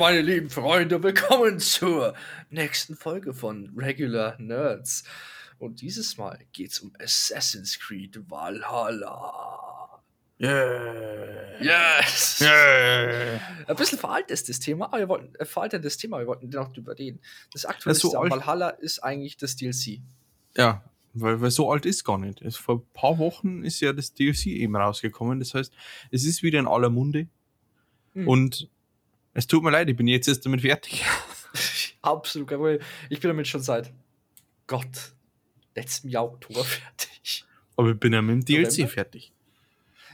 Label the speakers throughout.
Speaker 1: Meine lieben Freunde, willkommen zur nächsten Folge von Regular Nerds. Und dieses Mal geht's um Assassin's Creed Valhalla.
Speaker 2: Yeah.
Speaker 1: Yes!
Speaker 2: Yeah.
Speaker 1: Ein bisschen veraltet ist das Thema, aber wir wollten, äh, veraltetes Thema, wir wollten noch drüber reden. Das aktuelle
Speaker 2: so
Speaker 1: Valhalla ist eigentlich das DLC.
Speaker 2: Ja, weil, weil so alt ist gar nicht. Es, vor ein paar Wochen ist ja das DLC eben rausgekommen. Das heißt, es ist wieder in aller Munde.
Speaker 1: Hm.
Speaker 2: Und es tut mir leid, ich bin jetzt erst damit fertig.
Speaker 1: Absolut kein Problem. Ich bin damit schon seit Gott, letztem Jahr Oktober fertig.
Speaker 2: Aber ich bin ja mit dem DLC
Speaker 1: November?
Speaker 2: fertig.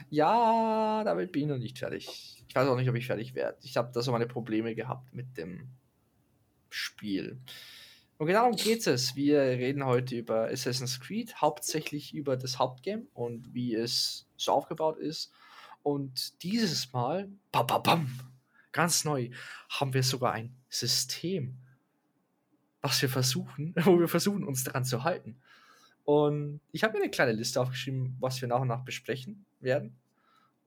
Speaker 1: Ja, damit bin ich noch nicht fertig. Ich weiß auch nicht, ob ich fertig werde. Ich habe da so meine Probleme gehabt mit dem Spiel. Und genau darum geht es. Wir reden heute über Assassin's Creed, hauptsächlich über das Hauptgame und wie es so aufgebaut ist. Und dieses Mal, bam, bam, bam, ganz neu, haben wir sogar ein System, was wir versuchen, wo wir versuchen, uns daran zu halten. Und ich habe mir eine kleine Liste aufgeschrieben, was wir nach und nach besprechen werden.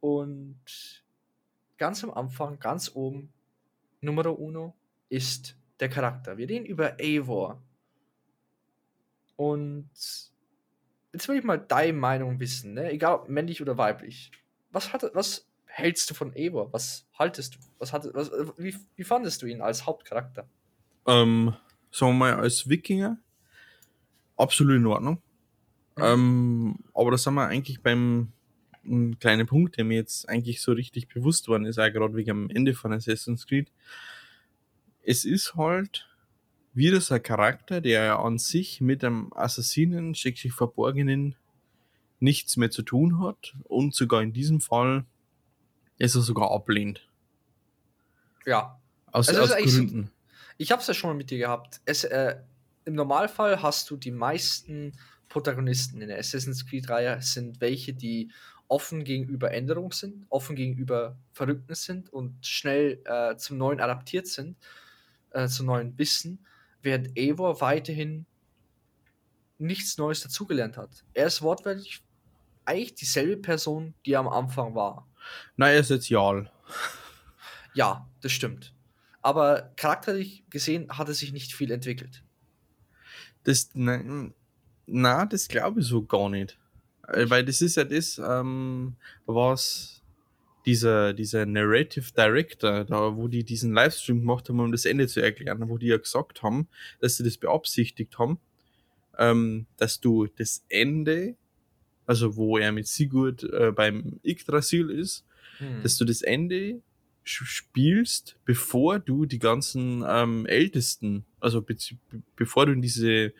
Speaker 1: Und ganz am Anfang, ganz oben, Numero uno, ist der Charakter. Wir reden über Eivor. Und jetzt will ich mal deine Meinung wissen, ne? egal männlich oder weiblich. Was, hat, was hältst du von Eivor? Was haltest du? Was hatte, was, wie, wie fandest du ihn als Hauptcharakter?
Speaker 2: Ähm, sagen wir mal, als Wikinger absolut in Ordnung. Ähm, aber da sind wir eigentlich beim ein kleiner Punkt, der mir jetzt eigentlich so richtig bewusst worden ist, auch gerade wegen am Ende von Assassin's Creed. Es ist halt wieder so ein Charakter, der ja an sich mit einem Assassinen, schrecklich Verborgenen, nichts mehr zu tun hat und sogar in diesem Fall ist er sogar ablehnt.
Speaker 1: Ja,
Speaker 2: Aus,
Speaker 1: Also
Speaker 2: aus
Speaker 1: ist eigentlich so-
Speaker 2: Gründen.
Speaker 1: Ich habe es ja schon mal mit dir gehabt. Es, äh, Im Normalfall hast du die meisten Protagonisten in der Assassin's Creed-Reihe sind welche, die offen gegenüber Änderungen sind, offen gegenüber Verrückten sind und schnell äh, zum Neuen adaptiert sind, äh, zum neuen Wissen, während Eivor weiterhin nichts Neues dazugelernt hat. Er ist wortwörtlich eigentlich dieselbe Person, die er am Anfang war.
Speaker 2: Nein, er ist jetzt Jarl.
Speaker 1: Ja, das stimmt. Aber charakterlich gesehen hat er sich nicht viel entwickelt.
Speaker 2: Das, nein, na, das glaube ich so gar nicht. Äh, Weil das ist ja das, ähm, was dieser, dieser Narrative Director, da wo die diesen Livestream gemacht haben, um das Ende zu erklären, wo die ja gesagt haben, dass sie das beabsichtigt haben, ähm, dass du das Ende, also wo er mit Sigurd äh, beim Yggdrasil ist,
Speaker 1: Hm.
Speaker 2: dass du das Ende spielst, bevor du die ganzen ähm, Ältesten, also be bevor du in diese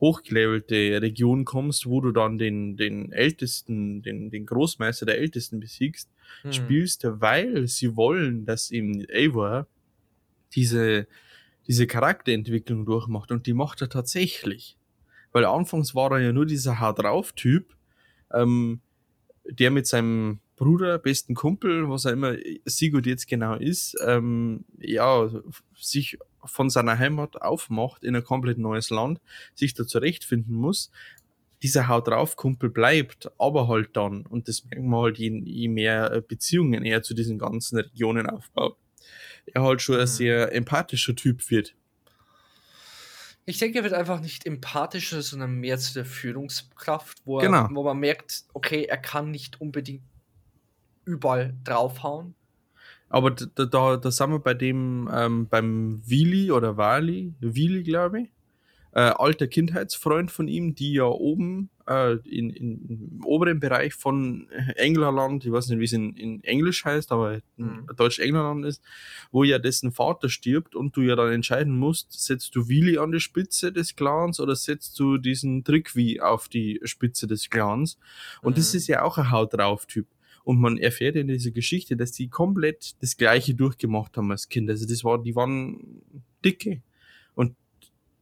Speaker 2: hochgelevelte Region kommst, wo du dann den, den Ältesten, den, den Großmeister der Ältesten besiegst,
Speaker 1: Hm.
Speaker 2: spielst, weil sie wollen, dass eben Eivor diese, diese Charakterentwicklung durchmacht und die macht er tatsächlich. Weil anfangs war er ja nur dieser Hau drauf Typ, ähm, der mit seinem Bruder, besten Kumpel, was er immer Sigurd jetzt genau ist, ähm, ja, sich von seiner Heimat aufmacht in ein komplett neues Land, sich da zurechtfinden muss. Dieser Haut drauf Kumpel bleibt, aber halt dann, und das merken wir halt, je, je mehr Beziehungen er zu diesen ganzen Regionen aufbaut, er halt schon ein
Speaker 1: Mhm.
Speaker 2: sehr empathischer Typ wird.
Speaker 1: Ich denke, er wird einfach nicht empathischer, sondern mehr zu der Führungskraft, wo,
Speaker 2: Genau.
Speaker 1: er, wo man merkt, okay, er kann nicht unbedingt überall draufhauen.
Speaker 2: Aber da, da- da, sind wir bei dem, ähm, beim Willi oder Wali, Willi, glaube ich, äh, alter Kindheitsfreund von ihm, die ja oben äh, in, in, im oberen Bereich von Englerland, ich weiß nicht, wie es in, in Englisch heißt, aber
Speaker 1: Mhm.
Speaker 2: in Deutsch Englerland ist, wo ja dessen Vater stirbt und du ja dann entscheiden musst, setzt du Willi an die Spitze des Clans oder setzt du diesen Trickwie auf die Spitze des Clans? Und das
Speaker 1: Mhm.
Speaker 2: ist ja auch ein Haut drauf Typ. Und man erfährt in dieser Geschichte, dass die komplett das Gleiche durchgemacht haben als Kind. Also das war, die waren dicke.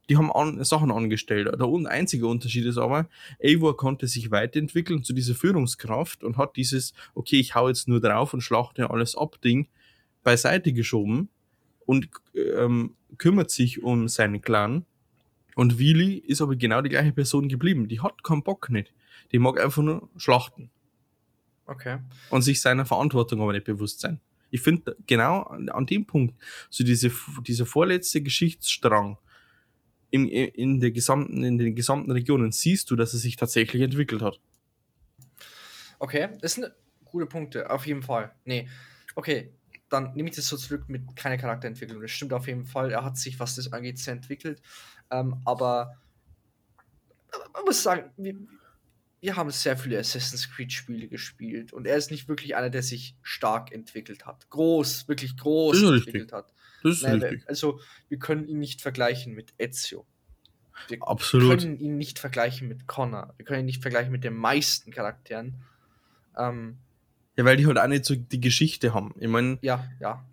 Speaker 2: Die haben an, Sachen angestellt. Der einzige Unterschied ist aber, Eivor konnte sich weiterentwickeln zu dieser Führungskraft und hat dieses, okay, ich hau jetzt nur drauf und schlachte alles ab, Ding beiseite geschoben und ähm, kümmert sich um seinen Clan. Und Willi ist aber genau die gleiche Person geblieben. Die hat keinen Bock nicht. Die mag einfach nur schlachten
Speaker 1: Okay.
Speaker 2: und sich seiner Verantwortung aber nicht bewusst sein. Ich finde genau an, an dem Punkt, so diese, dieser vorletzte Geschichtsstrang in, in, der gesamten, in den gesamten Regionen, siehst du, dass es sich tatsächlich entwickelt hat.
Speaker 1: Okay, das sind gute Punkte, auf jeden Fall. Nee, okay, dann nehme ich das so zurück mit keiner Charakterentwicklung. Das stimmt auf jeden Fall. Er hat sich, was das angeht, sehr entwickelt. Ähm, aber man muss sagen, wir, wir haben sehr viele Assassin's Creed-Spiele gespielt und er ist nicht wirklich einer, der sich stark entwickelt hat. Groß, wirklich groß entwickelt hat. Das ist Nein, richtig. Also, wir können ihn nicht vergleichen mit Ezio. Wir Absolut. können ihn nicht vergleichen mit Connor. Wir können ihn nicht vergleichen mit den meisten Charakteren. Ähm,
Speaker 2: ja, weil die halt auch nicht so die Geschichte haben. Ich meine,
Speaker 1: ja, ja.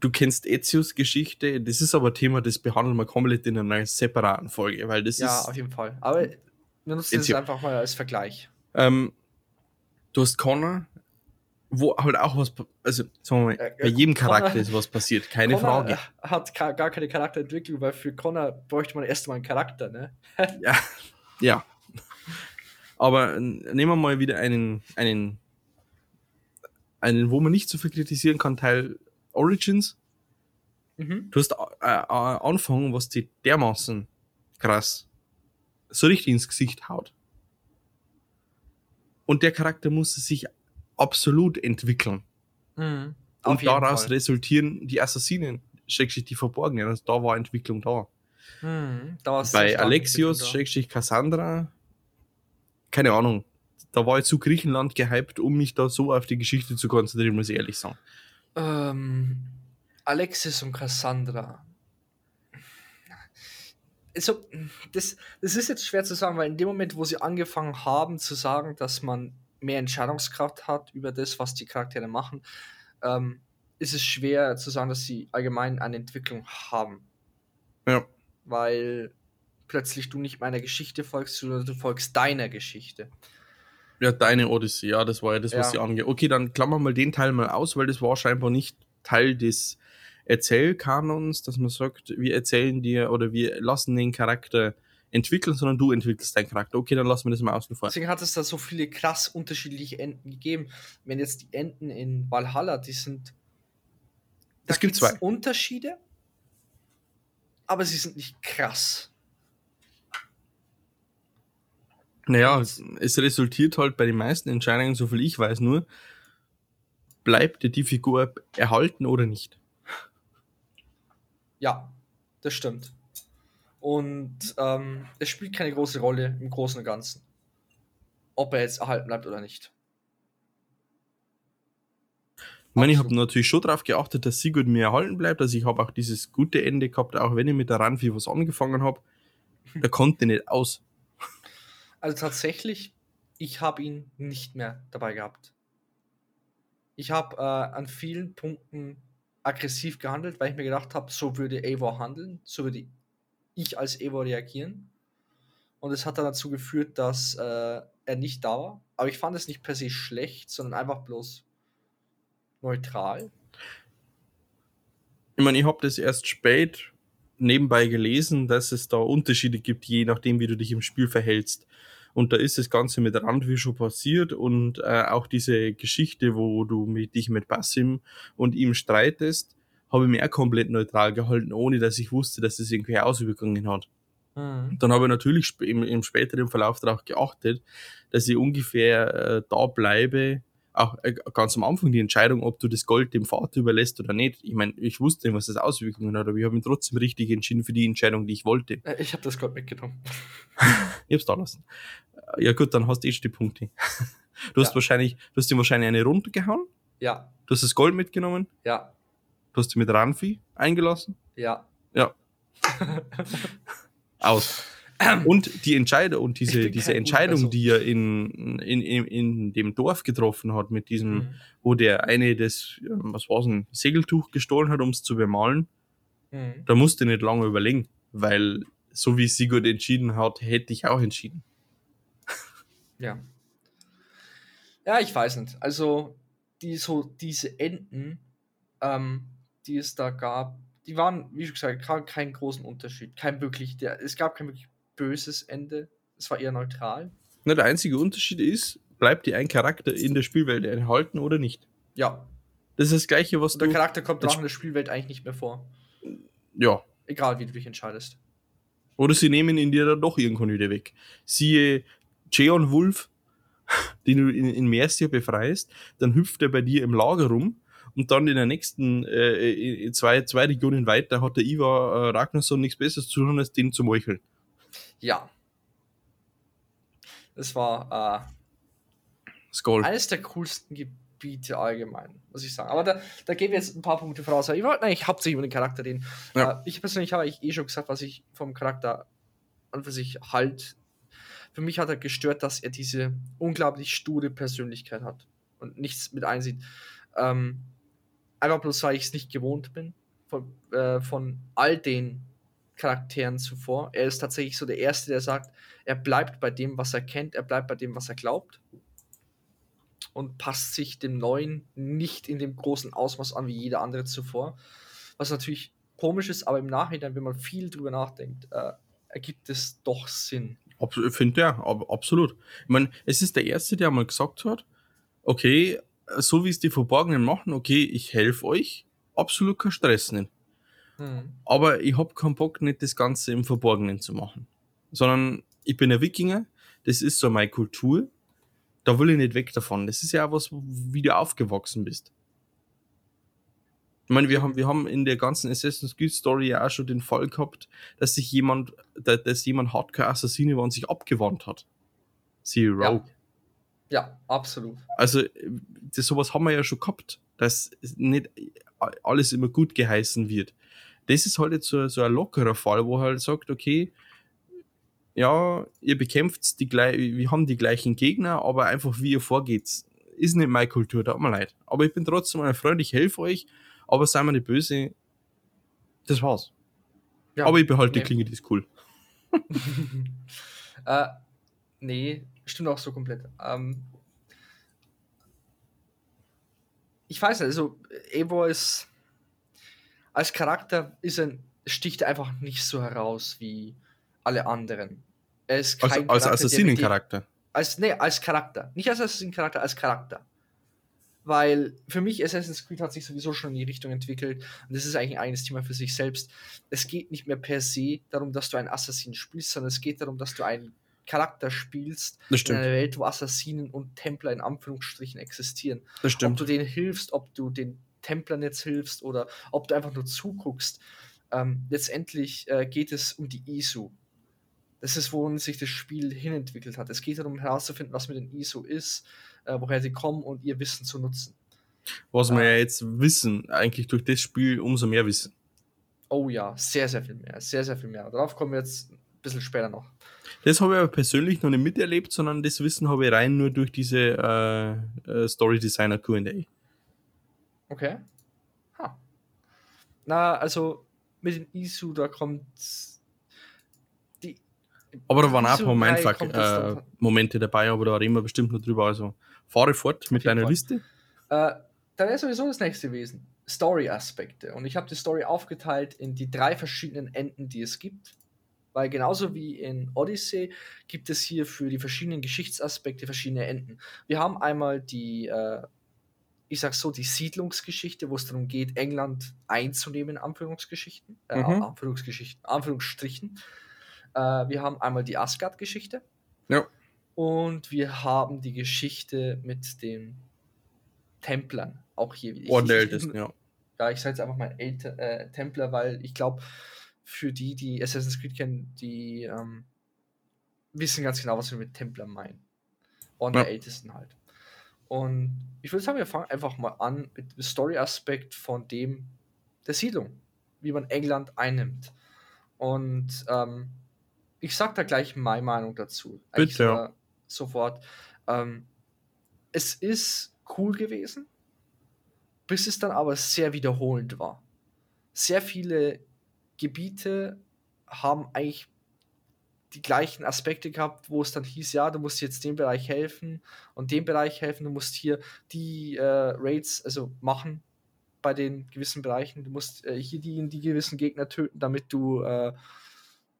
Speaker 2: Du kennst Ezios Geschichte, das ist aber ein Thema, das behandeln wir komplett in einer separaten Folge, weil das
Speaker 1: ja,
Speaker 2: ist.
Speaker 1: Ja, auf jeden Fall. Aber wir nutzen es einfach mal als Vergleich.
Speaker 2: Ähm, du hast Connor, wo halt auch was, also sagen wir mal, äh, bei jedem Connor, Charakter ist was passiert, keine
Speaker 1: Connor
Speaker 2: Frage.
Speaker 1: hat gar keine Charakterentwicklung, weil für Connor bräuchte man erst mal einen Charakter, ne?
Speaker 2: ja, ja. Aber nehmen wir mal wieder einen, einen einen, wo man nicht so viel kritisieren kann, Teil Origins. Mhm. Du hast äh, äh, Anfang, was die dermaßen krass so richtig ins Gesicht haut. Und der Charakter musste sich absolut entwickeln. Mhm. Und daraus Fall. resultieren die Assassinen, schrägstrich die Verborgenen. Also da war Entwicklung da. Mhm. da Bei Alexios, schrägstrich Cassandra, keine Ahnung, da war ich zu Griechenland gehypt, um mich da so auf die Geschichte zu konzentrieren, muss ich ehrlich sagen.
Speaker 1: Ähm, Alexis und Cassandra. Also, das, das ist jetzt schwer zu sagen, weil in dem Moment, wo sie angefangen haben zu sagen, dass man mehr Entscheidungskraft hat über das, was die Charaktere machen, ähm, ist es schwer zu sagen, dass sie allgemein eine Entwicklung haben.
Speaker 2: Ja.
Speaker 1: Weil plötzlich du nicht meiner Geschichte folgst, sondern du folgst deiner Geschichte.
Speaker 2: Ja, deine Odyssey, ja, das war ja das, was ja. sie angeht. Okay, dann klammern wir den Teil mal aus, weil das war scheinbar nicht Teil des Erzählkanons, dass man sagt, wir erzählen dir oder wir lassen den Charakter entwickeln, sondern du entwickelst deinen Charakter. Okay, dann lassen wir das mal außen vor.
Speaker 1: Deswegen hat es da so viele krass unterschiedliche Enden gegeben. Wenn jetzt die Enden in Valhalla, die sind.
Speaker 2: Da es gibt zwei.
Speaker 1: Unterschiede, aber sie sind nicht krass.
Speaker 2: Naja, es, es resultiert halt bei den meisten Entscheidungen, so viel ich weiß, nur, bleibt dir die Figur erhalten oder nicht?
Speaker 1: Ja, das stimmt. Und ähm, es spielt keine große Rolle im Großen und Ganzen, ob er jetzt erhalten bleibt oder nicht.
Speaker 2: Ich meine, ich habe natürlich schon darauf geachtet, dass Sigurd mir erhalten bleibt. Also ich habe auch dieses gute Ende gehabt, auch wenn ich mit der Ranfi was angefangen habe. Er konnte nicht aus.
Speaker 1: Also tatsächlich, ich habe ihn nicht mehr dabei gehabt. Ich habe äh, an vielen Punkten aggressiv gehandelt, weil ich mir gedacht habe, so würde Eivor handeln, so würde ich als Eivor reagieren. Und es hat dann dazu geführt, dass äh, er nicht da war. Aber ich fand es nicht per se schlecht, sondern einfach bloß neutral.
Speaker 2: Ich meine, ich habe das erst spät nebenbei gelesen, dass es da Unterschiede gibt, je nachdem, wie du dich im Spiel verhältst. Und da ist das Ganze mit Randvi schon passiert und äh, auch diese Geschichte, wo du mit, dich mit Basim und ihm streitest, habe ich mir auch komplett neutral gehalten, ohne dass ich wusste, dass das irgendwelche Auswirkungen hat. Mhm. Dann habe ich natürlich im, im späteren Verlauf darauf geachtet, dass ich ungefähr äh, da bleibe, auch äh, ganz am Anfang die Entscheidung, ob du das Gold dem Vater überlässt oder nicht. Ich meine, ich wusste nicht, was das Auswirkungen hat, aber ich habe mich trotzdem richtig entschieden für die Entscheidung, die ich wollte.
Speaker 1: Äh, ich habe das Gold mitgenommen.
Speaker 2: ich habe es da lassen. Ja gut, dann hast du eh schon die Punkte. Du hast ja. wahrscheinlich, du hast ihm wahrscheinlich eine runtergehauen.
Speaker 1: Ja.
Speaker 2: Du hast das Gold mitgenommen.
Speaker 1: Ja.
Speaker 2: Du hast dich mit Ranfi eingelassen.
Speaker 1: Ja.
Speaker 2: Ja. Aus. Und die Entscheidung und diese, diese Entscheidung, also. die er in, in, in, in dem Dorf getroffen hat, mit diesem, mhm. wo der eine das, was war's, ein Segeltuch gestohlen hat, um es zu bemalen, mhm. da musste nicht lange überlegen, weil so wie Sigurd entschieden hat, hätte ich auch entschieden.
Speaker 1: Ja. Ja, ich weiß nicht. Also, die so, diese Enden, ähm, die es da gab, die waren, wie schon gesagt, keinen großen Unterschied. Kein wirklich, der, es gab kein wirklich böses Ende. Es war eher neutral.
Speaker 2: Na, der einzige Unterschied ist, bleibt dir ein Charakter in der Spielwelt erhalten oder nicht?
Speaker 1: Ja.
Speaker 2: Das ist das Gleiche, was
Speaker 1: Und der
Speaker 2: du.
Speaker 1: Charakter kommt auch in der Spielwelt eigentlich nicht mehr vor.
Speaker 2: Ja.
Speaker 1: Egal, wie du dich entscheidest.
Speaker 2: Oder sie nehmen ihn dir dann doch irgendwann wieder weg. Siehe Jeon Wolf, den du in, in Mercia befreist, dann hüpft er bei dir im Lager rum und dann in der nächsten äh, zwei, zwei Regionen weiter hat der Ivar äh, Ragnarsson nichts Besseres zu tun, als den zu meucheln.
Speaker 1: Ja. Das war äh,
Speaker 2: Skull.
Speaker 1: eines der coolsten Gebiete allgemein, muss ich sagen. Aber da, da geben wir jetzt ein paar Punkte voraus. Ich wollte eigentlich hauptsächlich über den Charakter reden.
Speaker 2: Ja.
Speaker 1: Äh, ich persönlich habe ich eh schon gesagt, was ich vom Charakter an für sich halt. Für mich hat er gestört, dass er diese unglaublich sture Persönlichkeit hat und nichts mit einsieht. Ähm, einfach bloß, weil ich es nicht gewohnt bin von, äh, von all den Charakteren zuvor. Er ist tatsächlich so der Erste, der sagt, er bleibt bei dem, was er kennt, er bleibt bei dem, was er glaubt und passt sich dem Neuen nicht in dem großen Ausmaß an wie jeder andere zuvor. Was natürlich komisch ist, aber im Nachhinein, wenn man viel drüber nachdenkt, äh, ergibt es doch Sinn.
Speaker 2: Ab, Finde ja, ab, absolut. Ich meine, es ist der Erste, der mal gesagt hat, okay, so wie es die Verborgenen machen, okay, ich helfe euch, absolut kein Stress nicht.
Speaker 1: Hm.
Speaker 2: Aber ich hab keinen Bock, nicht das Ganze im Verborgenen zu machen. Sondern ich bin ein Wikinger, das ist so meine Kultur, da will ich nicht weg davon. Das ist ja auch was, wie du aufgewachsen bist. Ich meine, wir haben, wir haben in der ganzen Assassin's Creed Story ja auch schon den Fall gehabt, dass sich jemand, da- dass jemand Hardcore-Assassine war und sich abgewandt hat. Siehe Rogue.
Speaker 1: Ja, absolut.
Speaker 2: Also, das, sowas haben wir ja schon gehabt, dass nicht alles immer gut geheißen wird. Das ist halt jetzt so, so ein lockerer Fall, wo halt sagt, okay, ja, ihr bekämpft die gleich, wir haben die gleichen Gegner, aber einfach wie ihr vorgeht, ist nicht meine Kultur, tut mir leid. Aber ich bin trotzdem ein Freund, ich helfe euch, aber sei mir nicht böse. Das war's.
Speaker 1: Ja,
Speaker 2: aber ich behalte die
Speaker 1: nee.
Speaker 2: Klinge, die ist cool.
Speaker 1: äh, nee, stimmt auch so komplett. Ähm, ich weiß nicht, also Evo ist als Charakter ist ein, sticht er einfach nicht so heraus wie alle anderen. Er ist
Speaker 2: Als,
Speaker 1: kein
Speaker 2: als
Speaker 1: Charakter, mit dir-
Speaker 2: Assassinencharakter.
Speaker 1: Als, nee, als Charakter. Nicht als Assassin-Charakter, als Charakter. Weil für mich Assassin's Creed hat sich sowieso schon in die Richtung entwickelt und das ist eigentlich ein eigenes Thema für sich selbst. Es geht nicht mehr per se darum, dass du einen Assassin spielst, sondern es geht darum, dass du einen Charakter spielst in einer. Welt, wo Assassinen und Templer in Anführungsstrichen existieren. Ob du denen hilfst, ob du den Templern jetzt hilfst oder ob du einfach nur zuguckst. Ähm, letztendlich äh, geht es um die ISU. Das ist, wohin sich das Spiel hinentwickelt hat. Es geht darum herauszufinden, was mit den ISU ist, äh, woher sie kommen und ihr Wissen zu nutzen.
Speaker 2: Was wir
Speaker 1: Ah.
Speaker 2: ja jetzt wissen, eigentlich durch das Spiel umso mehr wissen.
Speaker 1: Oh ja, sehr, sehr viel mehr. Sehr, sehr viel mehr. Darauf kommen wir jetzt bisschen später noch.
Speaker 2: Das habe ich aber persönlich noch nicht miterlebt, sondern das Wissen habe ich rein nur durch diese äh, äh, Story Designer QA.
Speaker 1: Okay. Ha. Na, also mit den ISU, da kommt die.
Speaker 2: Aber da waren auch
Speaker 1: jetzt
Speaker 2: äh, Momente dabei, aber da reden wir bestimmt noch drüber. Also fahre fort mit deiner
Speaker 1: Fall.
Speaker 2: Liste.
Speaker 1: Äh, da wäre sowieso das nächste gewesen. Story-Aspekte. Und ich habe die Story aufgeteilt in die drei verschiedenen Enden, die es gibt. Weil genauso wie in Odyssey gibt es hier für die verschiedenen Geschichtsaspekte verschiedene Enden. Wir haben einmal die, äh, ich sag so, die Siedlungsgeschichte, wo es darum geht, England einzunehmen, Anführungsgeschichten, äh,
Speaker 2: Mhm.
Speaker 1: Anführungsgeschichten, Anführungsstrichen. Äh, wir haben einmal die Asgard-Geschichte.
Speaker 2: Ja.
Speaker 1: Und wir haben die Geschichte mit den Templern. Auch hier. Ich,
Speaker 2: der
Speaker 1: ich-
Speaker 2: Ältesten, ja.
Speaker 1: ja, ich sage jetzt einfach mal Älte, äh, Templer, weil ich glaube, für die, die Assassin's Creed kennen, die ähm, wissen ganz genau, was wir mit Templern meinen. Und
Speaker 2: Ja.
Speaker 1: der Ältesten halt. Und ich würde sagen, wir fangen einfach mal an mit dem Story-Aspekt von dem der Siedlung, wie man England einnimmt. Und ähm, ich sag da gleich meine Meinung dazu.
Speaker 2: Bitte,
Speaker 1: sogar Sofort. Ähm, es ist cool gewesen, bis es dann aber sehr wiederholend war. Sehr viele Gebiete haben eigentlich die gleichen Aspekte gehabt, wo es dann hieß, ja, du musst jetzt dem Bereich helfen und dem Bereich helfen, du musst hier die äh, Raids also machen bei den gewissen Bereichen, du musst äh, hier die, die gewissen Gegner töten, damit du äh,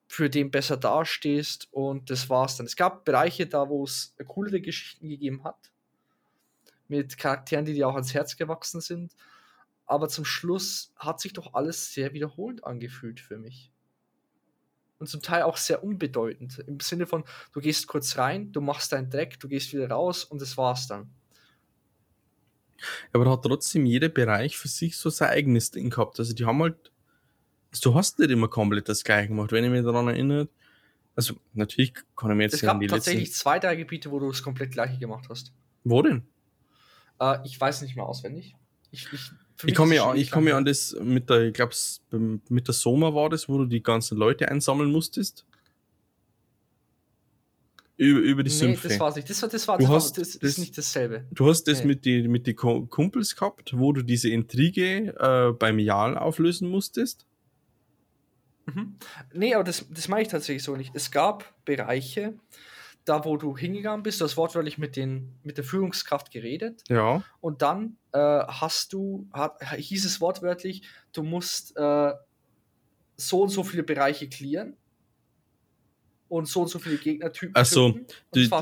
Speaker 1: für den besser dastehst und das war's dann. Es gab Bereiche da, wo es coolere Geschichten gegeben hat, mit Charakteren, die dir auch ans Herz gewachsen sind. Aber zum Schluss hat sich doch alles sehr wiederholend angefühlt für mich. Und zum Teil auch sehr unbedeutend. Im Sinne von, du gehst kurz rein, du machst deinen Dreck, du gehst wieder raus und das war's dann.
Speaker 2: Aber da hat trotzdem jeder Bereich für sich so sein eigenes Ding gehabt. Also die haben halt, also du hast nicht immer komplett das gleiche gemacht, wenn ich mich daran erinnere. Also natürlich kann ich mir jetzt
Speaker 1: es gab tatsächlich letzten... zwei, drei Gebiete, wo du das komplett gleiche gemacht hast.
Speaker 2: Wo denn?
Speaker 1: Äh, ich weiß nicht mehr auswendig. Ich,
Speaker 2: ich, ich komme mir, an, komm mir an das mit der, ich glaube, mit der Soma war das, wo du die ganzen Leute einsammeln musstest. Über, über die nee, Sümpfe.
Speaker 1: das war nicht. Das, war, das, war, das, hast, das, das ist nicht dasselbe.
Speaker 2: Du hast das nee. mit den mit die Kumpels gehabt, wo du diese Intrige äh, beim Jal auflösen musstest.
Speaker 1: Mhm. Nee, aber das, das meine ich tatsächlich so nicht. Es gab Bereiche, da wo du hingegangen bist, du hast wortwörtlich mit, den, mit der Führungskraft geredet.
Speaker 2: Ja.
Speaker 1: Und dann äh, hast du, hat, hieß es wortwörtlich, du musst äh, so und so viele Bereiche clearen und so und so viele Gegnertypen.
Speaker 2: Achso,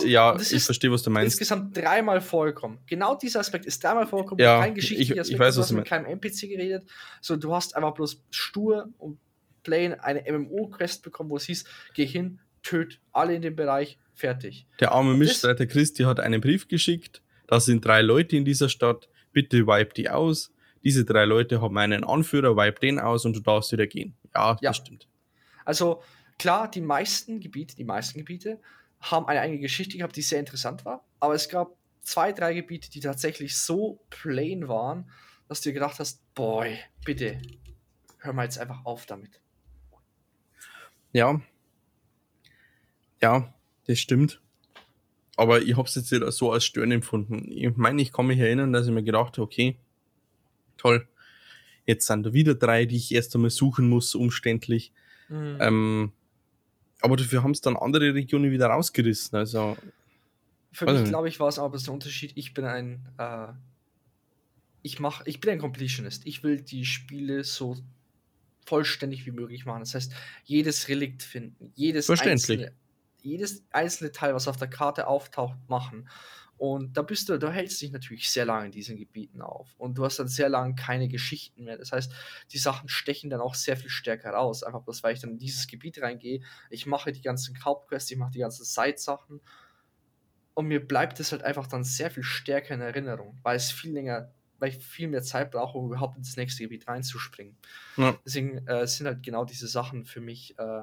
Speaker 2: ja, ich ist verstehe, was du meinst.
Speaker 1: Insgesamt dreimal vorgekommen. Genau dieser Aspekt ist dreimal vorgekommen.
Speaker 2: Ja, kein geschichtlicher Aspekt. Ich weiß,
Speaker 1: du hast mit keinem NPC geredet. So, du hast einfach bloß stur und plain eine MMO-Quest bekommen, wo es hieß, geh hin, töt alle in dem Bereich, fertig.
Speaker 2: Der arme Mischstreiter Christi hat einen Brief geschickt, da sind drei Leute in dieser Stadt, bitte wipe die aus. Diese drei Leute haben einen Anführer, wipe den aus und du darfst wieder gehen. Ja, ja. das stimmt.
Speaker 1: Also klar, die meisten Gebiete, die meisten Gebiete haben eine eigene Geschichte gehabt, die sehr interessant war, aber es gab zwei, drei Gebiete, die tatsächlich so plain waren, dass du dir gedacht hast, boy, bitte, hör mal jetzt einfach auf damit.
Speaker 2: Ja. Ja, das stimmt. Aber ich habe es jetzt nicht so als Stören empfunden. Ich meine, ich kann mich erinnern, dass ich mir gedacht habe, okay, toll, jetzt sind da wieder drei, die ich erst einmal suchen muss, umständlich. Mhm. Ähm, aber dafür haben es dann andere Regionen wieder rausgerissen. Also,
Speaker 1: Für mich, glaube ich, war es aber so ein Unterschied. Ich bin ein, äh, ich mach, ich bin ein Completionist. Ich will die Spiele so vollständig wie möglich machen. Das heißt, jedes Relikt finden, jedes einzelne, jedes einzelne Teil, was auf der Karte auftaucht, machen. Und da bist du, da hältst dich natürlich sehr lange in diesen Gebieten auf. Und du hast dann sehr lange keine Geschichten mehr. Das heißt, die Sachen stechen dann auch sehr viel stärker raus. Einfach bloß, weil ich dann in dieses Gebiet reingehe. Ich mache die ganzen Hauptquests, ich mache die ganzen Side-Sachen. Und mir bleibt es halt einfach dann sehr viel stärker in Erinnerung, weil es viel länger weil ich viel mehr Zeit brauche, um überhaupt ins nächste Gebiet reinzuspringen. Ja. Deswegen äh, sind halt genau diese Sachen für mich äh,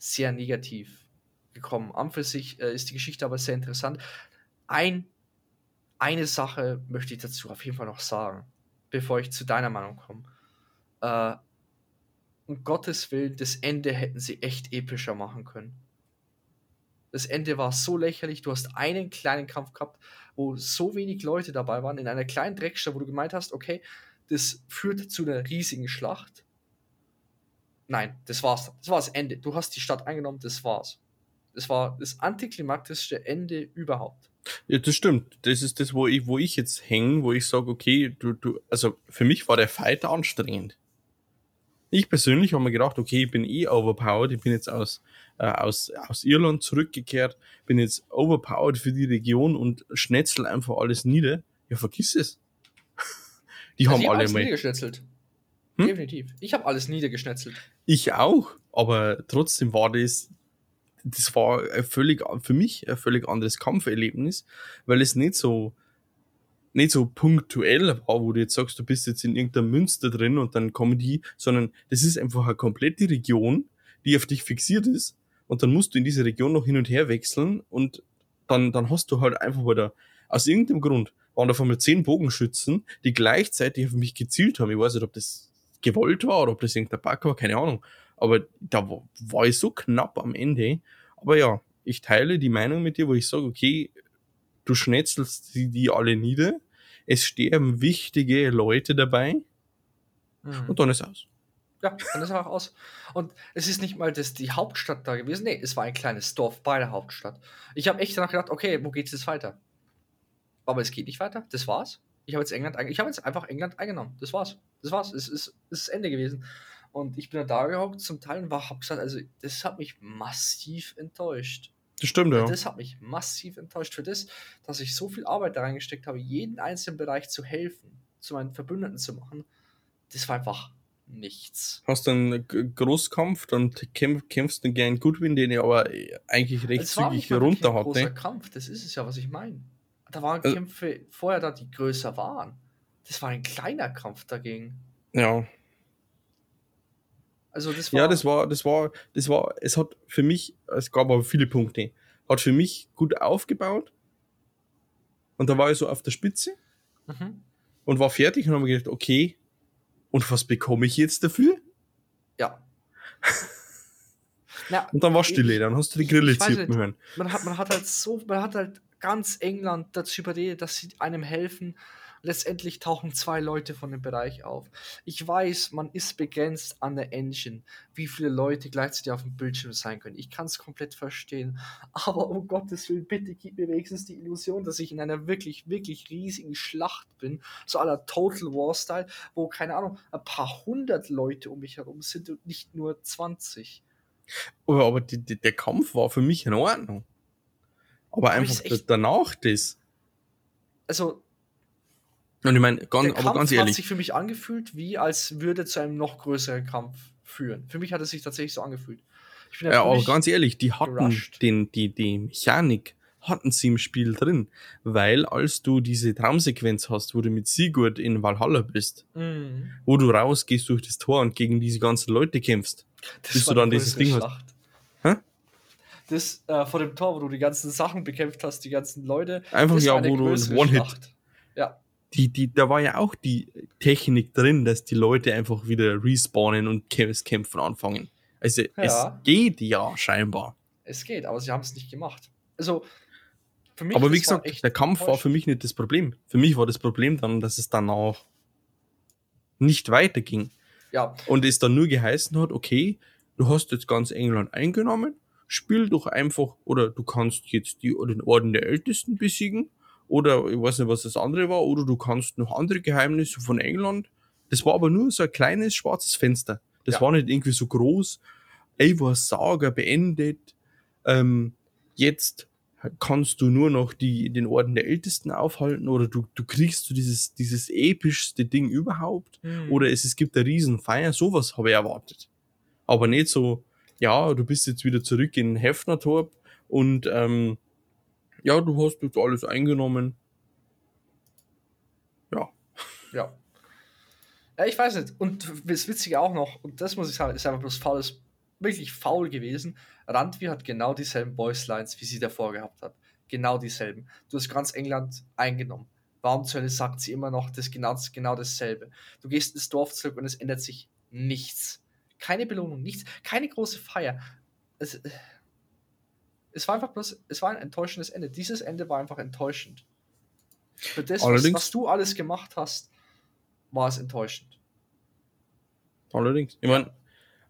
Speaker 1: sehr negativ gekommen. An für sich äh, ist die Geschichte aber sehr interessant. Ein, eine Sache möchte ich dazu auf jeden Fall noch sagen, bevor ich zu deiner Meinung komme. Äh, um Gottes Willen, das Ende hätten sie echt epischer machen können. Das Ende war so lächerlich. Du hast einen kleinen Kampf gehabt, wo so wenig Leute dabei waren, in einer kleinen Dreckstadt, wo du gemeint hast, okay, das führt zu einer riesigen Schlacht. Nein, das war's. Das war das Ende. Du hast die Stadt eingenommen, das war's. Das war das antiklimaktischste Ende überhaupt.
Speaker 2: Ja, das stimmt. Das ist das, wo ich, wo ich jetzt hänge, wo ich sage, okay, du, du, also für mich war der Fight anstrengend. Ich persönlich habe mir gedacht, okay, ich bin eh overpowered, ich bin jetzt aus, äh, aus, aus Irland zurückgekehrt, bin jetzt overpowered für die Region und schnetzel einfach alles nieder. Ja, vergiss es.
Speaker 1: die also haben alle alles mal. Niedergeschnetzelt. Hm? Definitiv. Ich habe alles niedergeschnetzelt.
Speaker 2: Ich auch, aber trotzdem war das, das war völlig, für mich ein völlig anderes Kampferlebnis, weil es nicht so, nicht so punktuell war, wo du jetzt sagst, du bist jetzt in irgendeiner Münster drin und dann kommen die, sondern das ist einfach eine komplette Region, die auf dich fixiert ist und dann musst du in diese Region noch hin und her wechseln und dann, dann hast du halt einfach wieder, aus irgendeinem Grund, waren da von mir zehn Bogenschützen, die gleichzeitig auf mich gezielt haben. Ich weiß nicht, ob das gewollt war oder ob das irgendein Bug war, keine Ahnung. Aber da war, ich so knapp am Ende. Aber ja, ich teile die Meinung mit dir, wo ich sage, okay, du schnetzelst die, die alle nieder, es sterben wichtige Leute dabei mhm. und dann ist aus.
Speaker 1: Ja, dann ist er auch aus. Und es ist nicht mal das, die Hauptstadt da gewesen. Nee, es war ein kleines Dorf bei der Hauptstadt. Ich habe echt danach gedacht, okay, wo geht's jetzt weiter? Aber es geht nicht weiter. Das war's. Ich habe jetzt England, ich habe jetzt einfach England eingenommen. Das war's. Das war's. Es ist, es ist das Ende gewesen. Und ich bin da gehockt zum Teil und war, hab gesagt, also das hat mich massiv enttäuscht.
Speaker 2: Das stimmt, ja.
Speaker 1: Das hat mich massiv enttäuscht. Für das, dass ich so viel Arbeit da reingesteckt habe, jeden einzelnen Bereich zu helfen, zu meinen Verbündeten zu machen, das war einfach nichts.
Speaker 2: Hast du einen Großkampf, dann kämpf, kämpfst du gegen Goodwin, den ich aber eigentlich recht
Speaker 1: war
Speaker 2: zügig
Speaker 1: nicht mal wirklich
Speaker 2: runter
Speaker 1: ein großer
Speaker 2: hatte.
Speaker 1: Kampf, das ist es ja, was ich meine. Da waren
Speaker 2: Also-
Speaker 1: Kämpfe vorher da, die größer waren. Das war ein kleiner Kampf dagegen.
Speaker 2: Ja.
Speaker 1: Also das war.
Speaker 2: Ja, das war, das war, das war, es hat für mich, es gab aber viele Punkte, hat für mich gut aufgebaut. Und da war ich so auf der Spitze
Speaker 1: Mhm.
Speaker 2: und war fertig und habe mir gedacht, okay, und was bekomme ich jetzt dafür?
Speaker 1: Ja. Na,
Speaker 2: Und dann war Stille, dann hast du die Grille
Speaker 1: nicht.
Speaker 2: hören.
Speaker 1: man hat, man hat halt so, man hat halt ganz England dazu überredet, dass sie einem helfen. Letztendlich tauchen zwei Leute von dem Bereich auf. Ich weiß, man ist begrenzt an der Engine, wie viele Leute gleichzeitig auf dem Bildschirm sein können. Ich kann es komplett verstehen. Aber um Gottes Willen, bitte gib mir wenigstens die Illusion, dass ich in einer wirklich, wirklich riesigen Schlacht bin. So aller Total War Style, wo, keine Ahnung, ein paar hundert Leute um mich herum sind und nicht nur 20.
Speaker 2: Aber, aber die, die, der Kampf war für mich in Ordnung. Aber einfach
Speaker 1: ist echt-
Speaker 2: da- danach das.
Speaker 1: Also,
Speaker 2: Und ich meine, ganz,
Speaker 1: der
Speaker 2: aber
Speaker 1: Kampf
Speaker 2: ganz
Speaker 1: hat
Speaker 2: ehrlich,
Speaker 1: sich für mich angefühlt, wie als würde zu einem noch größeren Kampf führen. Für mich hat es sich tatsächlich so angefühlt. Ich bin
Speaker 2: ja, aber ganz ehrlich, die hatten
Speaker 1: gerusht.
Speaker 2: den, die, die Mechanik hatten sie im Spiel drin. Weil als du diese Traumsequenz hast, wo du mit Sigurd in Valhalla bist,
Speaker 1: Mhm.
Speaker 2: wo du rausgehst durch das Tor und gegen diese ganzen Leute kämpfst.
Speaker 1: Das
Speaker 2: Bis du dann
Speaker 1: die
Speaker 2: dieses Ding hast.
Speaker 1: Schlacht.
Speaker 2: Hä?
Speaker 1: Das äh, vor dem Tor, wo du die ganzen Sachen bekämpft hast, die ganzen Leute.
Speaker 2: Einfach
Speaker 1: das
Speaker 2: ja, wo du One-Hit.
Speaker 1: Ja,
Speaker 2: Die, die, da war ja auch die Technik drin, dass die Leute einfach wieder respawnen und Kä- Kämpfen anfangen. Also
Speaker 1: Ja.
Speaker 2: es geht ja scheinbar.
Speaker 1: es geht, aber sie haben es nicht gemacht. Also, für mich
Speaker 2: Aber wie
Speaker 1: das
Speaker 2: gesagt, der Kampf war für mich nicht das Problem. Für mich war das Problem dann, dass es danach nicht weiterging.
Speaker 1: Ja,
Speaker 2: Und es dann nur geheißen hat, okay, du hast jetzt ganz England eingenommen, spiel doch einfach, oder du kannst jetzt die, den Orden der Ältesten besiegen, oder ich weiß nicht, was das andere war, oder du kannst noch andere Geheimnisse von England. Das war aber nur so ein kleines schwarzes Fenster. Das
Speaker 1: Ja.
Speaker 2: war nicht irgendwie so groß. Eivors Saga beendet. Ähm, jetzt kannst du nur noch die, den Orden der Ältesten aufhalten, oder du, du kriegst so dieses, dieses epischste Ding überhaupt.
Speaker 1: hm,
Speaker 2: Oder es, es gibt eine Riesenfeier, sowas habe ich erwartet. Aber nicht so, ja, du bist jetzt wieder zurück in Hefnertorp und ähm, ja, du hast jetzt alles eingenommen. Ja.
Speaker 1: Ja. Ja, ich weiß nicht. Und das Witzige auch noch, und das muss ich sagen, ist einfach bloß faul, ist wirklich faul gewesen. Randvi hat genau dieselben Voicelines, wie sie davor gehabt hat. Genau dieselben. Du hast ganz England eingenommen. Warum zur Hölle sagt sie immer noch das genau, genau dasselbe? Du gehst ins Dorf zurück und es ändert sich nichts. Keine Belohnung, nichts, keine große Feier. Es, es war einfach bloß, es war ein enttäuschendes Ende. Dieses Ende war einfach enttäuschend. Für das, was, was du alles gemacht hast, war es enttäuschend.
Speaker 2: Allerdings. Ich meine,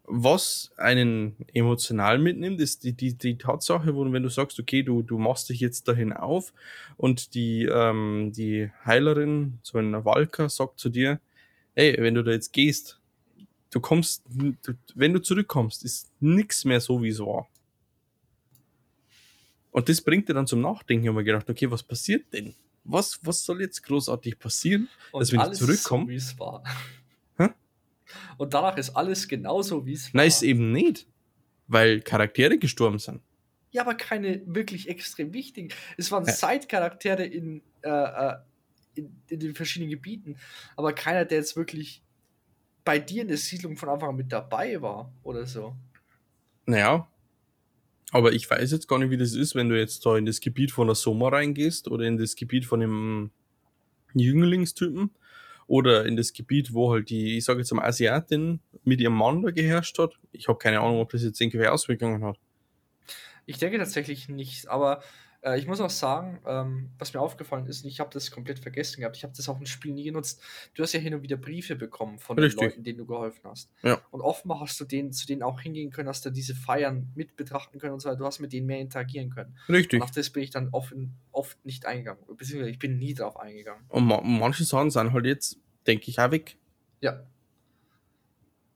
Speaker 2: was einen emotional mitnimmt, ist die, die, die Tatsache, wo, wenn du sagst, okay, du, du machst dich jetzt dahin auf und die, ähm, die Heilerin, so ein Walker, sagt zu dir, ey, wenn du da jetzt gehst, du kommst, wenn du zurückkommst, ist nichts mehr so, wie es war. Und das bringt dir dann zum Nachdenken. Ich habe mir gedacht, okay, was passiert denn? Was, was soll jetzt großartig passieren?
Speaker 1: Und
Speaker 2: Dass wenn ich
Speaker 1: alles
Speaker 2: zurückkomme-
Speaker 1: so, wie es war.
Speaker 2: Hä?
Speaker 1: Und danach ist alles genauso, wie es war.
Speaker 2: Nein, ist eben nicht. Weil Charaktere gestorben sind.
Speaker 1: Ja, aber keine wirklich extrem wichtigen. Es waren
Speaker 2: Ja.
Speaker 1: Side-Charaktere in, äh, äh, in, in den verschiedenen Gebieten, aber keiner, der jetzt wirklich bei dir in der Siedlung von Anfang an mit dabei war oder so.
Speaker 2: Naja. Aber ich weiß jetzt gar nicht, wie das ist, wenn du jetzt da in das Gebiet von der Soma reingehst oder in das Gebiet von dem Jünglingstypen oder in das Gebiet, wo halt die, ich sage jetzt mal, Asiatin mit ihrem Mann da geherrscht hat. Ich habe keine Ahnung, ob das jetzt irgendwelche Auswirkungen hat.
Speaker 1: Ich denke tatsächlich nicht, aber äh, ich muss auch sagen, ähm, was mir aufgefallen ist, und ich habe das komplett vergessen gehabt, ich habe das auch im Spiel nie genutzt. Du hast ja hin und wieder Briefe bekommen von
Speaker 2: Richtig.
Speaker 1: den Leuten, denen du geholfen hast.
Speaker 2: Ja.
Speaker 1: Und offenbar hast du denen, zu denen auch hingehen können, hast du diese Feiern mit betrachten können und so weiter. Du hast mit denen mehr interagieren können.
Speaker 2: Richtig.
Speaker 1: Und auf das bin ich dann oft, oft nicht eingegangen. Beziehungsweise ich bin nie drauf eingegangen.
Speaker 2: Und ma manche Sachen sind halt jetzt, denke ich, auch weg.
Speaker 1: Ja.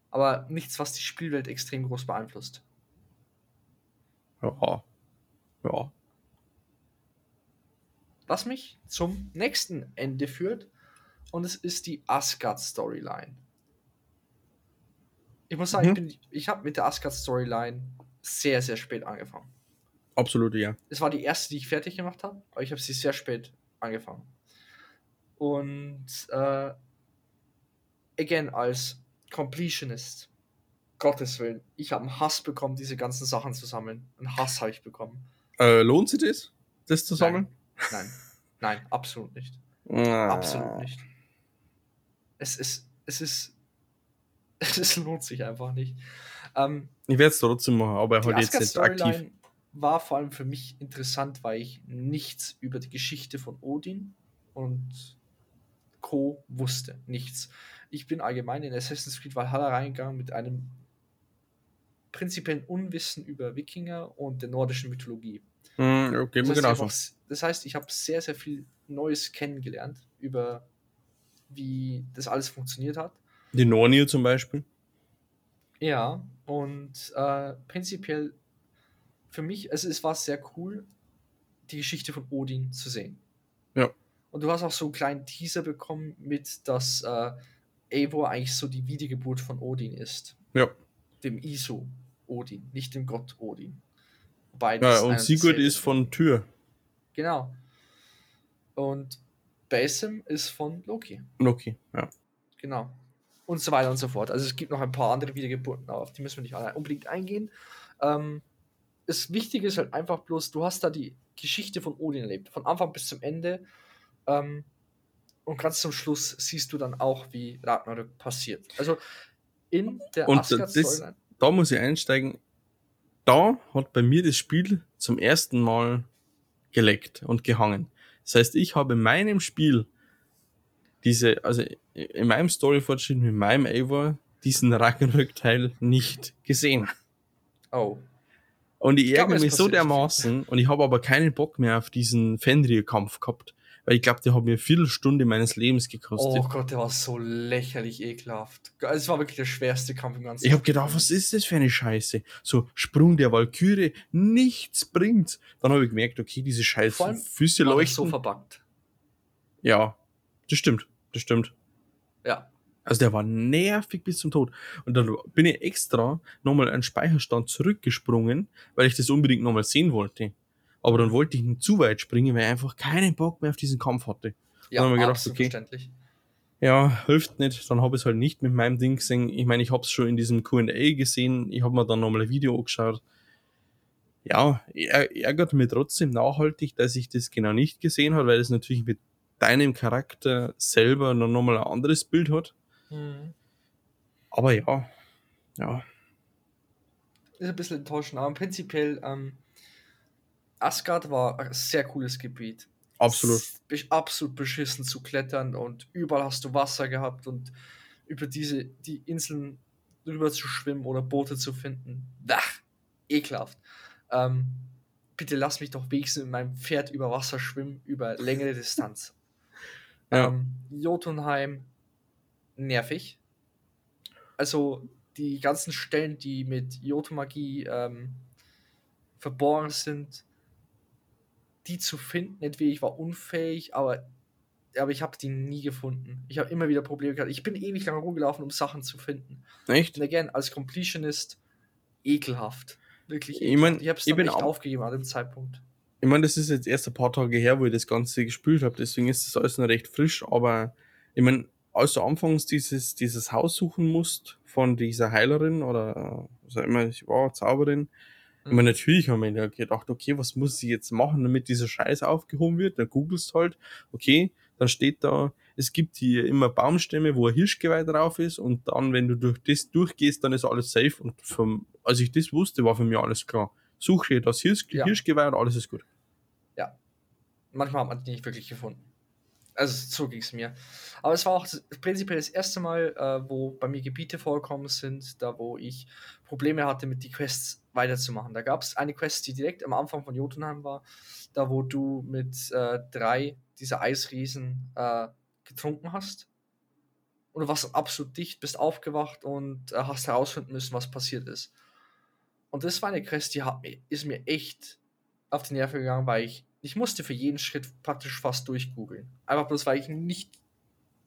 Speaker 1: Aber nichts, was die Spielwelt extrem groß beeinflusst.
Speaker 2: Ja. Ja.
Speaker 1: Was mich zum nächsten Ende führt. Und es ist die Asgard-Storyline. Ich muss sagen,
Speaker 2: Mhm.
Speaker 1: ich, bin- ich habe mit der Asgard-Storyline sehr, sehr spät angefangen.
Speaker 2: Absolut, ja.
Speaker 1: Es war die erste, die ich fertig gemacht habe, aber ich habe sie sehr spät angefangen. Und äh, again, als Completionist, Gottes Willen, ich habe einen Hass bekommen, diese ganzen Sachen zu sammeln. Einen Hass habe ich bekommen.
Speaker 2: Äh, lohnt sich das, das zu sammeln?
Speaker 1: Nein, nein, absolut nicht.
Speaker 2: Ah.
Speaker 1: Absolut nicht. Es ist, es ist, es lohnt sich einfach nicht. Ähm,
Speaker 2: Ich werde es trotzdem machen, aber
Speaker 1: die
Speaker 2: halt jetzt nicht aktiv.
Speaker 1: War vor allem für mich interessant, weil ich nichts über die Geschichte von Odin und Co. wusste. Nichts. Ich bin allgemein in Assassin's Creed Valhalla reingegangen mit einem prinzipiellen Unwissen über Wikinger und der nordischen Mythologie.
Speaker 2: Hm, okay,
Speaker 1: Das heißt, auch- das heißt, ich habe sehr, sehr viel Neues kennengelernt über wie das alles funktioniert hat.
Speaker 2: Die Nornir zum Beispiel.
Speaker 1: Ja, und äh, prinzipiell für mich, also es war sehr cool, die Geschichte von Odin zu sehen.
Speaker 2: Ja.
Speaker 1: Und du hast auch so einen kleinen Teaser bekommen mit, dass äh, Eivor eigentlich so die Wiedergeburt von Odin ist.
Speaker 2: Ja.
Speaker 1: Dem Iso Odin, nicht dem Gott Odin. Wobei
Speaker 2: ja und Sigurd ist von Tür.
Speaker 1: Genau. Und Basim ist von Loki.
Speaker 2: Loki, ja.
Speaker 1: Genau. Und so weiter und so fort. Also es gibt noch ein paar andere Wiedergeburten, aber auf die müssen wir nicht alle unbedingt eingehen. Ähm, das Wichtige ist halt einfach bloß, du hast da die Geschichte von Odin erlebt, von Anfang bis zum Ende. Ähm, und ganz zum Schluss siehst du dann auch, wie Ragnarök passiert. Also in der
Speaker 2: Und das-. Da muss ich einsteigen. Da hat bei mir das Spiel zum ersten Mal geleckt und gehangen. Das heißt, ich habe in meinem Spiel diese, also in meinem Story-Fortschritt mit meinem Eivor diesen Ragnarök-Teil nicht gesehen.
Speaker 1: Oh.
Speaker 2: Und ich
Speaker 1: Ich
Speaker 2: ärgere mich so dermaßen und ich habe aber keinen Bock mehr auf diesen Fenrir-Kampf gehabt. Weil ich glaube, der hat mir eine Viertelstunde meines Lebens gekostet.
Speaker 1: Oh Gott, der war so lächerlich ekelhaft. Es war wirklich der schwerste Kampf im ganzen
Speaker 2: Ich habe gedacht, was ist das für eine Scheiße? So Sprung der Walküre, nichts bringt. Dann habe ich gemerkt, okay, diese scheiß Füße
Speaker 1: war das so
Speaker 2: leuchten.
Speaker 1: verbuggt.
Speaker 2: ja, das stimmt, das stimmt.
Speaker 1: Ja.
Speaker 2: Also der war nervig bis zum Tod. Und dann bin ich extra nochmal einen Speicherstand zurückgesprungen, weil ich das unbedingt nochmal sehen wollte. Aber dann wollte ich nicht zu weit springen, weil ich einfach keinen Bock mehr auf diesen Kampf hatte.
Speaker 1: Ja,
Speaker 2: wir gedacht,
Speaker 1: absolut
Speaker 2: okay. Ja, hilft nicht. Dann habe ich es halt nicht mit meinem Ding gesehen. Ich meine, ich habe es schon in diesem Q&A gesehen. Ich habe mir dann nochmal ein Video angeschaut. Ja, er ärgert mich trotzdem nachhaltig, dass ich das genau nicht gesehen habe, weil es natürlich mit deinem Charakter selber noch nochmal ein anderes Bild hat.
Speaker 1: Mhm.
Speaker 2: Aber ja, ja,
Speaker 1: Ist ein bisschen enttäuschend, aber prinzipiell, ähm, Asgard war ein sehr cooles Gebiet.
Speaker 2: absolut.
Speaker 1: Be absolut beschissen zu klettern und überall hast du Wasser gehabt und über diese, die Inseln rüber zu schwimmen oder Boote zu finden. Ach, ekelhaft. Ähm, bitte lass mich doch wenigstens mit meinem Pferd über Wasser schwimmen, über längere Distanz.
Speaker 2: Ja.
Speaker 1: Ähm, Jotunheim, nervig. Also die ganzen Stellen, die mit Jotumagie ähm, verborgen sind, die zu finden, entweder ich war unfähig, aber, aber ich habe die nie gefunden. Ich habe immer wieder Probleme gehabt. Ich bin ewig lang rumgelaufen, um Sachen zu finden.
Speaker 2: Echt?
Speaker 1: Und again, als Completionist, ekelhaft. Wirklich
Speaker 2: Ich mein,
Speaker 1: ich habe es echt aufgegeben an dem Zeitpunkt.
Speaker 2: Ich meine, das ist jetzt erst ein paar Tage her, wo ich das Ganze gespielt habe, deswegen ist das alles noch recht frisch, aber ich meine, als du anfangs dieses, dieses Haus suchen musst von dieser Heilerin oder äh, was auch immer ich war, Zauberin, ich meine, natürlich haben wir ja gedacht, okay, was muss ich jetzt machen, damit dieser Scheiß aufgehoben wird? Dann googelst halt, okay, dann steht da, es gibt hier immer Baumstämme, wo ein Hirschgeweih drauf ist und dann, wenn du durch das durchgehst, dann ist alles safe und vom, als ich das wusste, war für mich alles klar. Suche hier das Hirsch,
Speaker 1: Ja.
Speaker 2: Hirschgeweih und alles ist gut.
Speaker 1: Manchmal hat man die nicht wirklich gefunden. Also so ging es mir. Aber es war auch prinzipiell das erste Mal, äh, wo bei mir Gebiete vorgekommen sind, da wo ich Probleme hatte, mit die Quests weiterzumachen. Da gab es eine Quest, die direkt am Anfang von Jotunheim war, da wo du mit äh, drei dieser Eisriesen äh, getrunken hast. Und du warst absolut dicht, bist aufgewacht und äh, hast herausfinden müssen, was passiert ist. Und das war eine Quest, die hat ist mir echt auf die Nerven gegangen, weil ich, ich musste für jeden Schritt praktisch fast durchgoogeln. Einfach bloß, weil ich nicht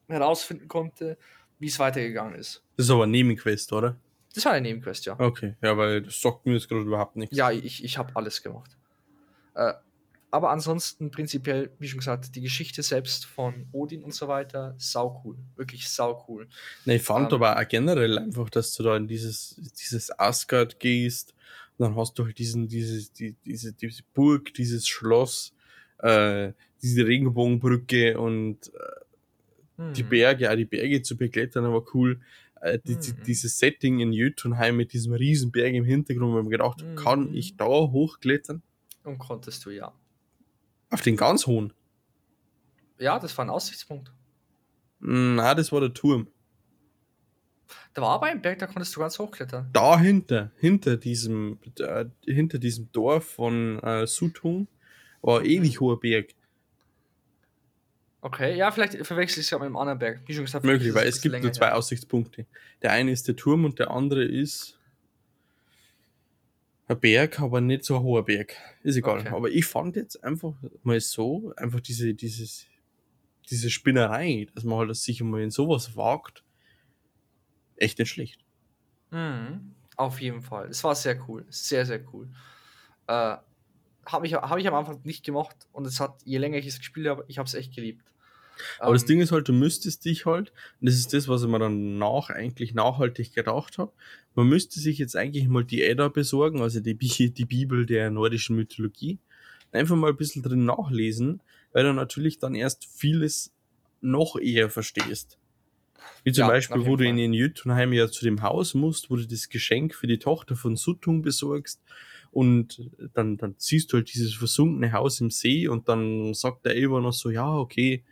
Speaker 1: herausfinden konnte, wie es weitergegangen ist.
Speaker 2: Das ist aber eine Nebenquest, oder?
Speaker 1: Das war eine Nebenquest, ja.
Speaker 2: Okay, ja, weil das sagt mir jetzt gerade überhaupt nichts.
Speaker 1: Ja, ich, ich habe alles gemacht. Äh, aber ansonsten prinzipiell, wie schon gesagt, die Geschichte selbst von Odin und so weiter, sau cool. Wirklich sau cool.
Speaker 2: Ne, ich fand
Speaker 1: Ähm.
Speaker 2: aber auch generell einfach, dass du da in dieses, dieses Asgard gehst und dann hast du halt diesen, dieses, die, diese, diese Burg, dieses Schloss, äh, diese Regenbogenbrücke und äh, die
Speaker 1: Mhm.
Speaker 2: Berge, auch die Berge zu begleiten, war cool. Äh, die, die,
Speaker 1: Mhm.
Speaker 2: dieses Setting in Jötunheim mit diesem riesen Berg im Hintergrund, wo ich mir gedacht,
Speaker 1: Mhm.
Speaker 2: kann ich da hochklettern?
Speaker 1: Und konntest du, ja.
Speaker 2: Auf den ganz hohen.
Speaker 1: Ja, das war ein Aussichtspunkt.
Speaker 2: Na, das war der Turm.
Speaker 1: Da war aber ein Berg, da konntest du ganz hochklettern.
Speaker 2: dahinter, hinter diesem, äh, hinter diesem Dorf von äh, Sutung, war ein ewig hoher Berg.
Speaker 1: Okay, ja, vielleicht verwechsel ich es gerade mit einem anderen Berg. Wie schon gesagt,
Speaker 2: Möglich, weil es gibt nur zwei
Speaker 1: her.
Speaker 2: Aussichtspunkte. Der eine ist der Turm und der andere ist ein Berg, aber nicht so ein hoher Berg. Ist egal.
Speaker 1: Okay.
Speaker 2: Aber ich fand jetzt einfach mal so, einfach diese, dieses, diese Spinnerei, dass man halt sich mal in sowas wagt, echt nicht schlecht.
Speaker 1: Mhm, auf jeden Fall. Es war sehr cool. Sehr, sehr cool. Äh, habe ich, hab ich am Anfang nicht gemocht und es hat, je länger ich es gespielt habe, ich habe es echt geliebt.
Speaker 2: Aber das
Speaker 1: Ähm,
Speaker 2: Ding ist halt, du müsstest dich halt, und das ist das, was ich mir dann nach eigentlich nachhaltig gedacht habe, man müsste sich jetzt eigentlich mal die Edda besorgen, also die, die Bibel der nordischen Mythologie, einfach mal ein bisschen drin nachlesen, weil du natürlich dann erst vieles noch eher verstehst. Wie zum
Speaker 1: Ja,
Speaker 2: Beispiel, wo du in
Speaker 1: Fall.
Speaker 2: den Jötunheim ja zu dem Haus musst, wo du das Geschenk für die Tochter von Suttung besorgst und dann, dann siehst du halt dieses versunkene Haus im See und dann sagt der Elber noch so, ja, okay,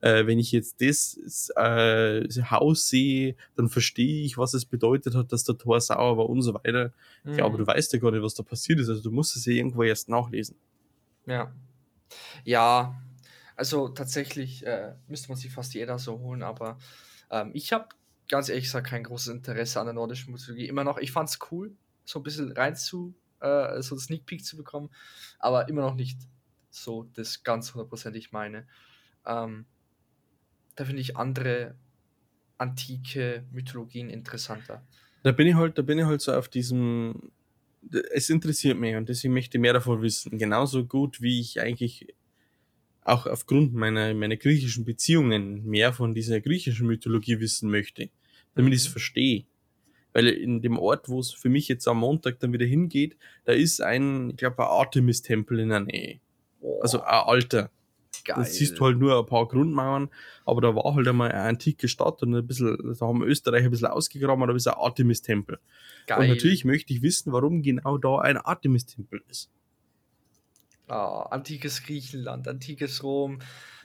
Speaker 2: äh, wenn ich jetzt das äh, Haus sehe, dann verstehe ich, was es bedeutet hat, dass der Tor sauer war und so weiter. Ja, aber
Speaker 1: mhm.
Speaker 2: du weißt ja gar nicht, was da passiert ist. Also du musst es ja irgendwo erst nachlesen.
Speaker 1: Ja. Ja, also tatsächlich äh, müsste man sich fast jeder so holen, aber ähm, ich habe ganz ehrlich gesagt kein großes Interesse an der nordischen Mythologie. Immer noch, ich fand es cool, so ein bisschen rein zu, äh, so einen Sneak Peek zu bekommen, aber immer noch nicht so das ganz hundertprozentig meine. Ähm, da finde ich andere antike Mythologien interessanter.
Speaker 2: Da bin ich halt, da bin ich halt so auf diesem, es interessiert mich und deswegen möchte ich mehr davon wissen. Genauso gut, wie ich eigentlich auch aufgrund meiner, meiner griechischen Beziehungen mehr von dieser griechischen Mythologie wissen möchte, damit ich es
Speaker 1: Mhm.
Speaker 2: verstehe. Weil in dem Ort, wo es für mich jetzt am Montag dann wieder hingeht, da ist ein, ich glaube, ein Artemis-Tempel in der Nähe. Also ein alter.
Speaker 1: geil.
Speaker 2: Da siehst du halt nur ein paar Grundmauern, aber da war halt einmal eine antike Stadt und ein bisschen, da haben Österreich ein bisschen ausgegraben, aber da ist ein Artemis-Tempel. Und natürlich möchte ich wissen, warum genau da ein Artemis-Tempel ist.
Speaker 1: Ah, antikes Griechenland, antikes Rom.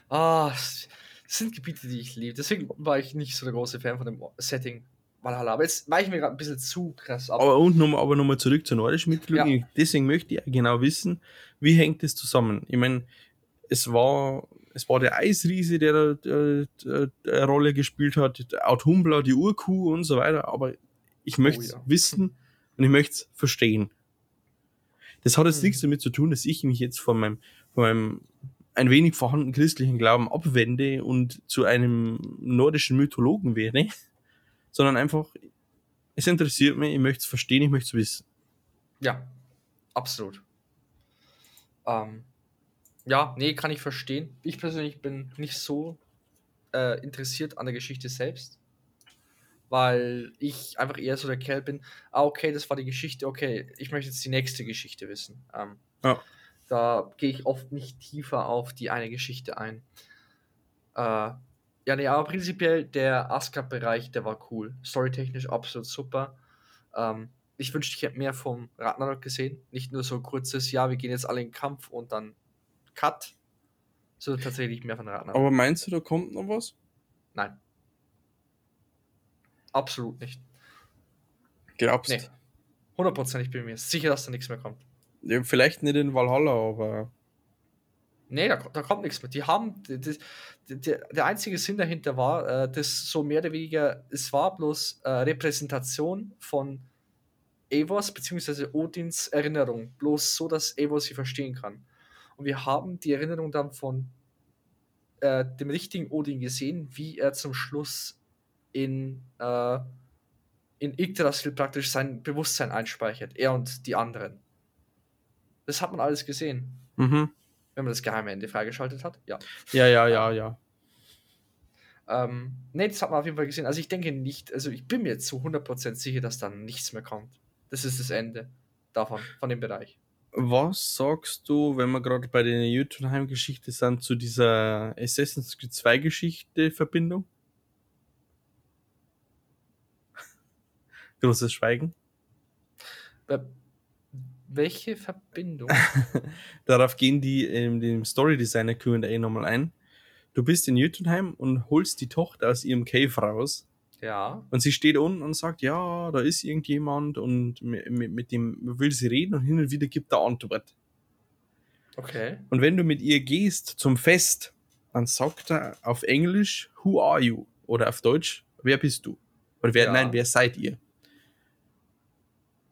Speaker 1: Ah, das sind Gebiete, die ich liebe. Deswegen war ich nicht so der große Fan von dem Setting Valhalla. Aber jetzt weiche ich mir gerade ein bisschen zu krass ab.
Speaker 2: Aber und noch, aber nochmal zurück zur nordischen Mythologie. Deswegen möchte ich genau wissen, wie hängt das zusammen? Ich meine, es war, es war der Eisriese, der da äh, äh, eine Rolle gespielt hat, der Autumbla, die Urkuh und so weiter, aber ich möchte es
Speaker 1: Oh ja.
Speaker 2: wissen und ich möchte es verstehen. Das hat jetzt
Speaker 1: Hm.
Speaker 2: nichts damit zu tun, dass ich mich jetzt von meinem, von meinem ein wenig vorhandenen christlichen Glauben abwende und zu einem nordischen Mythologen werde, sondern einfach, es interessiert mich, ich möchte es verstehen, ich möchte es wissen.
Speaker 1: Ja, absolut. Ähm, ja, nee, kann ich verstehen. Ich persönlich bin nicht so äh, interessiert an der Geschichte selbst, weil ich einfach eher so der Kerl bin, ah, okay, das war die Geschichte, okay, ich möchte jetzt die nächste Geschichte wissen. Ähm,
Speaker 2: Ja.
Speaker 1: Da gehe ich oft nicht tiefer auf die eine Geschichte ein. Äh, ja, nee, aber prinzipiell der Asgard-Bereich, der war cool. Storytechnisch absolut super. Ähm, ich wünschte, ich hätte mehr vom Ragnarok gesehen. Nicht nur so kurzes, ja, wir gehen jetzt alle in den Kampf und dann Cut. Sondern tatsächlich mehr von Ragnarok.
Speaker 2: Aber meinst du, da kommt noch was?
Speaker 1: Nein. Absolut nicht.
Speaker 2: Glaubst
Speaker 1: Nee. Hundertprozentig bin ich mir sicher, dass da nichts mehr kommt.
Speaker 2: ja, Vielleicht nicht in Valhalla, aber
Speaker 1: Nee, da, da kommt nichts mehr. Die haben, die, die, der, der einzige Sinn dahinter war, äh, das so mehr oder weniger, es war bloß äh, Repräsentation von Eivors bzw. Odins Erinnerung, bloß so, dass Eivor sie verstehen kann. Und wir haben die Erinnerung dann von äh, dem richtigen Odin gesehen, wie er zum Schluss in, äh, in Yggdrasil praktisch sein Bewusstsein einspeichert, er und die anderen. Das hat man alles gesehen.
Speaker 2: Mhm.
Speaker 1: Wenn man das geheime Ende freigeschaltet hat, ja.
Speaker 2: Ja, ja, ja, ja.
Speaker 1: Ähm, ne, das hat man auf jeden Fall gesehen. Also ich denke nicht, also ich bin mir zu 100% sicher, dass dann nichts mehr kommt. Das ist das Ende davon, von dem Bereich.
Speaker 2: Was sagst du, wenn wir gerade bei der Jotunheim-Geschichte sind, zu dieser Assassin's Creed 2 Geschichte Verbindung? Großes Schweigen.
Speaker 1: Welche Verbindung?
Speaker 2: Darauf gehen die in dem Story Designer QA nochmal ein. Du bist in Jotunheim und holst die Tochter aus ihrem Cave raus.
Speaker 1: ja.
Speaker 2: Und sie steht unten und sagt, ja, da ist irgendjemand und mit, mit, mit dem will sie reden und hin und wieder gibt er Antwort.
Speaker 1: Okay.
Speaker 2: Und wenn du mit ihr gehst zum Fest, dann sagt er auf Englisch, who are you? Oder auf Deutsch, wer bist du? Oder wer,
Speaker 1: Ja.
Speaker 2: nein, wer seid ihr?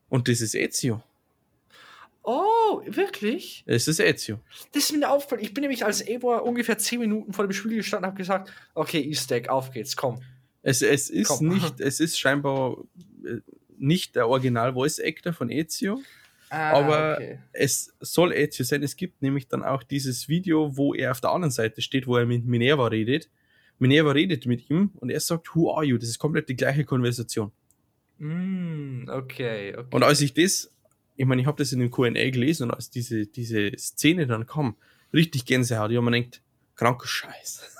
Speaker 2: Und das ist Ezio.
Speaker 1: Oh, wirklich?
Speaker 2: Es ist Ezio.
Speaker 1: Das ist mir aufgefallen. Ich bin nämlich als Eivor ungefähr 10 Minuten vor dem Spiel gestanden und habe gesagt, okay, Easter Egg, auf geht's, komm.
Speaker 2: Es, es ist
Speaker 1: Komm.
Speaker 2: nicht, es ist scheinbar äh, nicht der Original Voice Actor von Ezio.
Speaker 1: Ah,
Speaker 2: Aber-
Speaker 1: okay.
Speaker 2: Es soll Ezio sein. Es gibt nämlich dann auch dieses Video, wo er auf der anderen Seite steht, wo er mit Minerva redet. Minerva redet mit ihm und er sagt, who are you? Das ist komplett die gleiche Konversation.
Speaker 1: Mm, okay, okay.
Speaker 2: Und als ich das, ich meine, ich habe das in dem Q&A gelesen und als diese, diese Szene dann kam, richtig Gänsehaut, ich habe mir gedacht, kranker Scheiß.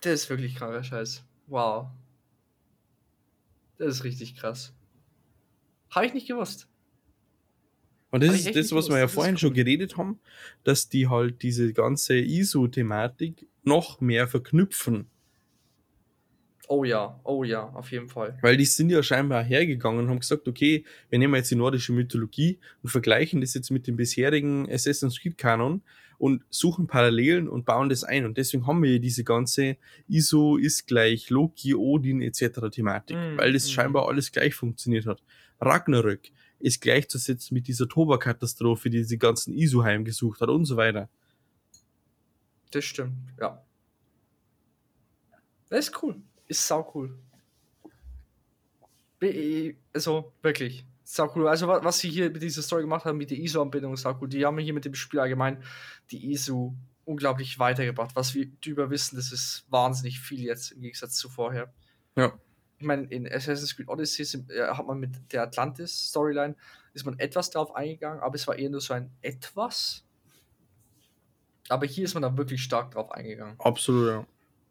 Speaker 1: Das ist wirklich kranker Scheiß. Wow. Das ist richtig krass. Habe ich nicht gewusst.
Speaker 2: Und das ist das, was wir ja vorhin
Speaker 1: cool.
Speaker 2: schon geredet haben, dass die halt diese ganze ISO-Thematik noch mehr verknüpfen.
Speaker 1: Oh ja, oh ja, auf jeden Fall.
Speaker 2: Weil die sind ja scheinbar hergegangen und haben gesagt, okay, wir nehmen jetzt die nordische Mythologie und vergleichen das jetzt mit dem bisherigen Assassin's Creed Kanon und suchen Parallelen und bauen das ein. Und deswegen haben wir diese ganze ISO ist gleich Loki, Odin etc. Thematik,
Speaker 1: Mm,
Speaker 2: weil das
Speaker 1: mm.
Speaker 2: scheinbar alles gleich funktioniert hat. Ragnarök ist gleichzusetzen mit dieser Toba-Katastrophe, die die ganzen ISO heimgesucht hat und so weiter.
Speaker 1: Das stimmt, ja. Das ist cool. Ist sau cool. Also, wirklich. Sau cool. Also, wa- was sie hier mit dieser Story gemacht haben, mit der ISO-Anbindung, ist sau cool. Die haben hier mit dem Spiel allgemein die ISO unglaublich weitergebracht. Was wir darüber wissen, das ist wahnsinnig viel jetzt im Gegensatz zu vorher.
Speaker 2: Ja.
Speaker 1: Ich meine, in Assassin's Creed Odyssey sind, äh, hat man mit der Atlantis-Storyline ist man etwas drauf eingegangen, aber es war eher nur so ein etwas. Aber hier ist man dann wirklich stark drauf eingegangen.
Speaker 2: Absolut, ja.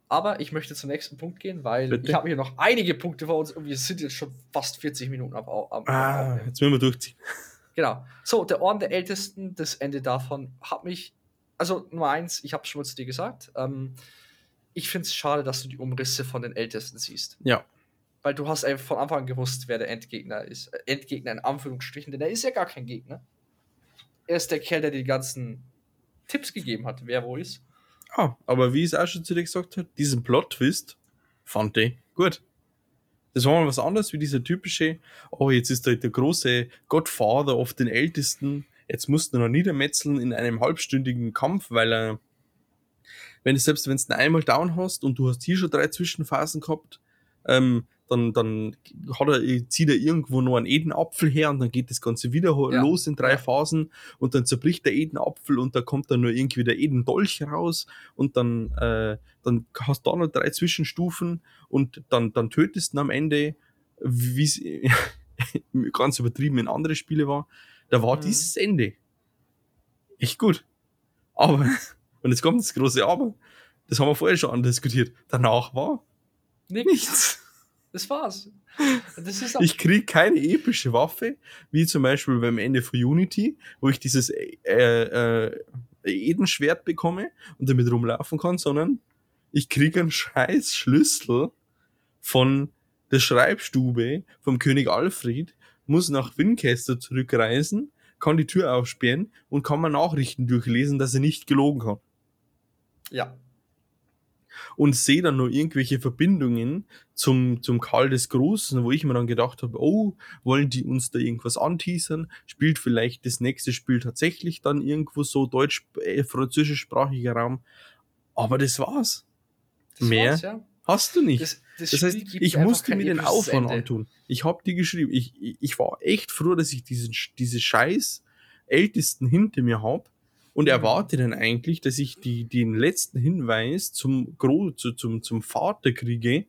Speaker 1: Aber ich möchte zum nächsten Punkt gehen, weil
Speaker 2: Bitte?
Speaker 1: ich habe hier noch einige Punkte vor uns und wir sind jetzt schon fast 40 Minuten am, am, am
Speaker 2: Ah, jetzt müssen wir durchziehen.
Speaker 1: Genau. So, der Orden der Ältesten, das Ende davon hat mich, also Nummer eins, ich habe es schon mal zu dir gesagt, ähm, ich finde es schade, dass du die Umrisse von den Ältesten siehst.
Speaker 2: Ja.
Speaker 1: Weil du hast einfach von Anfang an gewusst, wer der Endgegner ist. Äh, Endgegner in Anführungsstrichen, denn er ist ja gar kein Gegner. Er ist der Kerl, der die ganzen Tipps gegeben hat, wer wo ist.
Speaker 2: Ah, aber wie es auch schon zu dir gesagt hat, diesen Plot-Twist fand ich gut. Das war mal was anderes wie dieser typische, oh, jetzt ist da der große Godfather of den Ältesten, jetzt musst du noch niedermetzeln in einem halbstündigen Kampf, weil er, wenn du selbst wenn du einmal down hast und du hast hier schon drei Zwischenphasen gehabt, ähm, dann, dann hat er, zieht er irgendwo noch einen Edenapfel her und dann geht das Ganze wieder
Speaker 1: Ja,
Speaker 2: los in drei
Speaker 1: ja.
Speaker 2: Phasen und dann zerbricht der Edenapfel und da kommt dann nur irgendwie der Edendolch raus und dann, äh, dann hast du da noch drei Zwischenstufen und dann, dann tötest du ihn am Ende, wie es ganz übertrieben in andere Spiele war. Da war
Speaker 1: Mhm.
Speaker 2: dieses Ende. Echt gut. Aber, und jetzt kommt das große Aber, das haben wir vorher schon andiskutiert. Danach war
Speaker 1: Nix.
Speaker 2: nichts.
Speaker 1: Das war's. Das ist
Speaker 2: Ich krieg keine epische Waffe, wie zum Beispiel beim Ende von Unity, wo ich dieses äh, äh, Edenschwert bekomme und damit rumlaufen kann, sondern ich krieg einen scheiß Schlüssel von der Schreibstube vom König Alfred, muss nach Winchester zurückreisen, kann die Tür aufsperren und kann mir Nachrichten durchlesen, dass er nicht gelogen hat.
Speaker 1: ja.
Speaker 2: Und sehe dann nur irgendwelche Verbindungen zum, zum Karl des Großen, wo ich mir dann gedacht habe, oh, wollen die uns da irgendwas anteasern? Spielt vielleicht das nächste Spiel tatsächlich dann irgendwo so deutsch, äh, französischsprachiger Raum? Aber das war's. Das Mehr war's, ja. hast du nicht. Das, das, das heißt, ich musste mir den Aufwand antun. Ich habe die geschrieben. Ich, ich, ich war echt froh, dass ich diesen, diese scheiß Ältesten hinter mir habe und mhm. erwarte dann eigentlich, dass ich die, den letzten Hinweis zum, Gro zu, zum, zum Vater kriege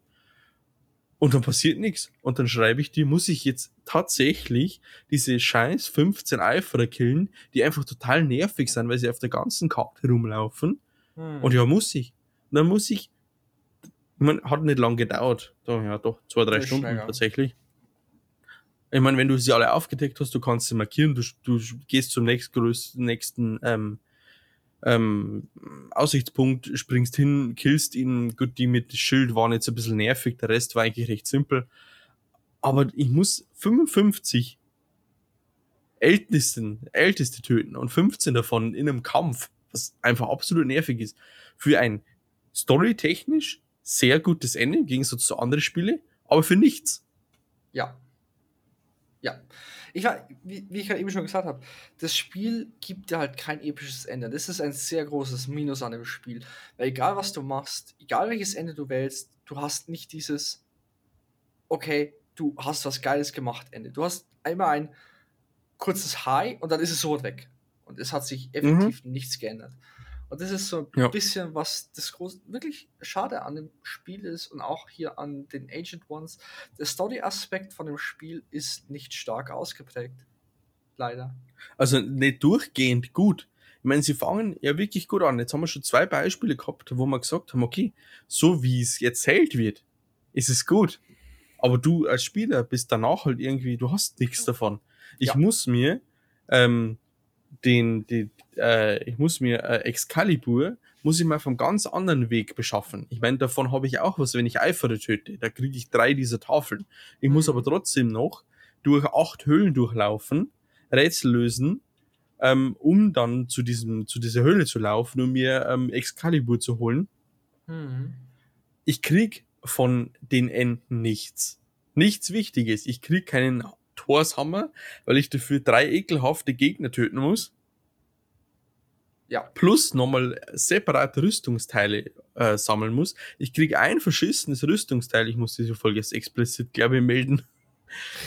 Speaker 2: und dann passiert nichts. Und dann schreibe ich die, muss ich jetzt tatsächlich diese scheiß 15 Eiferer killen, die einfach total nervig sind, weil sie auf der ganzen Karte rumlaufen. Mhm. Und ja, muss ich. Und dann muss ich, man hat nicht lang gedauert. Da, ja, doch, zwei, drei Stunden tatsächlich. Ich meine, wenn du sie alle aufgedeckt hast, du kannst sie markieren, du, du gehst zum nächstgrößten, nächsten ähm, ähm, Aussichtspunkt, springst hin, killst ihn. Gut, die mit Schild waren jetzt ein bisschen nervig, der Rest war eigentlich recht simpel. Aber ich muss 55 Ältesten, Älteste töten und 15 davon in einem Kampf, was einfach absolut nervig ist. Für ein storytechnisch sehr gutes Ende im Gegensatz zu anderen Spielen, aber für nichts.
Speaker 1: Ja, ja. Ich war, wie, wie ich ja eben schon gesagt habe, das Spiel gibt dir halt kein episches Ende. Das ist ein sehr großes Minus an dem Spiel. Weil egal was du machst, egal welches Ende du wählst, du hast nicht dieses, okay, du hast was Geiles gemacht Ende. Du hast einmal ein kurzes High und dann ist es sofort weg. Und es hat sich effektiv mhm. nichts geändert. Und das ist so ein ja. bisschen, was das groß, wirklich schade an dem Spiel ist und auch hier an den Agent Ones. Der Story-Aspekt von dem Spiel ist nicht stark ausgeprägt. Leider.
Speaker 2: Also nicht durchgehend gut. Ich meine, sie fangen ja wirklich gut an. Jetzt haben wir schon zwei Beispiele gehabt, wo wir gesagt haben, okay, so wie es jetzt erzählt wird, ist es gut. Aber du als Spieler bist danach halt irgendwie, du hast nichts davon. Ich ja. muss mir ähm, den, den äh, ich muss mir äh, Excalibur, muss ich mal vom ganz anderen Weg beschaffen. Ich meine, davon habe ich auch was, wenn ich Eifere töte. Da kriege ich drei dieser Tafeln. Ich muss mhm. aber trotzdem noch durch acht Höhlen durchlaufen, Rätsel lösen, ähm, um dann zu diesem, zu dieser Höhle zu laufen, um mir ähm, Excalibur zu holen. Mhm. Ich krieg von den Enden nichts. Nichts Wichtiges. Ich krieg keinen Torshammer, weil ich dafür drei ekelhafte Gegner töten muss. Ja. Plus nochmal separate Rüstungsteile äh, sammeln muss. Ich kriege ein verschissenes Rüstungsteil, ich muss diese Folge jetzt explizit, glaube ich, melden.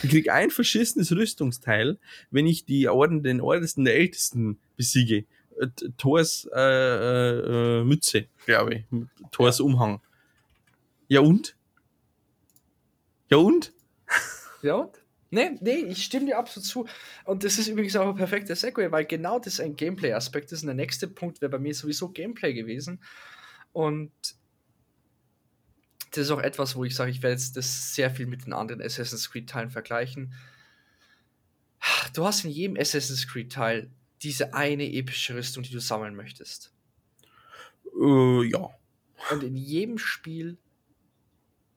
Speaker 2: Ich kriege ein verschissenes Rüstungsteil, wenn ich die Orden, den Ordesten der Ältesten besiege. Äh, Thors äh, äh, Mütze, glaube ich. Thors ja. Umhang. Ja und? Ja und?
Speaker 1: Ja und? Nee, nee, ich stimme dir absolut zu. Und das ist übrigens auch ein perfekter Segway, weil genau das ein Gameplay-Aspekt ist. Und der nächste Punkt wäre bei mir sowieso Gameplay gewesen. Und das ist auch etwas, wo ich sage, ich werde jetzt das sehr viel mit den anderen Assassin's Creed-Teilen vergleichen. Du hast in jedem Assassin's Creed-Teil diese eine epische Rüstung, die du sammeln möchtest.
Speaker 2: Uh, ja.
Speaker 1: Und in jedem Spiel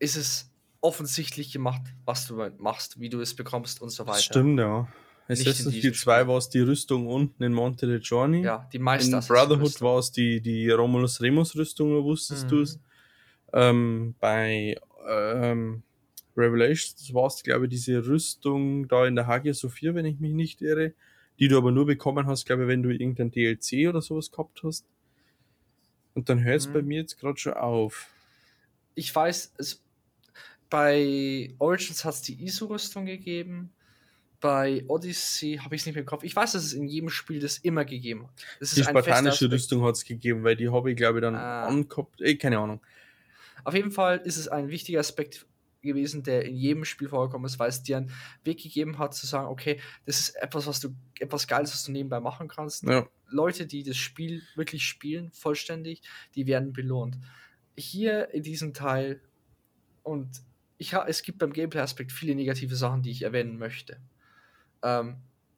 Speaker 1: ist es offensichtlich gemacht, was du machst, wie du es bekommst und so weiter. Das
Speaker 2: stimmt, ja. Assassin's Creed 2 war es die Rüstung unten in Monte de Journey.
Speaker 1: Ja, die meisten.
Speaker 2: In Brotherhood war es die, die Romulus Remus Rüstung, wusstest mhm. du es. Ähm, bei ähm, Revelations war es, glaube ich, diese Rüstung da in der Hagia Sophia, wenn ich mich nicht irre, die du aber nur bekommen hast, glaube ich, wenn du irgendein DLC oder sowas gehabt hast. Und dann hört es mhm. bei mir jetzt gerade schon auf.
Speaker 1: Ich weiß, es bei Origins hat es die ISO-Rüstung gegeben. Bei Odyssey habe ich es nicht mehr im Kopf. Ich weiß, dass es in jedem Spiel das immer gegeben hat.
Speaker 2: die spartanische Rüstung hat es gegeben, weil die ich, glaube ich, dann ah. angehabt. Eh, keine Ahnung.
Speaker 1: Auf jeden Fall ist es ein wichtiger Aspekt gewesen, der in jedem Spiel vorgekommen ist, weil es dir einen Weg gegeben hat, zu sagen, okay, das ist etwas, was du, etwas Geiles, was du nebenbei machen kannst. Ja. Leute, die das Spiel wirklich spielen, vollständig, die werden belohnt. Hier in diesem Teil und ich, es gibt beim Gameplay-Aspekt viele negative Sachen, die ich erwähnen möchte. Ähm,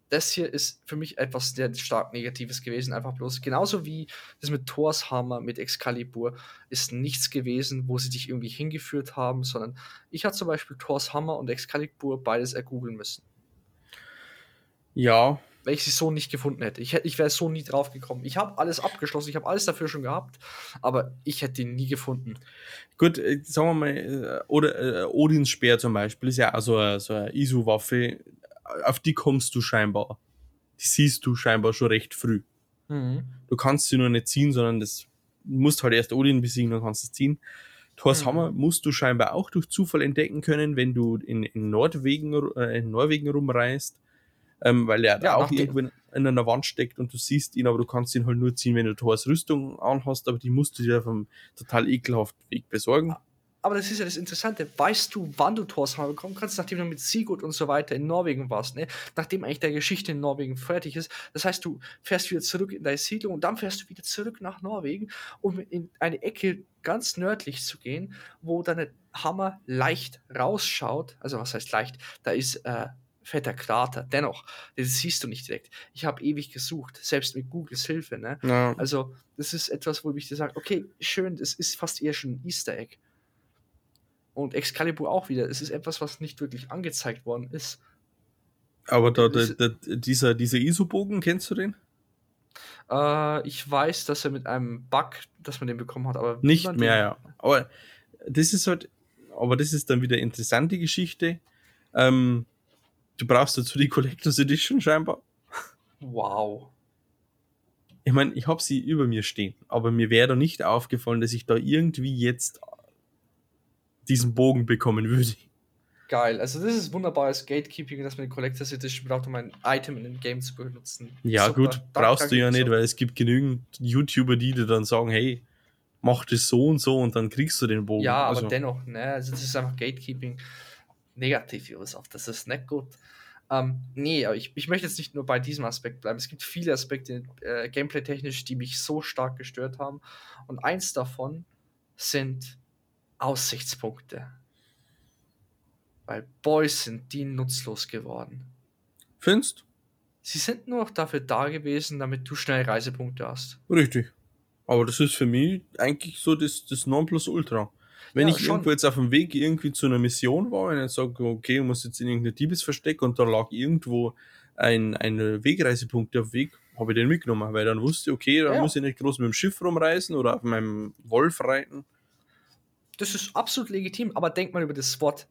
Speaker 1: das hier ist für mich etwas sehr stark Negatives gewesen, einfach bloß. Genauso wie das mit Thors Hammer, mit Excalibur, ist nichts gewesen, wo sie dich irgendwie hingeführt haben, sondern ich habe zum Beispiel Thors Hammer und Excalibur beides ergoogeln müssen.
Speaker 2: Ja,
Speaker 1: weil ich sie so nicht gefunden hätte. Ich, ich wäre so nie drauf gekommen. Ich habe alles abgeschlossen, ich habe alles dafür schon gehabt, aber ich hätte ihn nie gefunden.
Speaker 2: Gut, äh, sagen wir mal, äh, oder äh, Odins Speer zum Beispiel ist ja auch so eine, ISO-Waffe, auf die kommst du scheinbar. Die siehst du scheinbar schon recht früh.
Speaker 1: Mhm.
Speaker 2: Du kannst sie nur nicht ziehen, sondern das musst halt erst Odin besiegen, dann kannst du es ziehen. Thors
Speaker 1: Mhm.
Speaker 2: Hammer musst du scheinbar auch durch Zufall entdecken können, wenn du in, in, Nordwegen, äh, in Norwegen rumreist, ähm, weil er da
Speaker 1: Ja,
Speaker 2: auch irgendwo in, in einer Wand steckt und du siehst ihn, aber du kannst ihn halt nur ziehen, wenn du Thors Rüstung anhast, aber die musst du dir auf einem total ekelhaften Weg besorgen.
Speaker 1: Aber das ist ja das Interessante. Weißt du, wann du Thors Hammer bekommen kannst, nachdem du mit Sigurd und so weiter in Norwegen warst, ne? Nachdem eigentlich der Geschichte in Norwegen fertig ist. Das heißt, du fährst wieder zurück in deine Siedlung und dann fährst du wieder zurück nach Norwegen, um in eine Ecke ganz nördlich zu gehen, wo dein Hammer leicht rausschaut. Also was heißt leicht? Da ist äh, fetter Krater. Dennoch, das siehst du nicht direkt. Ich habe ewig gesucht, selbst mit Googles Hilfe, ne?
Speaker 2: Ja.
Speaker 1: Also, das ist etwas, wo ich dir sage, okay, schön, das ist fast eher schon ein Easter Egg. Und Excalibur auch wieder. Es ist etwas, was nicht wirklich angezeigt worden ist.
Speaker 2: Aber da, da, da, dieser, dieser ISO-Bogen, kennst du den?
Speaker 1: Äh, ich weiß, dass er mit einem Bug, dass man den bekommen hat, aber
Speaker 2: Nicht mehr,
Speaker 1: den-
Speaker 2: ja. Aber das ist halt, aber das ist dann wieder interessante Geschichte. Ähm, du brauchst dazu die Collectors Edition scheinbar.
Speaker 1: Wow.
Speaker 2: Ich meine, ich habe sie über mir stehen, aber mir wäre da nicht aufgefallen, dass ich da irgendwie jetzt diesen Bogen bekommen würde.
Speaker 1: Geil. Also, das ist wunderbares Gatekeeping, dass man den Collectors Edition braucht, um ein Item in dem Game zu benutzen.
Speaker 2: Ja,
Speaker 1: Super.
Speaker 2: gut,
Speaker 1: Dank-
Speaker 2: brauchst
Speaker 1: danke
Speaker 2: du ja nicht,
Speaker 1: so.
Speaker 2: weil es gibt genügend YouTuber, die dir dann sagen, hey, mach das so und so und dann kriegst du den Bogen.
Speaker 1: Ja, aber
Speaker 2: also,
Speaker 1: dennoch, ne? Also das ist einfach Gatekeeping. Negativ, Josef. Das ist nicht gut. Ähm, nee, aber ich, ich möchte jetzt nicht nur bei diesem Aspekt bleiben. Es gibt viele Aspekte äh, gameplay-technisch, die mich so stark gestört haben. Und eins davon sind Aussichtspunkte. Weil Boys sind die nutzlos geworden.
Speaker 2: Findest?
Speaker 1: Sie sind nur noch dafür da gewesen, damit du schnell Reisepunkte hast.
Speaker 2: Richtig. Aber das ist für mich eigentlich so das, das Nonplusultra. Wenn
Speaker 1: Ja,
Speaker 2: ich
Speaker 1: schon.
Speaker 2: irgendwo jetzt auf dem Weg irgendwie zu einer Mission war und ich sage, okay, ich muss jetzt in irgendein Diebesversteck und da lag irgendwo ein, ein Wegreisepunkt auf dem Weg, habe ich den mitgenommen, weil dann wusste ich, okay, da
Speaker 1: Ja.
Speaker 2: muss ich nicht groß mit dem Schiff rumreisen oder auf meinem Wolf reiten.
Speaker 1: Das ist absolut legitim, aber denk mal über das Wort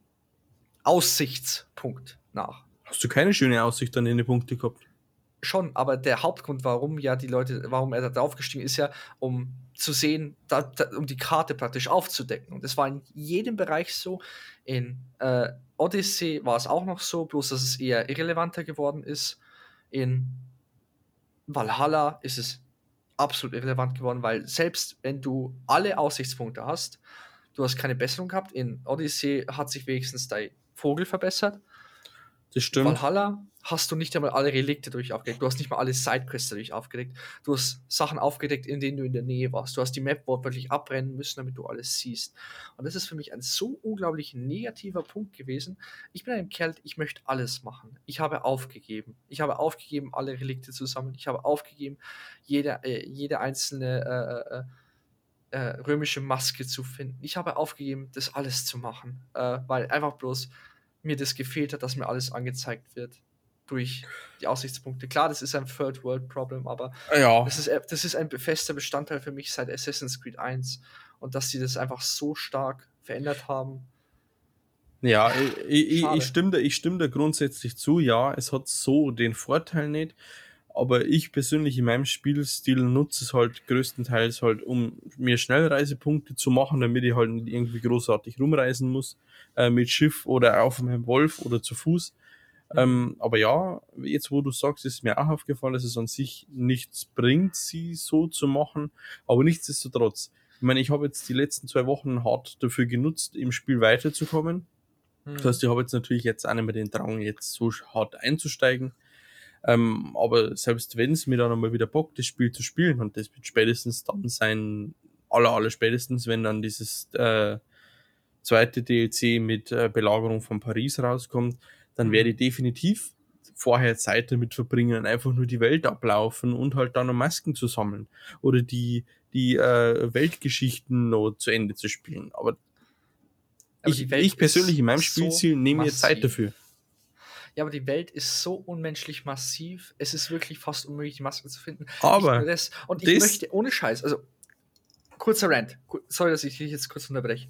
Speaker 1: Aussichtspunkt nach.
Speaker 2: Hast du keine schöne Aussicht an den Punkte gehabt?
Speaker 1: Schon, aber der Hauptgrund, warum ja die Leute, warum er da draufgestiegen ist, ja, um zu sehen, da, da, um die Karte praktisch aufzudecken. Und das war in jedem Bereich so. In äh, Odyssey war es auch noch so, bloß dass es eher irrelevanter geworden ist. In Valhalla ist es absolut irrelevant geworden, weil selbst wenn du alle Aussichtspunkte hast, du hast keine Besserung gehabt. In Odyssey hat sich wenigstens dein Vogel verbessert.
Speaker 2: Das stimmt.
Speaker 1: Valhalla hast du nicht einmal alle Relikte durch aufgedeckt. Du hast nicht mal alle Sidequests durch aufgedeckt. Du hast Sachen aufgedeckt, in denen du in der Nähe warst. Du hast die Map wortwörtlich abbrennen müssen, damit du alles siehst. Und das ist für mich ein so unglaublich negativer Punkt gewesen. Ich bin ein Kerl, ich möchte alles machen. Ich habe aufgegeben. Ich habe aufgegeben, alle Relikte zu sammeln. Ich habe aufgegeben, jede, äh, jede einzelne äh, äh, äh, römische Maske zu finden. Ich habe aufgegeben, das alles zu machen, äh, weil einfach bloß mir das gefehlt hat, dass mir alles angezeigt wird durch die Aussichtspunkte. Klar, das ist ein Third World Problem, aber
Speaker 2: Ja,
Speaker 1: das ist, äh, das ist ein fester Bestandteil für mich seit Assassin's Creed 1 und dass sie das einfach so stark verändert haben.
Speaker 2: Ja, ich, ich, ich, stimme da, ich stimme da grundsätzlich zu. Ja, es hat so den Vorteil nicht. Aber ich persönlich in meinem Spielstil nutze es halt größtenteils halt, um mir Schnellreisepunkte zu machen, damit ich halt nicht irgendwie großartig rumreisen muss. Äh, mit Schiff oder auf meinem Wolf oder zu Fuß. Ähm, aber ja, jetzt wo du sagst, ist mir auch aufgefallen, dass es an sich nichts bringt, sie so zu machen. Aber nichtsdestotrotz. Ich meine, ich habe jetzt die letzten zwei Wochen hart dafür genutzt, im Spiel weiterzukommen.
Speaker 1: Hm.
Speaker 2: Das heißt, ich habe jetzt natürlich jetzt auch nicht mehr den Drang, jetzt so hart einzusteigen. Ähm, aber selbst wenn es mir dann einmal wieder bockt, das Spiel zu spielen, und das wird spätestens dann sein, aller, aller spätestens, wenn dann dieses äh, zweite DLC mit äh, Belagerung von Paris rauskommt, dann
Speaker 1: Mhm.
Speaker 2: werde ich definitiv vorher Zeit damit verbringen, einfach nur die Welt ablaufen und halt dann noch Masken zu sammeln oder die, die äh, Weltgeschichten noch zu Ende zu spielen. Aber
Speaker 1: Aber
Speaker 2: ich, ich persönlich in meinem
Speaker 1: so
Speaker 2: Spielziel nehme mir Zeit dafür.
Speaker 1: Ja, aber die Welt ist so unmenschlich massiv. Es ist wirklich fast unmöglich, die Maske zu finden.
Speaker 2: Aber
Speaker 1: das, und ich möchte ohne Scheiß, also kurzer Rant. Sorry, dass ich dich jetzt kurz unterbreche.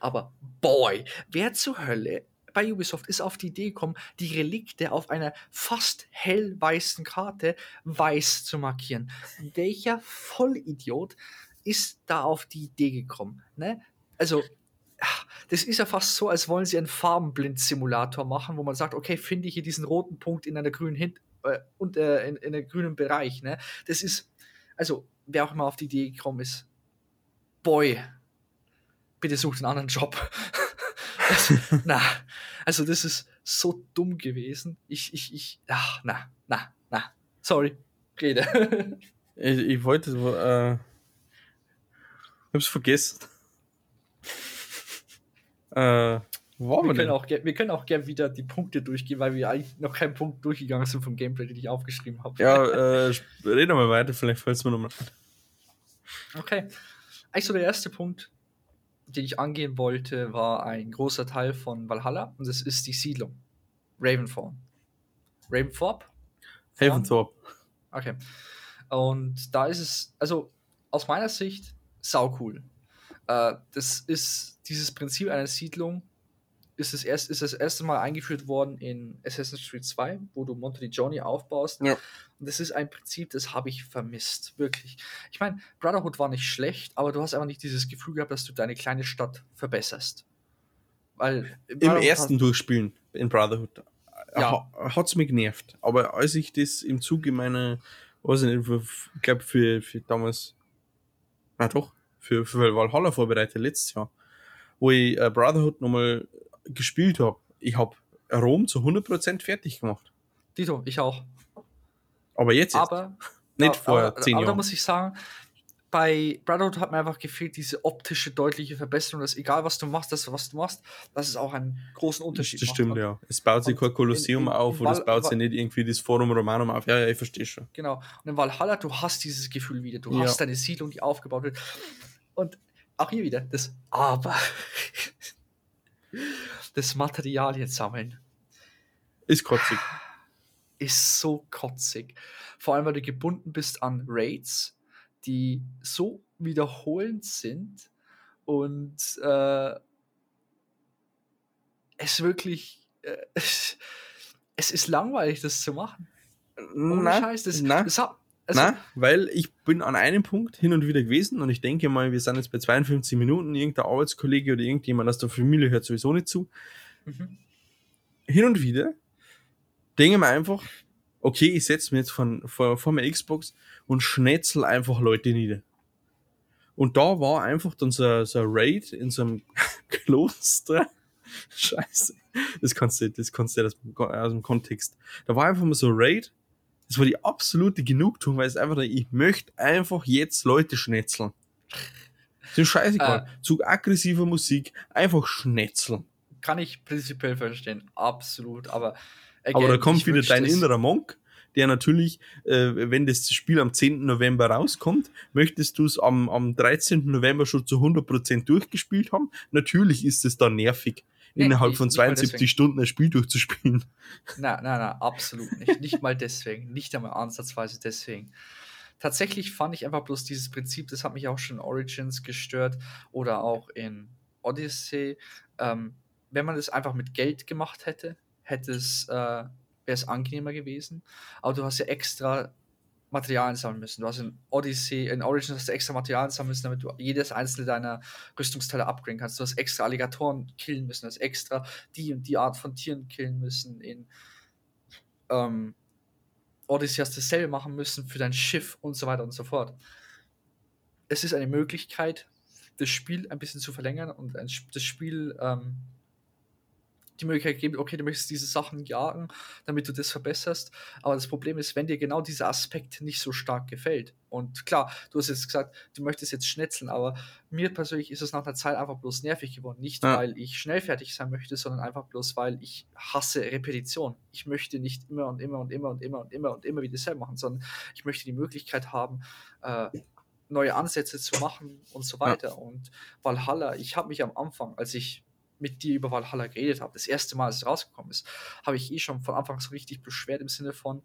Speaker 1: Aber boy, wer zur Hölle bei Ubisoft ist auf die Idee gekommen, die Relikte auf einer fast hellweißen Karte weiß zu markieren? Welcher Vollidiot ist da auf die Idee gekommen? Ne? Also, das ist ja fast so, als wollen sie einen Farbenblind-Simulator machen, wo man sagt, okay, finde ich hier diesen roten Punkt in einer grünen Hin äh, und äh, in, in einem grünen Bereich. Ne? Das ist, also, wer auch immer auf die Idee gekommen ist, boy, bitte sucht einen anderen Job. das, na, also das ist so dumm gewesen. Ich, ich, ich, ach, na, na, na, sorry, rede.
Speaker 2: ich, ich wollte, äh, ich hab's vergessen. Äh,
Speaker 1: wir, können auch, wir können auch gerne wieder die Punkte durchgehen, weil wir eigentlich noch keinen Punkt durchgegangen sind vom Gameplay, den ich aufgeschrieben habe.
Speaker 2: Ja, äh, reden wir mal weiter, vielleicht fällt es mir nochmal.
Speaker 1: Okay. Eigentlich so der erste Punkt, den ich angehen wollte, war ein großer Teil von Valhalla und das ist die Siedlung. Raventhorn. Raventhorpe?
Speaker 2: Haventhorpe.
Speaker 1: Okay. Und da ist es, also aus meiner Sicht, sau cool. Äh, das ist dieses Prinzip einer Siedlung, ist das, erst, ist das erste Mal eingeführt worden in Assassin's Creed 2, wo du Monteriggioni aufbaust.
Speaker 2: Ja.
Speaker 1: Und das ist ein Prinzip, das habe ich vermisst, wirklich. Ich meine, Brotherhood war nicht schlecht, aber du hast einfach nicht dieses Gefühl gehabt, dass du deine kleine Stadt verbesserst. Weil
Speaker 2: Im ersten Durchspielen in Brotherhood
Speaker 1: Ja.
Speaker 2: ha, hat's mich genervt. Aber als ich das im Zuge meiner, weiß ich nicht, ich glaube für, für damals, na doch, für, für Valhalla vorbereitet letztes Jahr, wo ich äh, Brotherhood nochmal gespielt habe. Ich habe Rom zu 100% fertig gemacht.
Speaker 1: Dito, ich auch.
Speaker 2: Aber jetzt, jetzt
Speaker 1: Aber
Speaker 2: nicht
Speaker 1: aber,
Speaker 2: vor
Speaker 1: aber,
Speaker 2: 10
Speaker 1: aber da
Speaker 2: Jahren.
Speaker 1: muss ich sagen, bei Brotherhood hat mir einfach gefehlt, diese optische, deutliche Verbesserung, dass egal was du machst, das, was du machst, dass es auch einen großen Unterschied
Speaker 2: Das
Speaker 1: macht.
Speaker 2: stimmt, ja. Es baut sich kein Kolosseum
Speaker 1: in- in-
Speaker 2: auf
Speaker 1: in
Speaker 2: oder es baut sich nicht irgendwie das Forum Romanum auf. Ja, ja, ich verstehe schon.
Speaker 1: Genau. Und in Valhalla, du hast dieses Gefühl wieder. Du
Speaker 2: Ja.
Speaker 1: hast deine Siedlung, die aufgebaut wird. Und auch hier wieder das Aber. das Materialien sammeln
Speaker 2: Ist kotzig.
Speaker 1: ist so kotzig. Vor allem, weil du gebunden bist an Raids, die so wiederholend sind und äh, es wirklich. Äh, es ist langweilig, das zu machen. Ohne Scheiß. Das, das hat, also,
Speaker 2: Na, weil ich bin an einem Punkt hin und wieder gewesen und ich denke mal, wir sind jetzt bei 52 Minuten, irgendein Arbeitskollege oder irgendjemand aus der Familie hört sowieso nicht zu.
Speaker 1: mhm.
Speaker 2: Hin und wieder denke mir einfach, okay, ich setze mich jetzt von, vor, vor meiner Xbox und schnetzel einfach Leute nieder. Und da war einfach dann so, so ein Raid in so einem Kloster. Scheiße. Das kannst du, das kannst du aus dem, aus dem Kontext. Da war einfach mal so ein Raid. Das war die absolute Genugtuung, weil es einfach, ich möchte einfach jetzt Leute schnetzeln. Das ist scheißegal. Zu aggressiver Musik, einfach schnetzeln.
Speaker 1: kann ich prinzipiell verstehen, absolut. Aber,
Speaker 2: Aber da
Speaker 1: again,
Speaker 2: kommt wieder dein innerer Monk, der natürlich, äh, wenn das Spiel am 10. November rauskommt, möchtest du es am, am 13. November schon zu 100% durchgespielt haben. Natürlich ist es dann nervig, innerhalb
Speaker 1: ich-
Speaker 2: von
Speaker 1: nicht mal
Speaker 2: 72
Speaker 1: deswegen.
Speaker 2: Stunden ein Spiel durchzuspielen.
Speaker 1: Nein, nein, nein, absolut nicht. Nicht mal deswegen. Nicht einmal ansatzweise deswegen. Tatsächlich fand ich einfach bloß dieses Prinzip, das hat mich auch schon in Origins gestört oder auch in Odyssey. Ähm, wenn man das einfach mit Geld gemacht hätte, hätte es, äh, wäre es angenehmer gewesen. Aber du hast ja extra Materialien sammeln müssen. Du hast in Odyssey, in Origins hast du extra Materialien sammeln müssen, damit du jedes einzelne deiner Rüstungsteile upgraden kannst. Du hast extra Alligatoren killen müssen, du hast extra die und die Art von Tieren killen müssen. In ähm, Odyssey hast du dasselbe machen müssen für dein Schiff und so weiter und so fort. Es ist eine Möglichkeit, das Spiel ein bisschen zu verlängern und das Spiel ähm, die Möglichkeit geben, okay, du möchtest diese Sachen jagen, damit du das verbesserst. Aber das Problem ist, wenn dir genau dieser Aspekt nicht so stark gefällt. Und klar, du hast jetzt gesagt, du möchtest jetzt schnetzeln, aber mir persönlich ist es nach einer Zeit einfach bloß nervig geworden. Nicht,
Speaker 2: Ja.
Speaker 1: weil ich schnell fertig sein möchte, sondern einfach bloß, weil ich hasse Repetition. Ich möchte nicht immer und immer und immer und immer und immer und immer wieder dasselbe machen, sondern ich möchte die Möglichkeit haben, äh, neue Ansätze zu machen und so
Speaker 2: Ja.
Speaker 1: weiter. Und Valhalla, ich habe mich am Anfang, als ich mit dir über Valhalla geredet habe, das erste Mal, als es rausgekommen ist, habe ich eh schon von Anfang so richtig beschwert im Sinne von,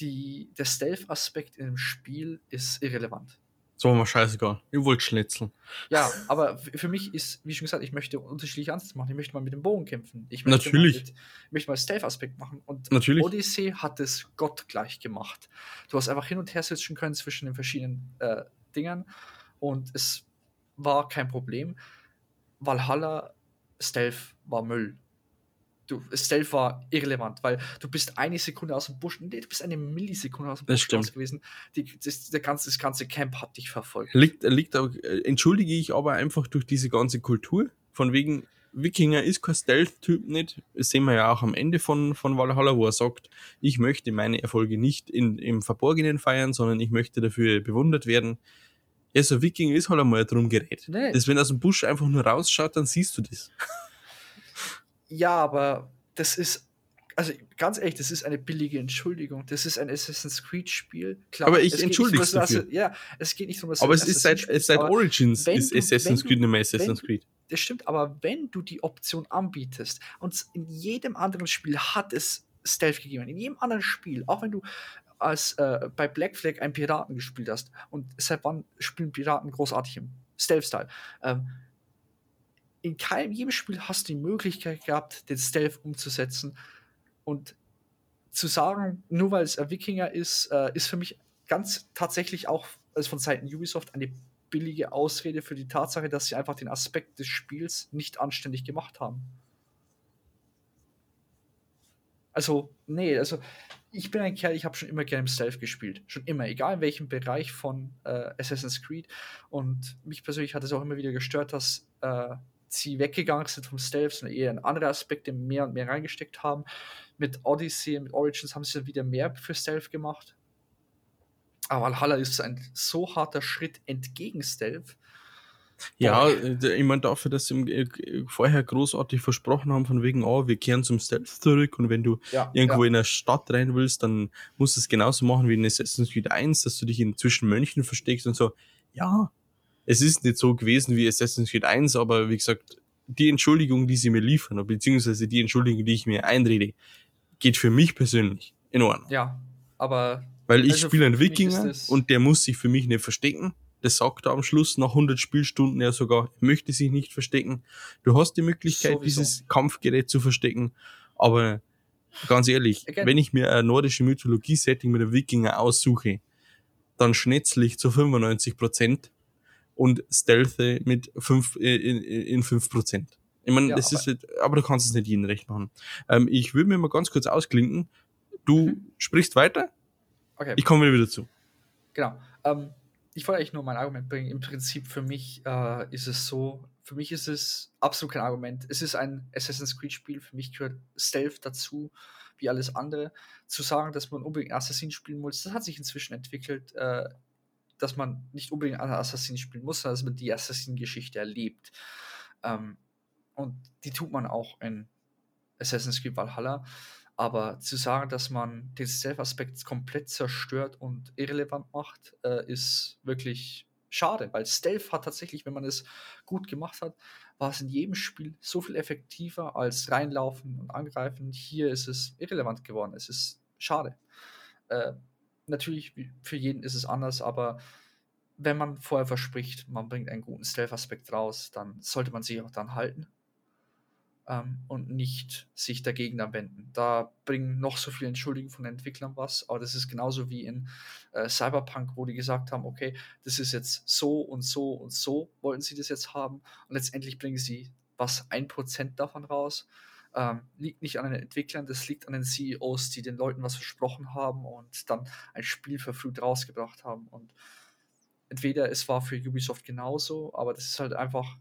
Speaker 1: die, der Stealth-Aspekt in dem Spiel ist irrelevant.
Speaker 2: So mir scheißegal. Ich wollte schnitzeln.
Speaker 1: Ja, aber für mich ist, wie schon gesagt, ich möchte unterschiedliche Ansätze machen. Ich möchte mal mit dem Bogen kämpfen. Ich
Speaker 2: möchte Natürlich.
Speaker 1: Mal mit, ich möchte mal Stealth-Aspekt machen. Und
Speaker 2: Natürlich.
Speaker 1: Odyssey hat es gottgleich gemacht. Du hast einfach hin und her switchen können zwischen den verschiedenen äh, Dingern und es war kein Problem. Valhalla Stealth war Müll du, Stealth war irrelevant, weil du bist eine Sekunde aus dem Busch, nee, du bist eine Millisekunde aus dem Busch raus gewesen. Die, das, der ganze, das ganze Camp hat dich verfolgt.
Speaker 2: Liegt, liegt auch, äh, entschuldige ich aber einfach durch diese ganze Kultur, von wegen Wikinger ist kein Stealth-Typ nicht. Das sehen wir ja auch am Ende von, von Valhalla, wo er sagt, ich möchte meine Erfolge nicht in, im Verborgenen feiern, sondern ich möchte dafür bewundert werden. Ja, so Wikinger ist halt einmal drum gerät. Nee. Das, wenn er aus dem Busch einfach nur rausschaut, dann siehst du das.
Speaker 1: Ja, aber das ist, also ganz ehrlich, das ist eine billige Entschuldigung. Das ist ein Assassin's Creed-Spiel.
Speaker 2: Aber ich entschuldige
Speaker 1: es
Speaker 2: dafür.
Speaker 1: Ja, es geht nicht darum,
Speaker 2: dass Aber es ist seit, es seit Origins ist du, Assassin's Creed nicht mehr Assassin's Creed.
Speaker 1: Das stimmt, aber wenn du die Option anbietest und in jedem anderen Spiel hat es Stealth gegeben, in jedem anderen Spiel, auch wenn du als äh, bei Black Flag einen Piraten gespielt hast und seit wann spielen Piraten großartig im Stealth-Style? Ähm, in keinem jedem Spiel hast du die Möglichkeit gehabt, den Stealth umzusetzen. Und zu sagen, nur weil es ein Wikinger ist, äh, ist für mich ganz tatsächlich auch also von Seiten Ubisoft eine billige Ausrede für die Tatsache, dass sie einfach den Aspekt des Spiels nicht anständig gemacht haben. Also, nee, also ich bin ein Kerl, ich habe schon immer gerne im Stealth gespielt. Schon immer, egal in welchem Bereich von äh, Assassin's Creed. Und mich persönlich hat es auch immer wieder gestört, dass äh, sie weggegangen sind vom Stealth, sondern eher in andere Aspekte mehr und mehr reingesteckt haben. Mit Odyssey, mit Origins haben sie dann wieder mehr für Stealth gemacht. Aber Valhalla ist ein so harter Schritt entgegen Stealth.
Speaker 2: Ja, äh, ich meine dafür, dass sie äh, vorher großartig versprochen haben, von wegen, oh, wir kehren zum Stealth zurück und wenn du ja, irgendwo ja. in eine Stadt rein willst, dann musst du es genauso machen wie in Assassin's Creed 1, dass du dich in zwischen Mönchen versteckst und so. Ja, es ist nicht so gewesen wie Assassin's Creed 1, aber wie gesagt, die Entschuldigung, die sie mir liefern, beziehungsweise die Entschuldigung, die ich mir einrede, geht für mich persönlich in Ordnung.
Speaker 1: Ja, aber.
Speaker 2: Weil ich also spiele einen Wikinger und der muss sich für mich nicht verstecken. Das sagt er am Schluss nach 100 Spielstunden ja sogar, möchte sich nicht verstecken. Du hast die Möglichkeit, Sowieso. dieses Kampfgerät zu verstecken, aber ganz ehrlich, Again. wenn ich mir ein nordische Mythologie-Setting mit einem Wikinger aussuche, dann schnetzel ich zu 95 Prozent und Stealthy mit 5 äh, in, in 5%. Ich meine, ja, das aber ist halt, aber du kannst es nicht jedem recht machen. Ähm, ich würde mir mal ganz kurz ausklinken. Du mhm. sprichst weiter. Okay. Ich komme wieder zu.
Speaker 1: Genau. Ähm, ich wollte eigentlich nur mein Argument bringen. Im Prinzip für mich äh, ist es so, für mich ist es absolut kein Argument. Es ist ein Assassin's Creed Spiel. Für mich gehört Stealth dazu, wie alles andere. Zu sagen, dass man unbedingt Assassin spielen muss, das hat sich inzwischen entwickelt. Äh, dass man nicht unbedingt einen Assassin spielen muss, sondern dass man die Assassin-Geschichte erlebt. Ähm, und die tut man auch in Assassin's Creed Valhalla. Aber zu sagen, dass man den Stealth-Aspekt komplett zerstört und irrelevant macht, äh, ist wirklich schade, weil Stealth hat tatsächlich, wenn man es gut gemacht hat, war es in jedem Spiel so viel effektiver als reinlaufen und angreifen. Hier ist es irrelevant geworden. Es ist schade. Äh, natürlich, für jeden ist es anders, aber wenn man vorher verspricht, man bringt einen guten Stealth-Aspekt raus, dann sollte man sich auch dann halten ähm, und nicht sich dagegen dann wenden. Da bringen noch so viele Entschuldigungen von Entwicklern was, aber das ist genauso wie in äh, Cyberpunk, wo die gesagt haben, okay, das ist jetzt so und so und so, wollten sie das jetzt haben und letztendlich bringen sie was, ein Prozent davon raus ähm, liegt nicht an den Entwicklern, das liegt an den CEOs, die den Leuten was versprochen haben und dann ein Spiel verfrüht rausgebracht haben. Und entweder es war für Ubisoft genauso, aber das ist halt einfach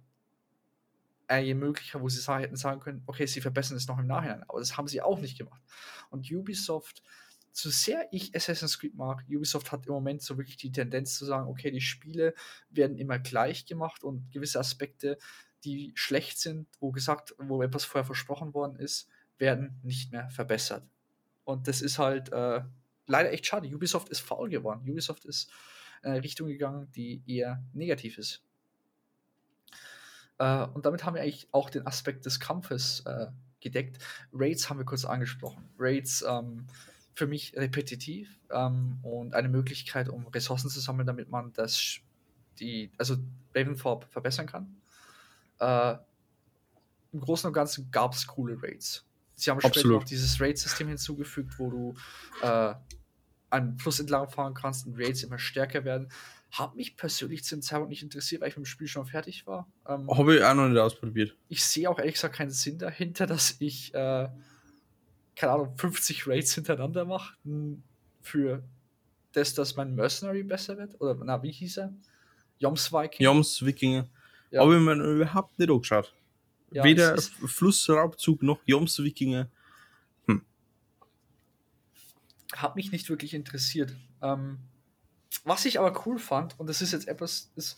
Speaker 1: je möglicher, wo sie hätten sagen können, okay, sie verbessern es noch im Nachhinein, aber das haben sie auch nicht gemacht. Und Ubisoft, so sehr ich Assassin's Creed mag, Ubisoft hat im Moment so wirklich die Tendenz zu sagen, okay, die Spiele werden immer gleich gemacht und gewisse Aspekte die schlecht sind, wo gesagt, wo etwas vorher versprochen worden ist, werden nicht mehr verbessert. Und das ist halt äh, leider echt schade. Ubisoft ist faul geworden. Ubisoft ist in eine Richtung gegangen, die eher negativ ist. Äh, und damit haben wir eigentlich auch den Aspekt des Kampfes äh, gedeckt. Raids haben wir kurz angesprochen. Raids ähm, für mich repetitiv ähm, und eine Möglichkeit, um Ressourcen zu sammeln, damit man das die, also Raventhorpe verbessern kann. Äh, Im Großen und Ganzen gab es coole Raids. Sie haben später noch dieses Raid-System hinzugefügt, wo du äh, einen Fluss entlang fahren kannst und Raids immer stärker werden. Hat mich persönlich zu dem Zeitpunkt nicht interessiert, weil ich mit dem Spiel schon fertig war.
Speaker 2: Ähm, Habe ich auch noch nicht ausprobiert.
Speaker 1: Ich sehe auch ehrlich gesagt keinen Sinn dahinter, dass ich, äh, keine Ahnung, 50 Raids hintereinander mache. Für das, dass mein Mercenary besser wird. Oder, na, wie hieß er?
Speaker 2: Joms Viking. Joms Wikinger. Ja. Aber man überhaupt nicht angeschaut. Ja, Weder Flussraubzug noch Joms Wikinger. Hm.
Speaker 1: Hat mich nicht wirklich interessiert. Ähm, was ich aber cool fand, und das ist jetzt etwas, ist,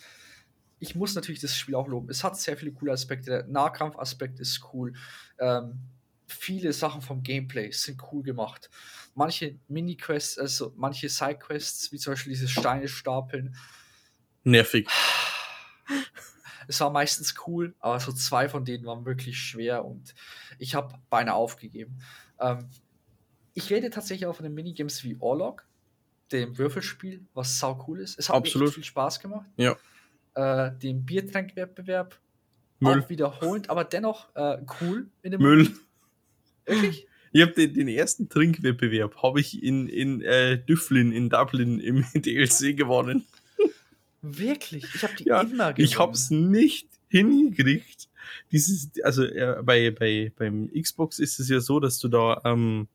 Speaker 1: ich muss natürlich das Spiel auch loben. Es hat sehr viele coole Aspekte. Der Nahkampfaspekt ist cool. Ähm, viele Sachen vom Gameplay sind cool gemacht. Manche Mini-Quests, also manche Side-Quests, wie zum Beispiel diese Steine stapeln.
Speaker 2: Nervig.
Speaker 1: Es war meistens cool, aber so zwei von denen waren wirklich schwer und ich habe beinahe aufgegeben. Ähm, ich rede tatsächlich auch von den Minigames wie Orlog dem Würfelspiel, was sau cool ist. Es hat Absolut. mir viel Spaß gemacht.
Speaker 2: Ja.
Speaker 1: Äh, den Biertrankwettbewerb Müll. auch wiederholend, aber dennoch äh, cool
Speaker 2: in dem Müll. Wirklich? Ich habe den, den, ersten Trinkwettbewerb habe ich in, in äh, Düflin in Dublin im DLC gewonnen.
Speaker 1: Wirklich? Ich habe die
Speaker 2: ja, immer gewonnen. Ich habe es nicht hingekriegt. Dieses, also äh, bei, bei beim Xbox ist es ja so, dass du da ähm,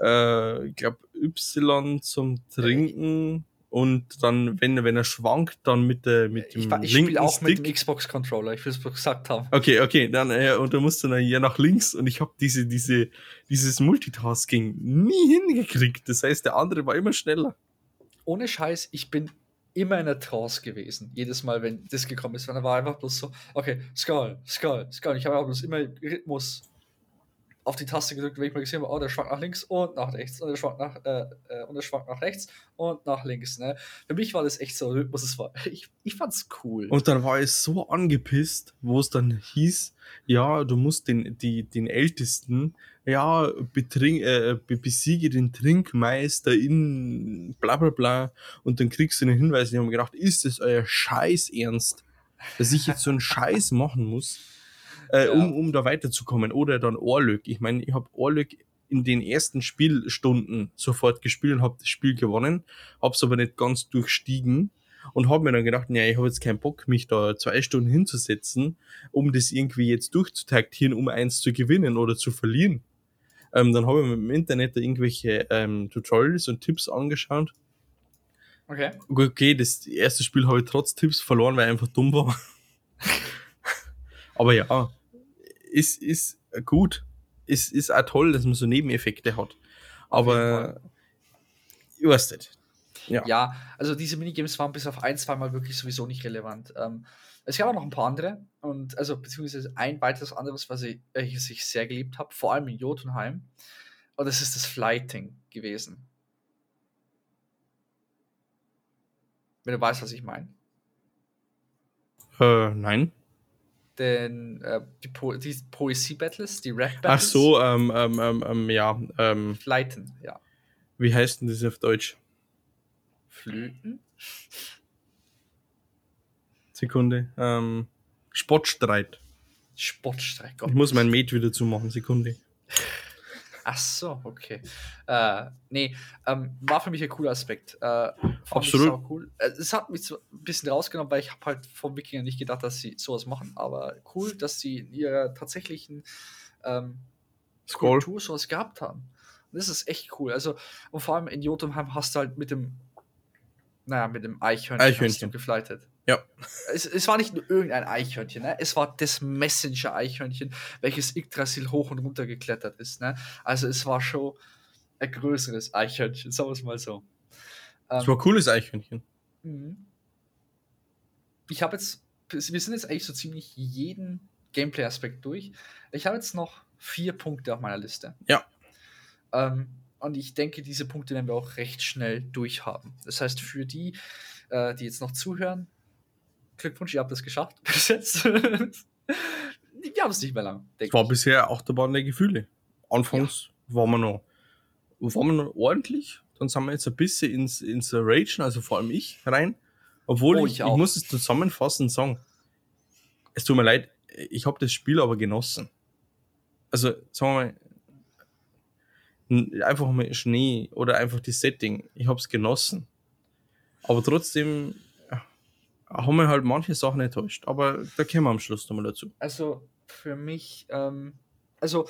Speaker 2: äh, ich glaube, Y zum Trinken und dann, wenn, wenn er schwankt, dann mit, der, mit dem
Speaker 1: Ich, ich spiele auch Stick. mit dem Xbox-Controller, ich will es gesagt haben.
Speaker 2: Okay, okay, dann, äh, und du musst dann ja nach links und ich habe diese, diese, dieses Multitasking nie hingekriegt. Das heißt, der andere war immer schneller.
Speaker 1: Ohne Scheiß, ich bin immer in der Trance gewesen. Jedes Mal, wenn das gekommen ist, weil er war einfach bloß so, okay, Skull, Skull, Skull. Ich habe auch bloß immer Rhythmus auf die Taste gedrückt, wenn ich mal gesehen habe, oh, der schwankt nach links und nach rechts und der schwankt nach, äh, äh, und der schwankt nach rechts und nach links. Ne? Für mich war das echt so Rhythmus. Es war, ich, ich fand's cool.
Speaker 2: Und dann war es so angepisst, wo es dann hieß, ja, du musst den, die, den Ältesten, ja, betrink, äh, besiege den Trinkmeister in bla bla bla und dann kriegst du einen Hinweis. Ich habe mir gedacht, ist das euer Scheiß ernst, dass ich jetzt so einen Scheiß machen muss? Äh, ja. um, um da weiterzukommen. Oder dann Orlök. Ich meine, ich habe Orlök in den ersten Spielstunden sofort gespielt und habe das Spiel gewonnen, habe es aber nicht ganz durchstiegen und habe mir dann gedacht, nee, ich habe jetzt keinen Bock, mich da zwei Stunden hinzusetzen, um das irgendwie jetzt durchzutaktieren, um eins zu gewinnen oder zu verlieren. Ähm, dann habe ich mir im Internet da irgendwelche ähm, Tutorials und Tipps angeschaut.
Speaker 1: Okay.
Speaker 2: Okay, das erste Spiel habe ich trotz Tipps verloren, weil ich einfach dumm war. aber ja, ist, ist gut. Ist, ist auch toll, dass man so Nebeneffekte hat. Aber ich weiß nicht.
Speaker 1: Ja. ja, also diese Minigames waren bis auf ein, zwei Mal wirklich sowieso nicht relevant. Ähm, es gab auch noch ein paar andere und also beziehungsweise ein weiteres anderes, was ich, welches ich sehr geliebt habe, vor allem in Jotunheim. Und das ist das Flighting gewesen. Wenn du weißt, was ich meine.
Speaker 2: Äh, nein
Speaker 1: den, äh, die, po die Poesie-Battles, die Rap-Battles.
Speaker 2: Ach so, ähm, ähm, ähm, ähm ja. Ähm,
Speaker 1: Fleiten, ja.
Speaker 2: Wie heißt denn das auf Deutsch?
Speaker 1: Flöten?
Speaker 2: Sekunde. Ähm, Spottstreit.
Speaker 1: Spottstreit,
Speaker 2: Gott. Ich muss mein Mate wieder zumachen, Sekunde.
Speaker 1: Ach so, okay. Äh, nee, ähm, war für mich ein cooler Aspekt. Äh,
Speaker 2: Absolut.
Speaker 1: cool. Äh, es hat mich so ein bisschen rausgenommen, weil ich habe halt vom Wikinger nicht gedacht, dass sie sowas machen. Aber cool, dass sie in ihrer tatsächlichen ähm, Kultur sowas gehabt haben. Und das ist echt cool. Also, und vor allem in Jotunheim hast du halt mit dem naja, mit dem Eichhörnchen,
Speaker 2: Eichhörnchen.
Speaker 1: gefleitet.
Speaker 2: Ja.
Speaker 1: Es, es, war nicht nur irgendein Eichhörnchen, ne? es war das Messenger-Eichhörnchen, welches Yggdrasil hoch und runter geklettert ist. Ne? Also es war schon ein größeres Eichhörnchen, sagen wir es mal so.
Speaker 2: Es ähm, war ein cooles Eichhörnchen.
Speaker 1: Mhm. Ich habe jetzt, wir sind jetzt eigentlich so ziemlich jeden Gameplay-Aspekt durch. Ich habe jetzt noch vier Punkte auf meiner Liste.
Speaker 2: Ja.
Speaker 1: Ähm, und ich denke, diese Punkte werden wir auch recht schnell durchhaben. Das heißt, für die, äh, die jetzt noch zuhören, Glückwunsch, ihr habt es geschafft bis jetzt. wir haben es nicht mehr lang.
Speaker 2: Es war ich. bisher Achterbahn der Gefühle. Anfangs ja. waren wir noch, waren wir noch ordentlich. Dann sind wir jetzt ein bisschen ins, ins Ragen, also vor allem ich, rein. Obwohl oh, ich, ich, ich muss es zusammenfassend sagen. Es tut mir leid, ich habe das Spiel aber genossen. Also, sagen wir mal, einfach mal Schnee oder einfach das Setting. Ich habe es genossen. Aber trotzdem haben wir halt manche Sachen enttäuscht. Aber da kommen wir am Schluss nochmal dazu.
Speaker 1: Also für mich, ähm, also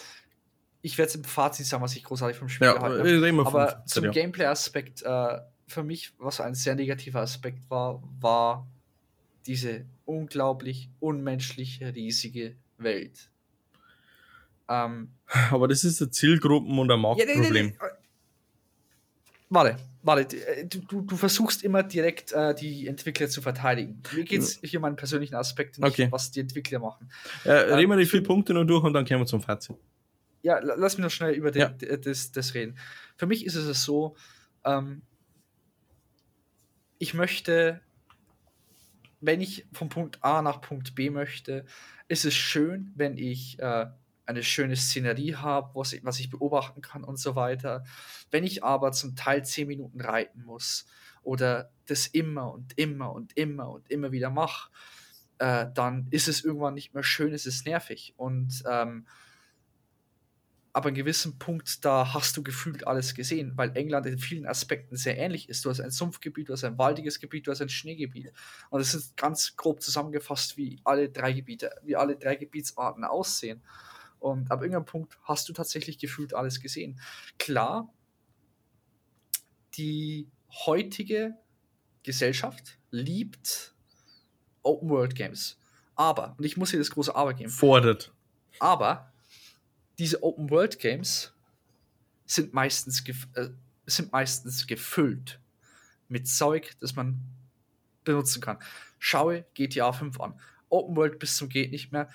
Speaker 1: ich werde es im Fazit sagen, was ich großartig vom Spiel ja, gehalten habe. Aber zum ja. Gameplay-Aspekt, äh, für mich, was ein sehr negativer Aspekt war, war diese unglaublich unmenschlich riesige Welt.
Speaker 2: Ähm, aber das ist ein Zielgruppen- und ein Marktproblem. Ja,
Speaker 1: Warte, warte, äh, du, du versuchst immer direkt äh, die Entwickler zu verteidigen. Mir geht es hier um einen persönlichen Aspekt, nicht okay. was die Entwickler machen.
Speaker 2: Ähm, reden wir die vier Punkte noch durch und dann kommen wir zum Fazit.
Speaker 1: Ja, lass mich noch schnell über den, ja. das, das reden. Für mich ist es so, ähm, ich möchte, wenn ich von Punkt A nach Punkt B möchte, ist es schön, wenn ich äh, eine schöne Szenerie habe, was ich, was ich beobachten kann und so weiter. Wenn ich aber zum Teil zehn Minuten reiten muss oder das immer und immer und immer und immer wieder mache, äh, dann ist es irgendwann nicht mehr schön, es ist nervig. Und ähm, aber an gewissem Punkt, da hast du gefühlt alles gesehen, weil England in vielen Aspekten sehr ähnlich ist. Du hast ein Sumpfgebiet, du hast ein waldiges Gebiet, du hast ein Schneegebiet. Und es ist ganz grob zusammengefasst, wie alle drei Gebiete, wie alle drei Gebietsarten aussehen. Und ab irgendeinem Punkt hast du tatsächlich gefühlt alles gesehen. Klar, die heutige Gesellschaft liebt Open World Games. Aber, und ich muss hier das große Aber geben.
Speaker 2: Fordert.
Speaker 1: Aber diese Open World Games sind meistens, äh, sind meistens gefüllt mit Zeug, das man benutzen kann. Schaue GTA 5 an. Open World bis zum geht nicht mehr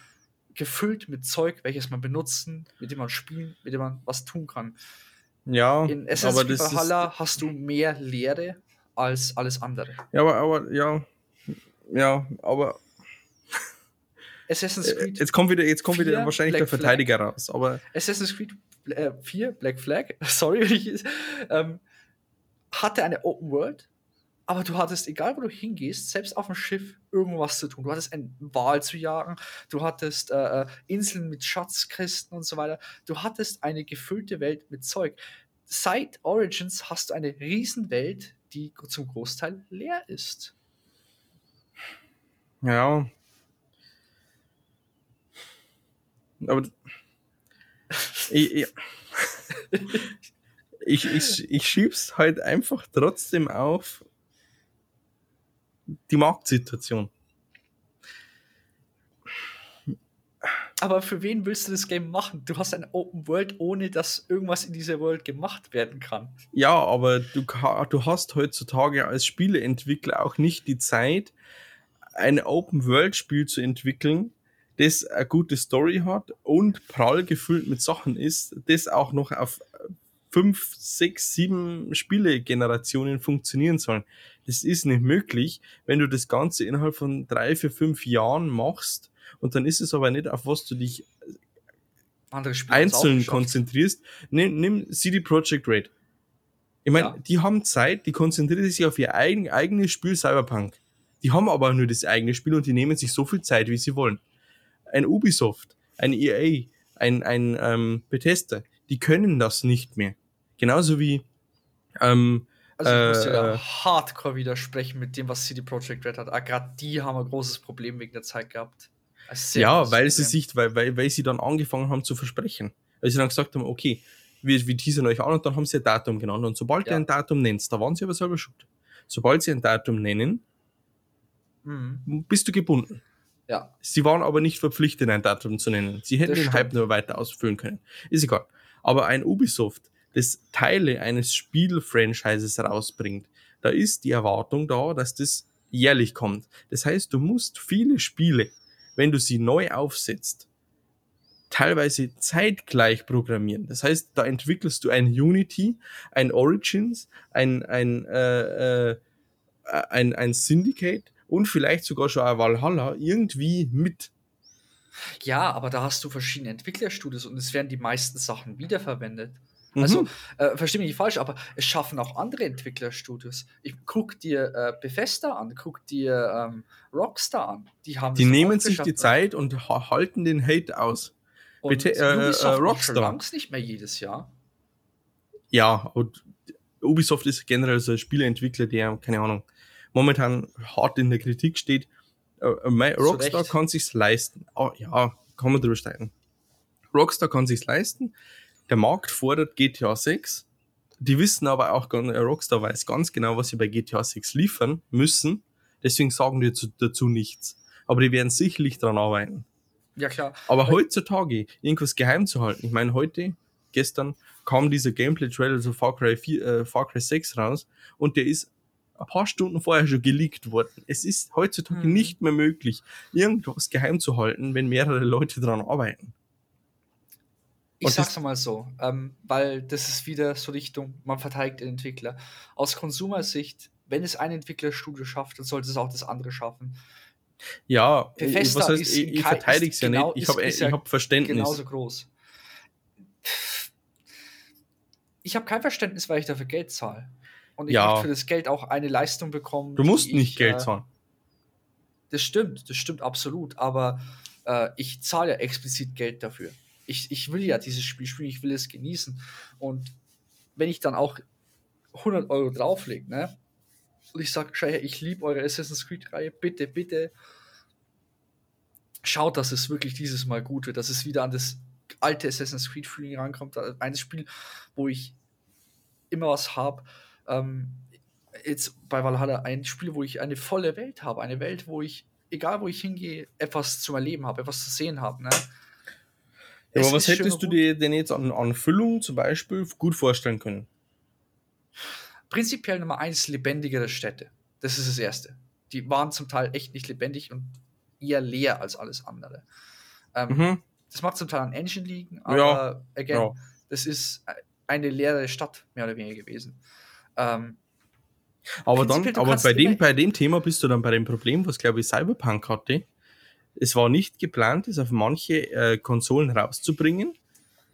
Speaker 1: gefüllt mit Zeug, welches man benutzen, mit dem man spielen, mit dem man was tun kann.
Speaker 2: Ja,
Speaker 1: in Assassin's Creed Valhalla hast du mehr Leere als alles andere.
Speaker 2: Ja, aber, aber ja, ja, aber
Speaker 1: Assassin's äh, Creed.
Speaker 2: Jetzt kommt wieder, jetzt kommt wieder wahrscheinlich Black der Verteidiger Flag. raus. Aber
Speaker 1: Assassin's Creed äh, 4, Black Flag, sorry, ähm, hatte eine Open World, aber du hattest, egal wo du hingehst, selbst auf dem Schiff irgendwas zu tun. Du hattest einen Wal zu jagen, du hattest äh, äh, Inseln mit Schatzkisten und so weiter. Du hattest eine gefüllte Welt mit Zeug. Seit Origins hast du eine Riesenwelt, die zum Großteil leer ist.
Speaker 2: Ja. Aber ich, ich, ich, ich, ich schieb's halt einfach trotzdem auf die Marktsituation.
Speaker 1: Aber für wen willst du das Game machen? Du hast ein Open World, ohne dass irgendwas in dieser World gemacht werden kann.
Speaker 2: Ja, aber du, du hast heutzutage als Spieleentwickler auch nicht die Zeit, ein Open World Spiel zu entwickeln, das eine gute Story hat und prall gefüllt mit Sachen ist, das auch noch auf fünf, sechs, sieben Spielegenerationen funktionieren sollen. Das ist nicht möglich, wenn du das Ganze innerhalb von drei, vier, fünf Jahren machst und dann ist es aber nicht, auf was du dich einzeln konzentrierst. Nimm, nimm CD Projekt Red. Ich meine, ja. die haben Zeit, die konzentrieren sich auf ihr eigen, eigenes Spiel Cyberpunk. Die haben aber nur das eigene Spiel und die nehmen sich so viel Zeit, wie sie wollen. Ein Ubisoft, ein EA, ein, ein ähm, Bethesda, die können das nicht mehr. Genauso wie ähm,
Speaker 1: also ich muss dir da äh, hardcore widersprechen mit dem, was CD Projekt Red hat. Ah, Gerade die haben ein großes Problem wegen der Zeit gehabt.
Speaker 2: Ja, weil sie sich, weil, weil, weil sie dann angefangen haben zu versprechen. Weil sie dann gesagt haben, okay, wir, wir teasern euch an und dann haben sie ein Datum genannt. Und sobald ja. ihr ein Datum nennst, da waren sie aber selber schuld. Sobald sie ein Datum nennen, mhm. bist du gebunden.
Speaker 1: Ja.
Speaker 2: Sie waren aber nicht verpflichtet, ein Datum zu nennen. Sie hätten das den stimmt. Hype nur weiter ausfüllen können. Ist egal. Aber ein Ubisoft, das Teile eines Spielfranchises rausbringt, da ist die Erwartung da, dass das jährlich kommt. Das heißt, du musst viele Spiele, wenn du sie neu aufsetzt, teilweise zeitgleich programmieren. Das heißt, da entwickelst du ein Unity, ein Origins, ein, ein, äh, äh, ein, ein Syndicate und vielleicht sogar schon ein Valhalla irgendwie mit.
Speaker 1: Ja, aber da hast du verschiedene Entwicklerstudios und es werden die meisten Sachen wiederverwendet. Also,
Speaker 2: Mhm.
Speaker 1: äh, versteh mich nicht falsch, aber es schaffen auch andere Entwicklerstudios. Ich guck dir äh, Bethesda an, guck dir ähm, Rockstar an. Die haben
Speaker 2: Die nehmen sich die Zeit und ha halten den Hate aus.
Speaker 1: Und
Speaker 2: Bethe- äh, äh,
Speaker 1: Ubisoft schon
Speaker 2: Rockstar.
Speaker 1: nicht mehr jedes Jahr.
Speaker 2: Ja, und Ubisoft ist generell so ein Spieleentwickler, der, keine Ahnung, momentan hart in der Kritik steht. Äh, äh, Rockstar kann sich's leisten. Ah, ja, kann man drüber streiten. Rockstar kann sich's leisten. Der Markt fordert GTA 6. Die wissen aber auch, äh, Rockstar weiß ganz genau, was sie bei GTA 6 liefern müssen. Deswegen sagen die dazu, dazu nichts. Aber die werden sicherlich dran arbeiten.
Speaker 1: Ja, klar.
Speaker 2: Aber
Speaker 1: Weil-
Speaker 2: heutzutage irgendwas geheim zu halten, ich meine, heute, gestern, kam dieser Gameplay-Trailer zu Far Cry, 4, äh, Far Cry 6 raus und der ist ein paar Stunden vorher schon geleakt worden. Es ist heutzutage
Speaker 1: Mhm.
Speaker 2: nicht mehr möglich, irgendwas geheim zu halten, wenn mehrere Leute dran arbeiten.
Speaker 1: Ich
Speaker 2: Und
Speaker 1: sag's mal so, ähm, weil das ist wieder so Richtung, man verteidigt den Entwickler. Aus Konsumersicht, wenn es ein Entwicklerstudio schafft, dann sollte es auch das andere schaffen.
Speaker 2: Ja, ich-
Speaker 1: Bethesda
Speaker 2: was heißt, ich, ich verteidige es ja
Speaker 1: genau-
Speaker 2: nicht. Ich habe
Speaker 1: ja
Speaker 2: hab Verständnis.
Speaker 1: Genauso groß. Ich habe kein Verständnis, weil ich dafür Geld zahle. Und ich
Speaker 2: Ja.
Speaker 1: möchte für das Geld auch eine Leistung bekommen.
Speaker 2: Du musst nicht
Speaker 1: ich,
Speaker 2: Geld
Speaker 1: äh,
Speaker 2: zahlen.
Speaker 1: Das stimmt, das stimmt absolut. Aber äh, ich zahle ja explizit Geld dafür. Ich, ich will ja dieses Spiel spielen, ich will es genießen. Und wenn ich dann auch 100 Euro drauflege, ne? Und ich sage, ich liebe eure Assassin's Creed-Reihe, bitte, bitte. Schaut, dass es wirklich dieses Mal gut wird, dass es wieder an das alte Assassin's Creed-Feeling rankommt. Ein Spiel, wo ich immer was habe. Ähm, jetzt bei Valhalla ein Spiel, wo ich eine volle Welt habe. Eine Welt, wo ich, egal wo ich hingehe, etwas zum Erleben habe, etwas zu sehen habe. Ne?
Speaker 2: Ja, aber was hättest du dir denn jetzt an, an Füllung zum Beispiel gut vorstellen können?
Speaker 1: Prinzipiell Nummer eins lebendigere Städte. Das ist das Erste. Die waren zum Teil echt nicht lebendig und eher leer als alles andere. Ähm,
Speaker 2: Mhm.
Speaker 1: Das mag zum Teil an Engine liegen, aber
Speaker 2: Ja,
Speaker 1: again,
Speaker 2: ja.
Speaker 1: das ist eine leere Stadt, mehr oder weniger gewesen. Ähm,
Speaker 2: Aber dann, aber bei dem, bei dem Thema bist du dann bei dem Problem, was glaube ich Cyberpunk hatte. Es war nicht geplant, es auf manche äh, Konsolen rauszubringen.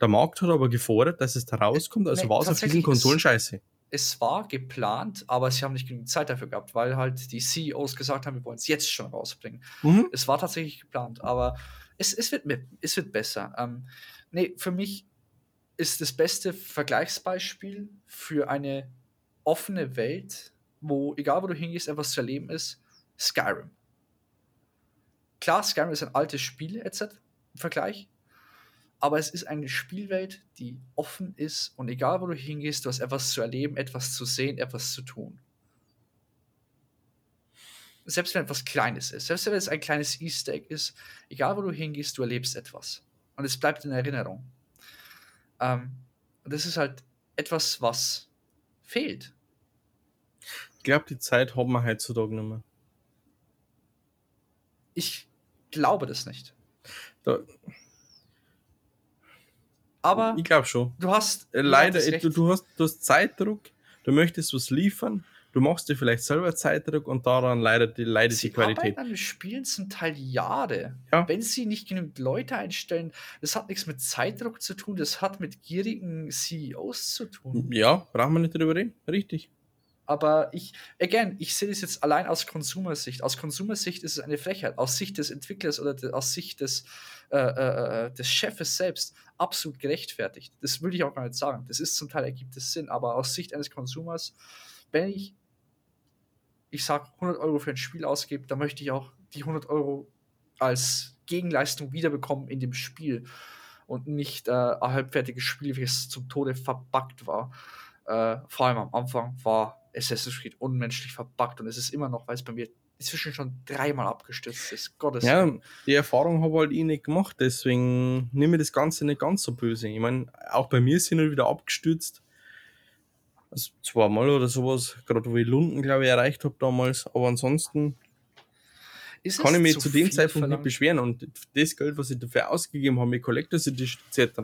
Speaker 2: Der Markt hat aber gefordert, dass es da rauskommt, also
Speaker 1: Nee,
Speaker 2: war es auf diesen Konsolen scheiße.
Speaker 1: es war geplant, aber sie haben nicht genügend Zeit dafür gehabt, weil halt die CEOs gesagt haben, wir wollen es jetzt schon rausbringen.
Speaker 2: Mhm.
Speaker 1: Es war tatsächlich geplant, aber es, es, wird, es wird besser. Ähm, nee, für mich ist das beste Vergleichsbeispiel für eine offene Welt, wo, egal wo du hingehst, etwas zu erleben ist, Skyrim. Klar, Skyrim ist ein altes Spiel etc. im Vergleich, aber es ist eine Spielwelt, die offen ist und egal wo du hingehst, du hast etwas zu erleben, etwas zu sehen, etwas zu tun. Selbst wenn etwas Kleines ist, selbst wenn es ein kleines Easter Egg ist, egal wo du hingehst, du erlebst etwas. Und es bleibt in Erinnerung. Ähm, und das ist halt etwas, was fehlt.
Speaker 2: Ich glaube, die Zeit haben wir heutzutage nicht mehr.
Speaker 1: Ich glaube das nicht.
Speaker 2: Da,
Speaker 1: Aber
Speaker 2: ich glaube schon.
Speaker 1: du hast
Speaker 2: Äh,
Speaker 1: du
Speaker 2: Leider, äh,
Speaker 1: recht.
Speaker 2: du, du, hast, du hast Zeitdruck, du möchtest was liefern, du machst dir vielleicht selber Zeitdruck und daran leidet die, leidet
Speaker 1: Sie
Speaker 2: die Qualität.
Speaker 1: an Spielen zum Teil Jahre.
Speaker 2: Ja.
Speaker 1: Wenn sie nicht genügend Leute einstellen, das hat nichts mit Zeitdruck zu tun, das hat mit gierigen CEOs zu tun.
Speaker 2: Ja, brauchen wir nicht drüber reden. Richtig.
Speaker 1: Aber ich, again, ich sehe das jetzt allein aus Konsumersicht. Aus Konsumersicht ist es eine Frechheit. Aus Sicht des Entwicklers oder de, aus Sicht des, äh, äh, äh, des Chefes selbst absolut gerechtfertigt. Das würde ich auch gar nicht sagen. Das ist zum Teil ergibt es Sinn, aber aus Sicht eines Konsumers, wenn ich, ich sag 100 Euro für ein Spiel ausgebe, dann möchte ich auch die 100 Euro als Gegenleistung wiederbekommen in dem Spiel und nicht äh, ein halbfertiges Spiel, welches zum Tode verbuggt war. Äh, vor allem am Anfang war Assassin's Creed unmenschlich verbuggt und es ist immer noch, weil es bei mir inzwischen schon dreimal abgestürzt ist. Gottes
Speaker 2: Ja,
Speaker 1: Willen.
Speaker 2: die Erfahrung habe halt ich nicht gemacht, deswegen nehme ich das Ganze nicht ganz so böse. Ich meine, auch bei mir sind halt wieder abgestürzt. Also zweimal oder sowas, gerade wo ich Lunden, glaube ich, erreicht habe damals. Aber ansonsten
Speaker 1: Ist
Speaker 2: kann ich mich zu dem Zeitpunkt
Speaker 1: verlangt?
Speaker 2: nicht beschweren. Und das Geld, was ich dafür ausgegeben habe mit Collectors Edition etc.,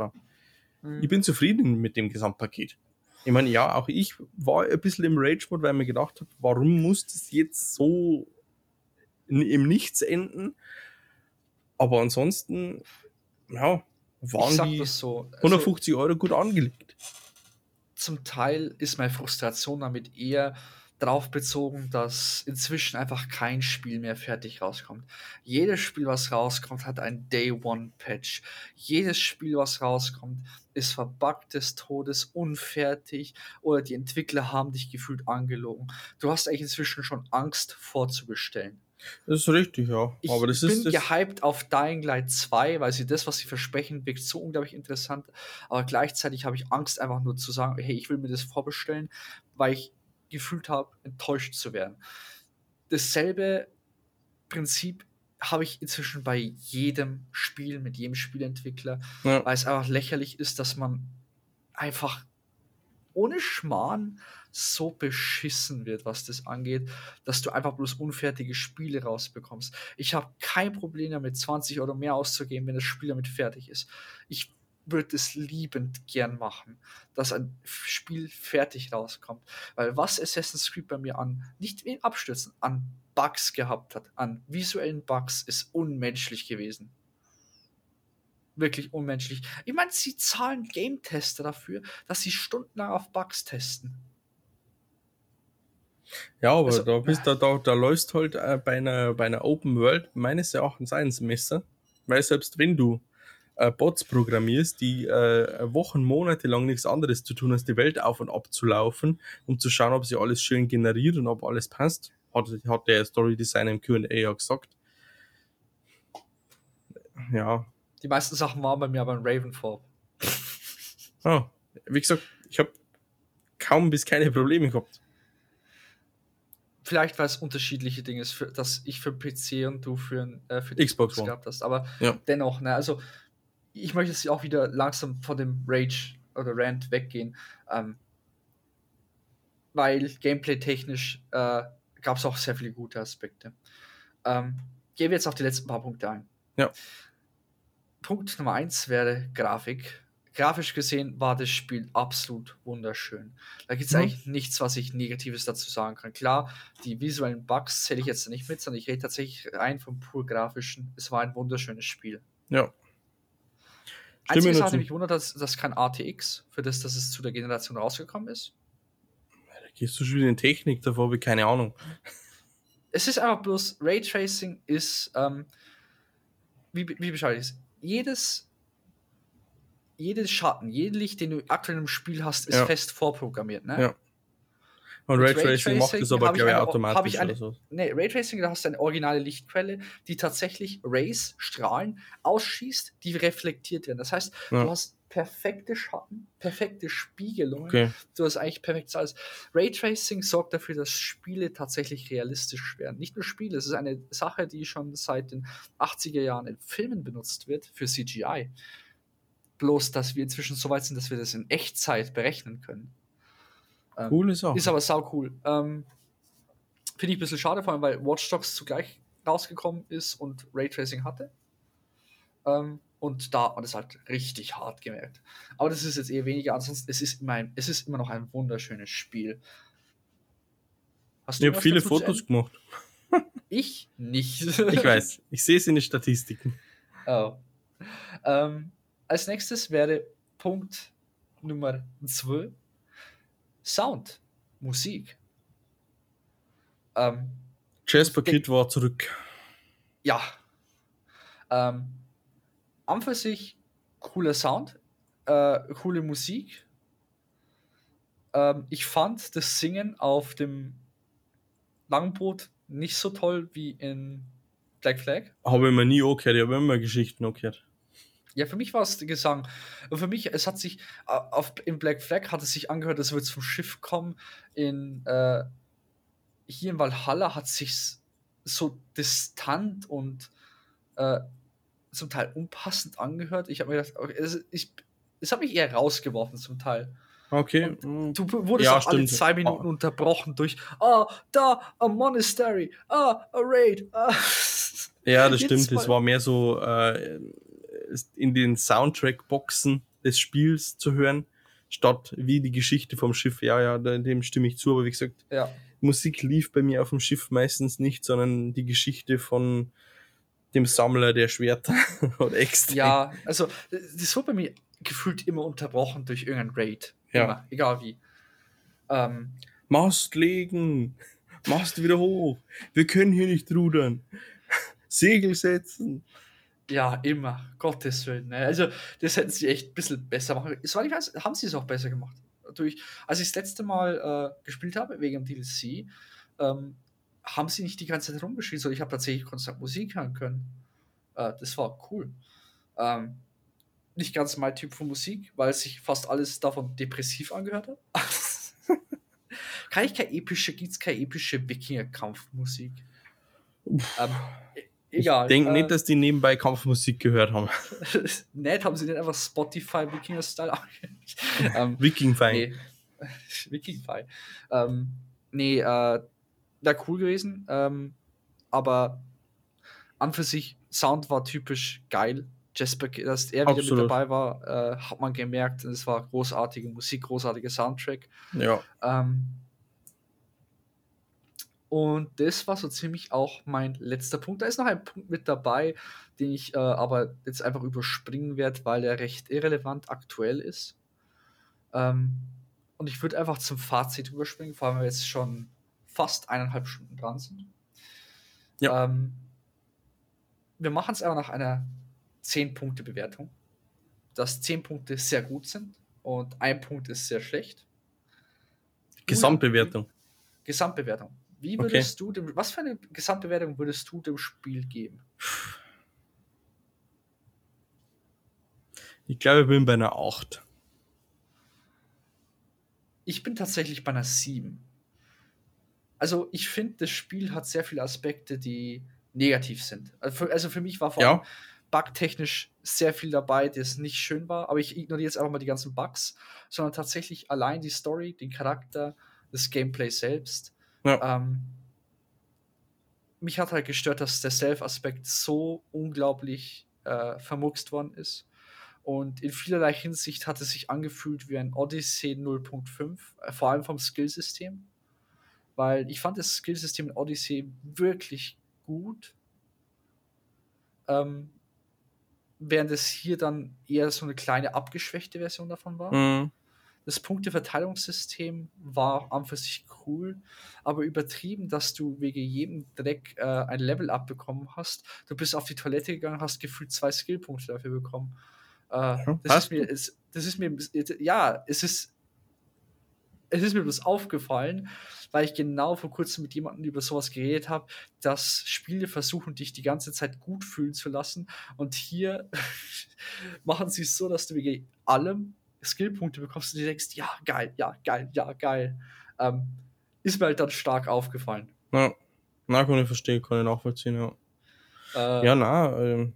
Speaker 1: Mhm.
Speaker 2: ich bin zufrieden mit dem Gesamtpaket. Ich meine, ja, auch ich war ein bisschen im Rage-Mode, weil ich mir gedacht habe, warum muss das jetzt so im Nichts enden. Aber ansonsten, ja, waren die
Speaker 1: so. also,
Speaker 2: 150 Euro gut angelegt.
Speaker 1: Zum Teil ist meine Frustration damit eher darauf bezogen, dass inzwischen einfach kein Spiel mehr fertig rauskommt. Jedes Spiel, was rauskommt, hat ein Day One Patch. Jedes Spiel, was rauskommt, ist verbuggt des Todes, unfertig oder die Entwickler haben dich gefühlt angelogen. Du hast eigentlich inzwischen schon Angst vorzubestellen.
Speaker 2: Das ist richtig, ja.
Speaker 1: Ich
Speaker 2: Aber das
Speaker 1: bin
Speaker 2: ist das,
Speaker 1: gehypt auf Dying Light 2, weil sie das, was sie versprechen, wirkt so unglaublich interessant. Aber gleichzeitig habe ich Angst, einfach nur zu sagen, hey, ich will mir das vorbestellen, weil ich gefühlt habe, enttäuscht zu werden. Dasselbe Prinzip habe ich inzwischen bei jedem Spiel, mit jedem Spielentwickler,
Speaker 2: Ja.
Speaker 1: weil es einfach lächerlich ist, dass man einfach ohne Schmarrn so beschissen wird, was das angeht, dass du einfach bloß unfertige Spiele rausbekommst. Ich habe kein Problem damit, 20 Euro mehr auszugeben, wenn das Spiel damit fertig ist. Ich würde es liebend gern machen, dass ein Spiel fertig rauskommt. Weil was Assassin's Creed bei mir an, nicht wegen Abstürzen, an Bugs gehabt hat, an visuellen Bugs, ist unmenschlich gewesen. Wirklich unmenschlich. Ich meine, sie zahlen Game-Tester dafür, dass sie stundenlang auf Bugs testen.
Speaker 2: ja, aber
Speaker 1: also-
Speaker 2: da bist du, da, da läufst halt äh, bei einer, bei einer Open World meines Erachtens eins Messer. Weil selbst wenn du äh, Bots programmierst, die äh, Wochen, Monate lang nichts anderes zu tun, als die Welt auf und ab zu laufen, um zu schauen, ob sie alles schön generiert und ob alles passt, hat, hat der Story Designer im QA ja gesagt. Ja,
Speaker 1: Die meisten Sachen waren bei mir aber in Ravenfall.
Speaker 2: ah, wie gesagt, ich habe kaum bis keine Probleme gehabt.
Speaker 1: Vielleicht, weil es unterschiedliche Dinge ist, für, dass ich für PC und du für, äh, für
Speaker 2: Xbox One.
Speaker 1: gehabt hast. Aber
Speaker 2: Ja.
Speaker 1: dennoch, ne, also ich möchte jetzt auch wieder langsam von dem Rage oder Rant weggehen. Ähm, weil gameplay-technisch äh, gab es auch sehr viele gute Aspekte. Ähm, gehen wir jetzt auf die letzten paar Punkte ein.
Speaker 2: Ja.
Speaker 1: Punkt Nummer eins wäre Grafik. Grafisch gesehen war das Spiel absolut wunderschön. Da gibt es
Speaker 2: Mhm.
Speaker 1: eigentlich nichts, was ich Negatives dazu sagen kann. Klar, die visuellen Bugs zähle ich jetzt nicht mit, sondern ich rede tatsächlich rein vom pur grafischen. Es war ein wunderschönes Spiel.
Speaker 2: Ja.
Speaker 1: Einzige
Speaker 2: Stimme
Speaker 1: Sache, die mich wundert, dass das kein RTX, für das, dass es zu der Generation rausgekommen ist.
Speaker 2: Da gehst du schon wieder in Technik, davor habe ich keine Ahnung.
Speaker 1: Es ist einfach bloß, Raytracing ist, ähm, wie, wie beschreibe ich es? Jedes, jedes Schatten, jeden Licht, den du aktuell im Spiel hast, ist
Speaker 2: Ja.
Speaker 1: fest vorprogrammiert. Ne?
Speaker 2: Ja. Und Raytracing macht das aber, glaube ich,
Speaker 1: eine-
Speaker 2: automatisch
Speaker 1: ich eine,
Speaker 2: oder so.
Speaker 1: Nee, Raytracing, da hast du eine originale Lichtquelle, die tatsächlich Rays, Strahlen, ausschießt, die reflektiert werden. Das heißt,
Speaker 2: Ja.
Speaker 1: du hast perfekte Schatten, perfekte Spiegelungen.
Speaker 2: Okay.
Speaker 1: Du hast eigentlich perfektes alles. Raytracing sorgt dafür, dass Spiele tatsächlich realistisch werden. Nicht nur Spiele, es ist eine Sache, die schon seit den 80er Jahren in Filmen benutzt wird für CGI. Bloß, dass wir inzwischen so weit sind, dass wir das in Echtzeit berechnen können. Ähm,
Speaker 2: Coole Sache.
Speaker 1: ist aber sau cool. Ähm, Finde ich ein bisschen schade, vor allem weil Watch Dogs zugleich rausgekommen ist und Raytracing hatte. Ähm, und da hat man das halt richtig hart gemerkt. Aber das ist jetzt eher weniger. Ansonsten, es ist immer, ein, es ist immer noch ein wunderschönes Spiel. Hast
Speaker 2: ich habe viele Fotos gemacht.
Speaker 1: Ich nicht.
Speaker 2: Ich weiß. Ich sehe es in den Statistiken.
Speaker 1: Oh. Ähm, als nächstes wäre Punkt Nummer 2 Sound, Musik. Ähm,
Speaker 2: Jasper Kid war zurück.
Speaker 1: ja. Ähm, an für sich cooler Sound, äh, coole Musik. Ähm, ich fand das Singen auf dem Langboot nicht so toll wie in Black Flag.
Speaker 2: Habe ich mir nie angehört. Ich habe immer Geschichten angehört.
Speaker 1: Ja, für mich war es der Gesang. Und für mich, es hat sich, äh, auf, in Black Flag hat es sich angehört, als würde es vom Schiff kommen. In, äh, hier in Valhalla hat es sich so distant und äh, zum Teil unpassend angehört. Ich habe mir gedacht, okay, es, ich, es hat mich eher rausgeworfen zum Teil.
Speaker 2: Okay.
Speaker 1: Du wurdest
Speaker 2: Ja,
Speaker 1: auch alle zwei Minuten
Speaker 2: Ah.
Speaker 1: unterbrochen durch, ah, da, a Monastery, ah, a Raid. Ah.
Speaker 2: Ja, das
Speaker 1: Jedes
Speaker 2: stimmt. Es war mehr so äh, in den Soundtrack-Boxen des Spiels zu hören, statt wie die Geschichte vom Schiff. Ja, ja, dem stimme ich zu, aber wie gesagt,
Speaker 1: Ja.
Speaker 2: Musik lief bei mir auf dem Schiff meistens nicht, sondern die Geschichte von dem Sammler der Schwerter oder extra.
Speaker 1: Ja, also das wurde bei mir gefühlt immer unterbrochen durch irgendein Raid.
Speaker 2: Ja.
Speaker 1: Immer, egal wie. Ähm,
Speaker 2: Mast legen, Mast wieder hoch. Wir können hier nicht rudern. Segel setzen.
Speaker 1: Ja, immer. Gottes Willen. Ne? Also, das hätten sie echt ein bisschen besser machen. Es war nicht ganz, haben sie es auch besser gemacht. Natürlich, als ich das letzte Mal äh, gespielt habe, wegen dem DLC, ähm, haben sie nicht die ganze Zeit rumgeschrien, sondern ich habe tatsächlich konstant Musik hören können. Äh, das war cool. Ähm, nicht ganz mein Typ von Musik, weil sich fast alles davon depressiv angehört hat. Kann ich keine epische, gibt es keine epische Wikinger-Kampfmusik? Ähm, egal.
Speaker 2: Ich denke
Speaker 1: äh,
Speaker 2: nicht, dass die nebenbei Kampfmusik gehört haben.
Speaker 1: Nett, haben sie nicht einfach Spotify Wikinger-Style ähm,
Speaker 2: Viking fein.
Speaker 1: Nee. Wikinger. Ähm, nee, äh, wäre cool gewesen. Ähm, aber an für sich, Sound war typisch geil. Jasper, dass er wieder
Speaker 2: Absolut.
Speaker 1: mit dabei war, äh, hat man gemerkt. Und es war großartige Musik, großartiger Soundtrack.
Speaker 2: Ja.
Speaker 1: Ähm, und das war so ziemlich auch mein letzter Punkt. Da ist noch ein Punkt mit dabei, den ich äh, aber jetzt einfach überspringen werde, weil er recht irrelevant aktuell ist. Ähm, und ich würde einfach zum Fazit überspringen, vor allem weil wir jetzt schon fast eineinhalb Stunden dran sind.
Speaker 2: Ja.
Speaker 1: Ähm, wir machen es aber nach einer 10-Punkte-Bewertung. Dass 10 Punkte sehr gut sind und ein Punkt ist sehr schlecht.
Speaker 2: Gesamtbewertung.
Speaker 1: Gesamtbewertung. Wie
Speaker 2: Okay.
Speaker 1: würdest du dem, was für eine Gesamtbewertung würdest du dem Spiel geben?
Speaker 2: Ich glaube, ich bin bei einer 8.
Speaker 1: Ich bin tatsächlich bei einer 7. Also, ich finde, das Spiel hat sehr viele Aspekte, die negativ sind. Also für, also für mich war vor allem
Speaker 2: Ja.
Speaker 1: bugtechnisch sehr viel dabei, das nicht schön war, aber ich ignoriere jetzt einfach mal die ganzen Bugs, sondern tatsächlich allein die Story, den Charakter, das Gameplay selbst.
Speaker 2: Ja.
Speaker 1: Ähm, mich hat halt gestört, dass der Self-Aspekt so unglaublich äh, vermurkst worden ist. Und in vielerlei Hinsicht hat es sich angefühlt wie ein Odyssey 0.5, äh, vor allem vom Skillsystem. Weil ich fand das Skillsystem in Odyssey wirklich gut. Ähm, während es hier dann eher so eine kleine abgeschwächte Version davon war.
Speaker 2: Mhm.
Speaker 1: Das Punkteverteilungssystem war an für sich cool, aber übertrieben, dass du wegen jedem Dreck äh, ein Level abbekommen hast. Du bist auf die Toilette gegangen, hast gefühlt zwei Skillpunkte dafür bekommen. Äh, das,
Speaker 2: hast
Speaker 1: ist mir, ist, das ist mir, ja, es ist, es ist mir bloß aufgefallen, weil ich genau vor kurzem mit jemandem über sowas geredet habe, dass Spiele versuchen, dich die ganze Zeit gut fühlen zu lassen. Und hier machen sie es so, dass du wegen allem Skillpunkte bekommst und dir denkst, ja, geil, ja, geil, ja, geil. Ähm, ist mir halt dann stark aufgefallen.
Speaker 2: Ja. Na, kann ich verstehen, kann ich nachvollziehen, ja.
Speaker 1: Äh,
Speaker 2: Ja, na, ähm,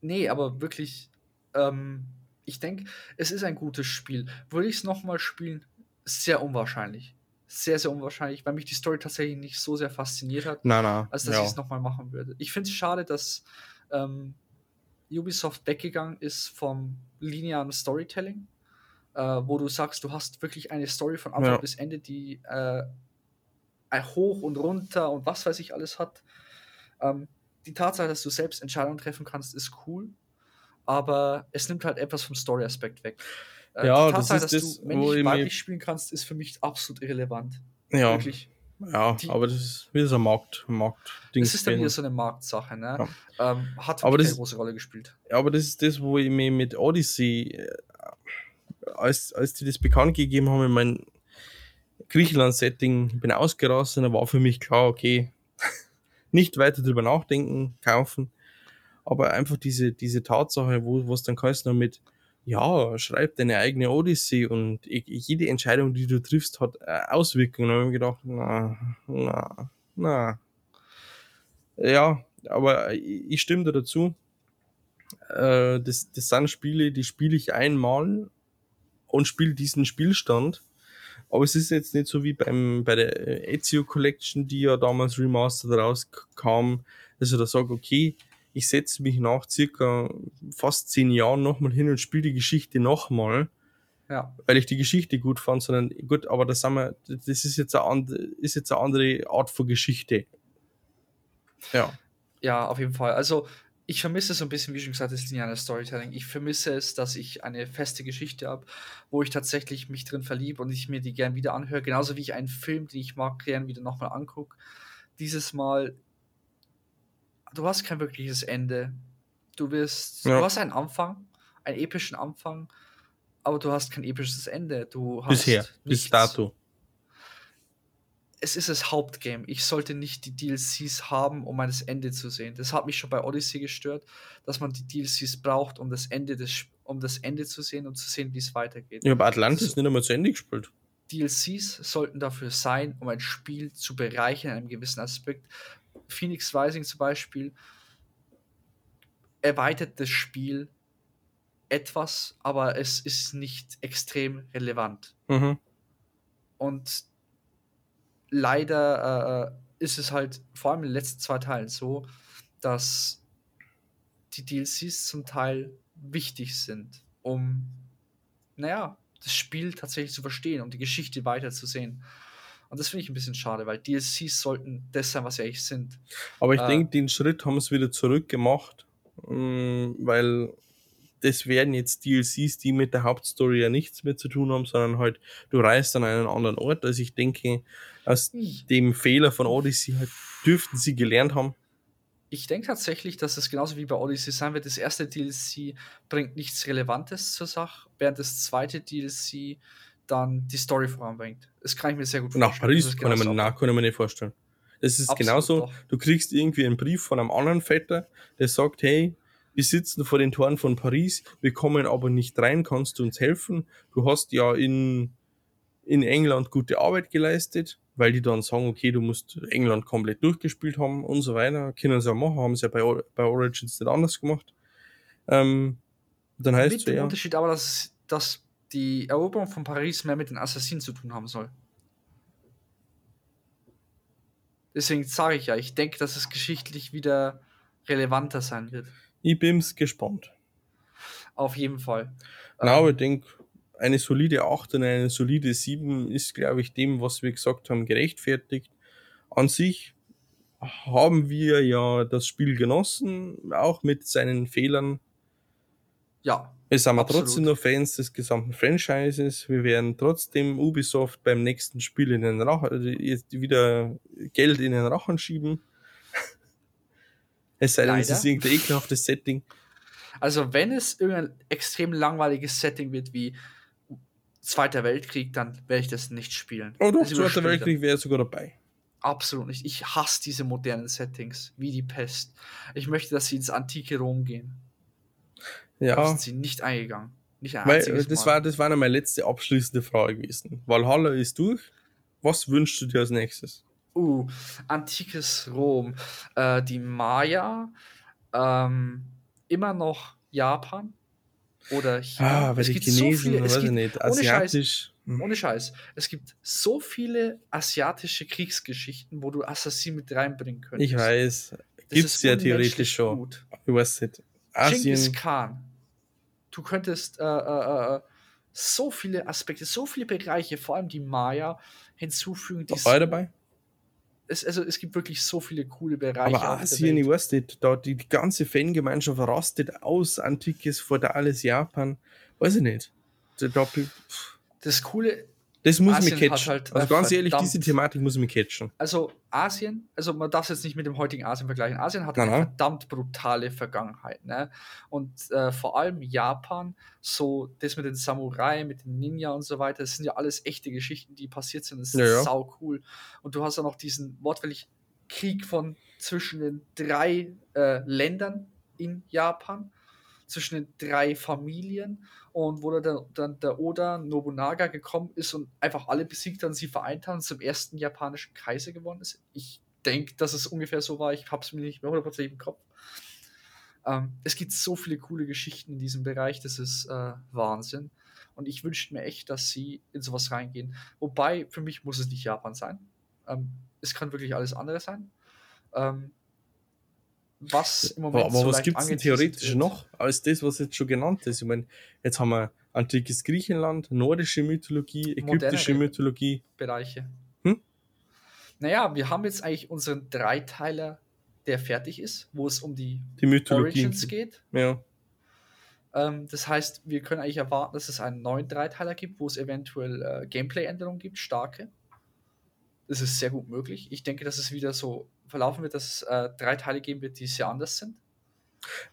Speaker 1: Nee, aber wirklich, ähm, ich denke, es ist ein gutes Spiel. Würde ich es nochmal spielen? Sehr unwahrscheinlich. Sehr, sehr unwahrscheinlich, weil mich die Story tatsächlich nicht so sehr fasziniert hat,
Speaker 2: na, na.
Speaker 1: als dass
Speaker 2: ja.
Speaker 1: ich es nochmal machen würde. Ich finde es schade, dass ähm, Ubisoft weggegangen ist vom linearen Storytelling, äh, wo du sagst, du hast wirklich eine Story von Anfang
Speaker 2: Ja.
Speaker 1: bis Ende, die äh, ein Hoch und runter und was weiß ich alles hat. Ähm, die Tatsache, dass du selbst Entscheidungen treffen kannst, ist cool, aber es nimmt halt etwas vom Story-Aspekt weg. Äh,
Speaker 2: Ja,
Speaker 1: die
Speaker 2: das
Speaker 1: Tatsache,
Speaker 2: ist
Speaker 1: dass
Speaker 2: das,
Speaker 1: du männlich weiblich spielen kannst, ist für mich absolut irrelevant.
Speaker 2: Ja,
Speaker 1: Wirklich.
Speaker 2: ja
Speaker 1: Die-
Speaker 2: aber das ist wieder so ein Markt, Markt
Speaker 1: Das ist dann wieder so eine Marktsache, ne? Ähm, hat
Speaker 2: Aber das
Speaker 1: keine große Rolle gespielt.
Speaker 2: aber das ist das, wo ich mir mit Odyssey, äh, als, als die das bekannt gegeben haben, in mein Griechenland-Setting, bin ausgerastet, da war für mich klar, okay, nicht weiter drüber nachdenken, kaufen, aber einfach diese, diese Tatsache, wo es dann heißt mit, ja, schreib deine eigene Odyssey und jede Entscheidung, die du triffst, hat äh, Auswirkungen. Da habe ich mir gedacht, na, na, na. Ja, aber ich ich stimme da dazu. Äh, das, das sind Spiele, die spiele ich einmal und spiele diesen Spielstand. Aber es ist jetzt nicht so wie beim, bei der äh, Ezio Collection, die ja damals remastered rauskam, dass ich da sage, okay, ich setze mich nach circa fast zehn Jahren nochmal hin und spiele die Geschichte nochmal.
Speaker 1: Ja.
Speaker 2: weil ich die Geschichte gut fand, sondern gut, aber das, haben wir, das ist, jetzt eine, ist jetzt eine andere Art von Geschichte. Ja.
Speaker 1: Ja, auf jeden Fall. Also, ich vermisse so ein bisschen, wie schon gesagt, das lineare Storytelling. Ich vermisse es, dass ich eine feste Geschichte habe, wo ich tatsächlich mich drin verliebe und ich mir die gern wieder anhöre. Genauso wie ich einen Film, den ich mag, gern wieder nochmal angucke. Dieses Mal, du hast kein wirkliches Ende. Du wirst,
Speaker 2: Ja.
Speaker 1: du hast einen Anfang, einen epischen Anfang, aber du hast kein episches Ende. Du hast
Speaker 2: Bisher, bis
Speaker 1: nichts
Speaker 2: dato.
Speaker 1: Es ist das Hauptgame. Ich sollte nicht die DLCs haben, um das Ende zu sehen. Das hat mich schon bei Odyssey gestört, dass man die DLCs braucht, um das Ende des, um das Ende zu sehen und zu sehen, wie es weitergeht.
Speaker 2: Ich habe Atlantis
Speaker 1: So.
Speaker 2: nicht einmal zu Ende gespielt.
Speaker 1: DLCs sollten dafür sein, um ein Spiel zu bereichern in einem gewissen Aspekt. Phoenix Rising zum Beispiel erweitert das Spiel etwas, aber es ist nicht extrem relevant.
Speaker 2: Mhm.
Speaker 1: Und leider äh, ist es halt vor allem in den letzten zwei Teilen so, dass die DLCs zum Teil wichtig sind, um, naja, das Spiel tatsächlich zu verstehen, um die Geschichte weiterzusehen. Und das finde ich ein bisschen schade, weil DLCs sollten das sein, was sie eigentlich sind.
Speaker 2: Aber ich
Speaker 1: Äh.
Speaker 2: denke, den Schritt haben sie wieder zurückgemacht, mh, weil das werden jetzt DLCs, die mit der Hauptstory ja nichts mehr zu tun haben, sondern halt, du reist an einen anderen Ort. Also ich denke, aus dem Fehler von Odyssey halt, dürften sie gelernt haben.
Speaker 1: Ich denke tatsächlich, dass es genauso wie bei Odyssey sein wird. Das erste DLC bringt nichts Relevantes zur Sache, während das zweite DLC dann die Story voranbringt. Das kann ich mir sehr gut
Speaker 2: Nach
Speaker 1: vorstellen.
Speaker 2: Paris
Speaker 1: dass es
Speaker 2: kann ich, mir,
Speaker 1: genauso
Speaker 2: na,
Speaker 1: abläuft.
Speaker 2: kann ich mir nicht vorstellen. Das ist
Speaker 1: Absolut
Speaker 2: genauso,
Speaker 1: doch.
Speaker 2: du kriegst irgendwie einen Brief von einem anderen Vetter, der sagt, hey, wir sitzen vor den Toren von Paris, wir kommen aber nicht rein, kannst du uns helfen? Du hast ja in, in England gute Arbeit geleistet, weil die dann sagen, okay, du musst England komplett durchgespielt haben und so weiter. Können sie ja machen, haben sie ja bei, bei Origins nicht anders gemacht. Ähm, dann heißt
Speaker 1: Mit
Speaker 2: es
Speaker 1: dem
Speaker 2: ja,
Speaker 1: Unterschied aber, dass, dass die Eroberung von Paris mehr mit den Assassinen zu tun haben soll. Deswegen sage ich ja, ich denke, dass es geschichtlich wieder relevanter sein wird.
Speaker 2: Ich bin's gespannt.
Speaker 1: Auf jeden Fall.
Speaker 2: Na, aber ich denke, eine solide 8 und eine solide 7 ist, glaube ich, dem, was wir gesagt haben, gerechtfertigt. An sich haben wir ja das Spiel genossen, auch mit seinen Fehlern.
Speaker 1: ja,
Speaker 2: Wir sind aber trotzdem noch Fans des gesamten Franchises. Wir werden trotzdem Ubisoft beim nächsten Spiel in den Rachen, also jetzt wieder Geld in den Rachen schieben. Es sei denn, es ist irgendein ekelhaftes Setting.
Speaker 1: Also, wenn es irgendein extrem langweiliges Setting wird wie Zweiter Weltkrieg, dann werde ich das nicht spielen.
Speaker 2: Oh doch, Zweiter Weltkrieg wäre sogar dabei.
Speaker 1: Absolut nicht. Ich hasse diese modernen Settings, wie die Pest. Ich möchte, dass sie ins antike Rom gehen. Da
Speaker 2: Ja.
Speaker 1: sind sie nicht eingegangen. Nicht ein
Speaker 2: Weil, äh, das,
Speaker 1: Mal.
Speaker 2: war, das war noch meine letzte abschließende Frage gewesen. Valhalla ist durch. Was wünschst du dir als nächstes?
Speaker 1: Uh, antikes Rom. Äh, die Maya, ähm, immer noch Japan oder China.
Speaker 2: Ah, weil
Speaker 1: es
Speaker 2: die
Speaker 1: gibt
Speaker 2: Chinesen,
Speaker 1: so viele, es gibt,
Speaker 2: nicht,
Speaker 1: ohne Scheiß,
Speaker 2: asiatisch. hm.
Speaker 1: ohne Scheiß, es gibt so viele asiatische Kriegsgeschichten, wo du Assassin mit reinbringen könntest.
Speaker 2: Ich weiß, gibt's
Speaker 1: ist
Speaker 2: ja theoretisch schon.
Speaker 1: Gut.
Speaker 2: Ich weiß nicht. Asien,
Speaker 1: Genghis Khan. Du könntest äh, äh, äh, so viele Aspekte, so viele Bereiche, vor allem die Maya, hinzufügen, die
Speaker 2: dabei.
Speaker 1: Es, also es gibt wirklich so viele coole Bereiche.
Speaker 2: Aber
Speaker 1: der
Speaker 2: Asien, nicht, da die, die ganze Fangemeinschaft rastet aus, antikes, feudales Japan. Weiß ich nicht. Da, da,
Speaker 1: Das Coole,
Speaker 2: das muss
Speaker 1: Asien
Speaker 2: mich
Speaker 1: hat
Speaker 2: catchen.
Speaker 1: halt,
Speaker 2: also ganz ehrlich, diese Thematik muss mich catchen.
Speaker 1: also Asien, also man darf es jetzt nicht mit dem heutigen Asien vergleichen. Asien hat eine verdammt brutale Vergangenheit. Ne? Und äh, vor allem Japan, so das mit den Samurai, mit den Ninja und so weiter, das sind ja alles echte Geschichten, die passiert sind. Das ist
Speaker 2: Ja, ja.
Speaker 1: sau cool. Und du hast ja noch diesen wortwörtlich Krieg von zwischen den drei äh, Ländern in Japan, zwischen den drei Familien und wo da der, dann der Oda Nobunaga gekommen ist und einfach alle besiegt und sie vereint hat und zum ersten japanischen Kaiser geworden ist. Ich denke, dass es ungefähr so war. Ich habe es mir nicht mehr hundertprozentig im Kopf. Ähm, es gibt so viele coole Geschichten in diesem Bereich, das ist äh, Wahnsinn. Und ich wünschte mir echt, dass sie in sowas reingehen. Wobei, für mich muss es nicht Japan sein. Ähm, es kann wirklich alles andere sein. Ähm, was im Moment
Speaker 2: Aber, aber
Speaker 1: so
Speaker 2: was denn
Speaker 1: angeteasert
Speaker 2: theoretisch noch als das, was jetzt schon genannt ist? Ich meine, jetzt haben wir Antikes Griechenland, nordische Mythologie, ägyptische
Speaker 1: Modernere
Speaker 2: Mythologie.
Speaker 1: Bereiche.
Speaker 2: Hm?
Speaker 1: Naja, wir haben jetzt eigentlich unseren Dreiteiler, der fertig ist, wo es um die
Speaker 2: Die Mythologie.
Speaker 1: Origins geht.
Speaker 2: Ja.
Speaker 1: Ähm, das heißt, wir können eigentlich erwarten, dass es einen neuen Dreiteiler gibt, wo es eventuell äh, Gameplay-Änderungen gibt, starke. Das ist sehr gut möglich. Ich denke, dass es wieder so verlaufen wird, dass es äh, drei Teile geben wird, die sehr anders sind.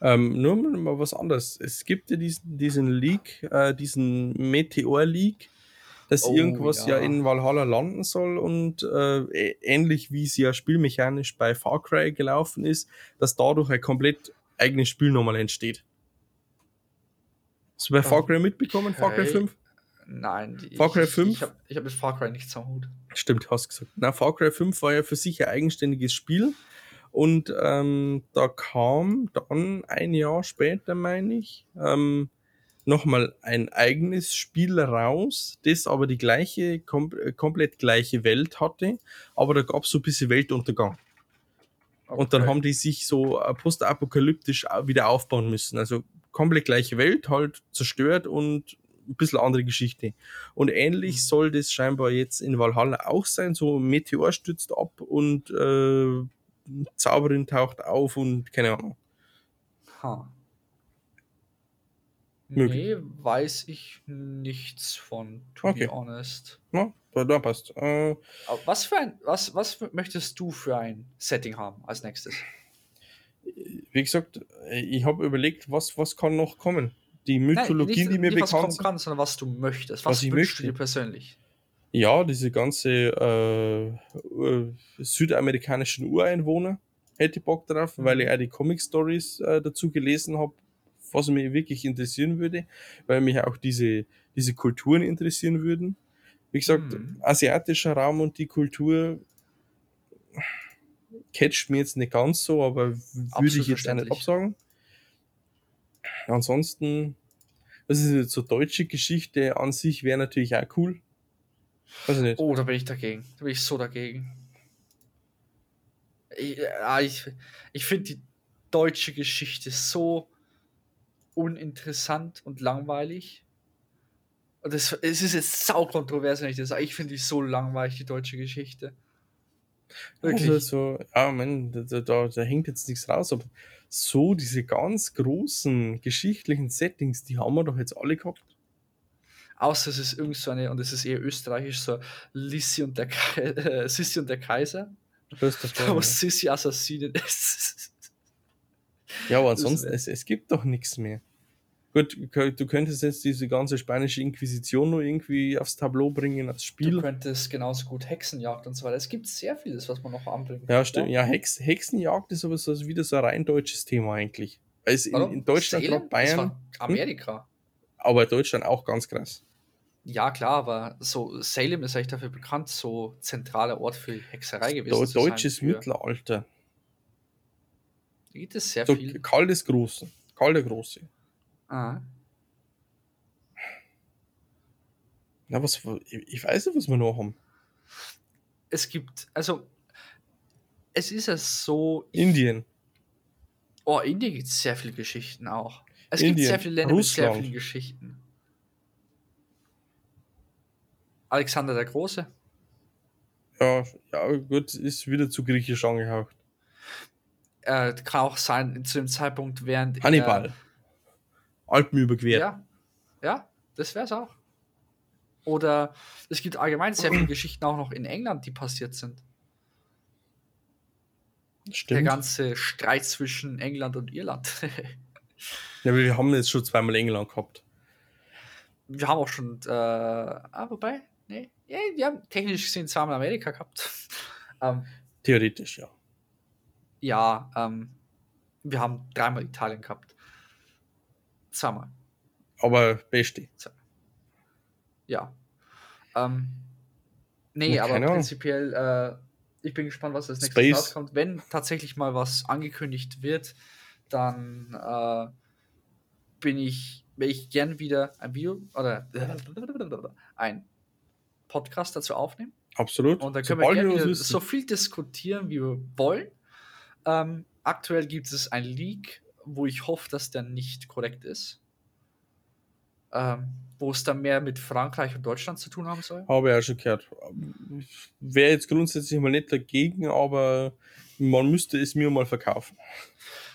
Speaker 2: Ähm, nur mal was anderes. Es gibt ja diesen, diesen Leak, äh, diesen Meteor-Leak, dass
Speaker 1: Oh,
Speaker 2: irgendwas ja.
Speaker 1: ja.
Speaker 2: in Valhalla landen soll und äh, ähnlich wie es ja spielmechanisch bei Far Cry gelaufen ist, dass dadurch ein komplett eigenes Spiel nochmal entsteht. Hast du bei Far Cry mitbekommen, Far Cry
Speaker 1: Okay.
Speaker 2: 5?
Speaker 1: Nein, die,
Speaker 2: Far Cry
Speaker 1: ich,
Speaker 2: 5?
Speaker 1: Ich habe hab mit Far Cry nichts am Hut.
Speaker 2: Stimmt, hast gesagt. Na, Far Cry 5 war ja für sich ein eigenständiges Spiel. Und ähm, da kam dann ein Jahr später, meine ich, ähm, nochmal ein eigenes Spiel raus, das aber die gleiche, kom äh, komplett gleiche Welt hatte, aber da gab es so ein bisschen Weltuntergang. Und dann
Speaker 1: Okay.
Speaker 2: haben die sich so äh, postapokalyptisch au- wieder aufbauen müssen. Also komplett gleiche Welt, halt zerstört und ein bisschen andere Geschichte. Und ähnlich
Speaker 1: Mhm.
Speaker 2: soll das scheinbar jetzt in Valhalla auch sein. So Meteor stürzt ab und äh, Zauberin taucht auf und keine Ahnung.
Speaker 1: Ha.
Speaker 2: Möglich.
Speaker 1: Nee, weiß ich nichts von, to
Speaker 2: Okay.
Speaker 1: be honest.
Speaker 2: Ja, da, da passt. Äh,
Speaker 1: was für ein, was, was möchtest du für ein Setting haben als nächstes?
Speaker 2: wie gesagt, ich habe überlegt, was, was kann noch kommen. Die Mythologien,
Speaker 1: Nein,
Speaker 2: die mir
Speaker 1: nicht, was
Speaker 2: bekannt sind.
Speaker 1: kann, sondern was du möchtest. Was,
Speaker 2: Was ich möchte.
Speaker 1: du dir persönlich?
Speaker 2: Ja, diese ganze äh, äh, südamerikanischen Ureinwohner hätte Bock drauf,
Speaker 1: Mhm.
Speaker 2: weil ich auch die Comic-Stories äh, dazu gelesen habe, was mich wirklich interessieren würde, weil mich auch diese, diese Kulturen interessieren würden. Wie gesagt,
Speaker 1: Mhm.
Speaker 2: asiatischer Raum und die Kultur catcht mir jetzt nicht ganz so, aber würde ich jetzt auch nicht absagen. Ansonsten, das ist jetzt so deutsche Geschichte an sich, wäre natürlich auch cool.
Speaker 1: Oh, da bin ich dagegen. Da bin ich so dagegen. Ich, ja, ich, ich finde die deutsche Geschichte so uninteressant und langweilig. Und es ist jetzt sau kontrovers, wenn ich das sage. Ich finde die so langweilig, die deutsche Geschichte. Wirklich.
Speaker 2: Also so, ja, man, da, da- da, hängt jetzt nichts raus, aber so diese ganz großen geschichtlichen Settings, die haben wir doch jetzt alle gehabt.
Speaker 1: Außer es ist irgend so eine, und es ist eher österreichisch, so Lissi und der, Kai, äh, Sissi und der Kaiser.
Speaker 2: Das ist
Speaker 1: Da wo Sissi Assassinin ist.
Speaker 2: ja, aber ansonsten, es, es gibt doch nichts mehr. Gut, du könntest jetzt diese ganze spanische Inquisition nur irgendwie aufs Tableau bringen als
Speaker 1: Du
Speaker 2: Spiel.
Speaker 1: könntest genauso gut Hexenjagd und so weiter. Es gibt sehr vieles, was man noch anbringen
Speaker 2: Ja,
Speaker 1: kann.
Speaker 2: stimmt. Ja, Hex, Hexenjagd ist aber so wieder so ein rein deutsches Thema eigentlich. Es in, in Deutschland,
Speaker 1: Salem?
Speaker 2: Bayern,
Speaker 1: Das war Amerika.
Speaker 2: aber Deutschland auch ganz krass.
Speaker 1: Ja, klar, aber so Salem ist eigentlich dafür bekannt, so zentraler Ort für Hexerei gewesen sein.
Speaker 2: deutsches Mittelalter.
Speaker 1: Da gibt es sehr
Speaker 2: So,
Speaker 1: viel.
Speaker 2: Karl des Großen. Karl der Große.
Speaker 1: Ah.
Speaker 2: Na, was, ich weiß nicht, was wir noch haben.
Speaker 1: Es gibt, also, es ist ja so.
Speaker 2: Indien.
Speaker 1: Oh, Indien gibt es sehr viele Geschichten auch. Es gibt
Speaker 2: Indien,
Speaker 1: sehr viele Länder mit sehr
Speaker 2: Russland.
Speaker 1: vielen Geschichten. Alexander der Große.
Speaker 2: Ja, ja, gut, ist wieder zu griechisch angehaucht.
Speaker 1: Äh, kann auch sein, zu dem Zeitpunkt, während.
Speaker 2: Hannibal. Alpen
Speaker 1: Er,
Speaker 2: überquert.
Speaker 1: ja, ja, das wäre es auch. Oder es gibt allgemein sehr viele Geschichten auch noch in England, die passiert sind. Der
Speaker 2: Stimmt.
Speaker 1: ganze Streit zwischen England und Irland.
Speaker 2: Ja, aber wir haben jetzt schon zweimal England gehabt.
Speaker 1: wir haben auch schon, äh, ah, wobei, nee, ja, wir haben technisch gesehen zweimal Amerika gehabt. ähm,
Speaker 2: Theoretisch, ja.
Speaker 1: ja, ähm, wir haben dreimal Italien gehabt. Zweimal,
Speaker 2: Aber beste.
Speaker 1: ja. Ähm, nee,
Speaker 2: Ja,
Speaker 1: aber prinzipiell, äh, ich bin gespannt, was als nächstes
Speaker 2: Space.
Speaker 1: rauskommt. Wenn tatsächlich mal was angekündigt wird, dann äh, bin ich, will ich gern wieder ein Video oder ein Podcast dazu aufnehmen.
Speaker 2: Absolut.
Speaker 1: Und da können wir
Speaker 2: Sobald
Speaker 1: gerne
Speaker 2: wir wissen.
Speaker 1: so viel diskutieren, wie wir wollen. Ähm, aktuell gibt es ein Leak, wo ich hoffe, dass der nicht korrekt ist. ähm, wo es dann mehr mit Frankreich und Deutschland zu tun haben soll.
Speaker 2: Habe ich auch schon gehört. Wäre jetzt grundsätzlich mal nicht dagegen, aber man müsste es mir mal verkaufen.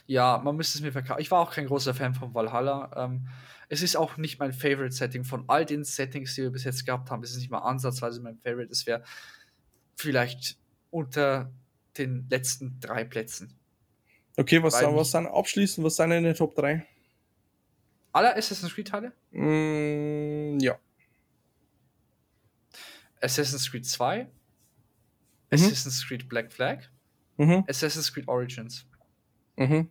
Speaker 1: Ja, man müsste es mir verkaufen. Ich war auch kein großer Fan von Valhalla. Ähm, es ist auch nicht mein Favorite-Setting. Von all den Settings, die wir bis jetzt gehabt haben, ist es nicht mal ansatzweise mein Favorite. Es wäre vielleicht unter den letzten drei Plätzen.
Speaker 2: Okay, was,
Speaker 1: Weil
Speaker 2: was dann abschließend, was sind deine Top 3?
Speaker 1: Aller Assassin's Creed-Teile?
Speaker 2: Mm, ja.
Speaker 1: Assassin's Creed 2, Assassin's Creed Black Flag,
Speaker 2: Mhm.
Speaker 1: Assassin's Creed Origins.
Speaker 2: Mhm.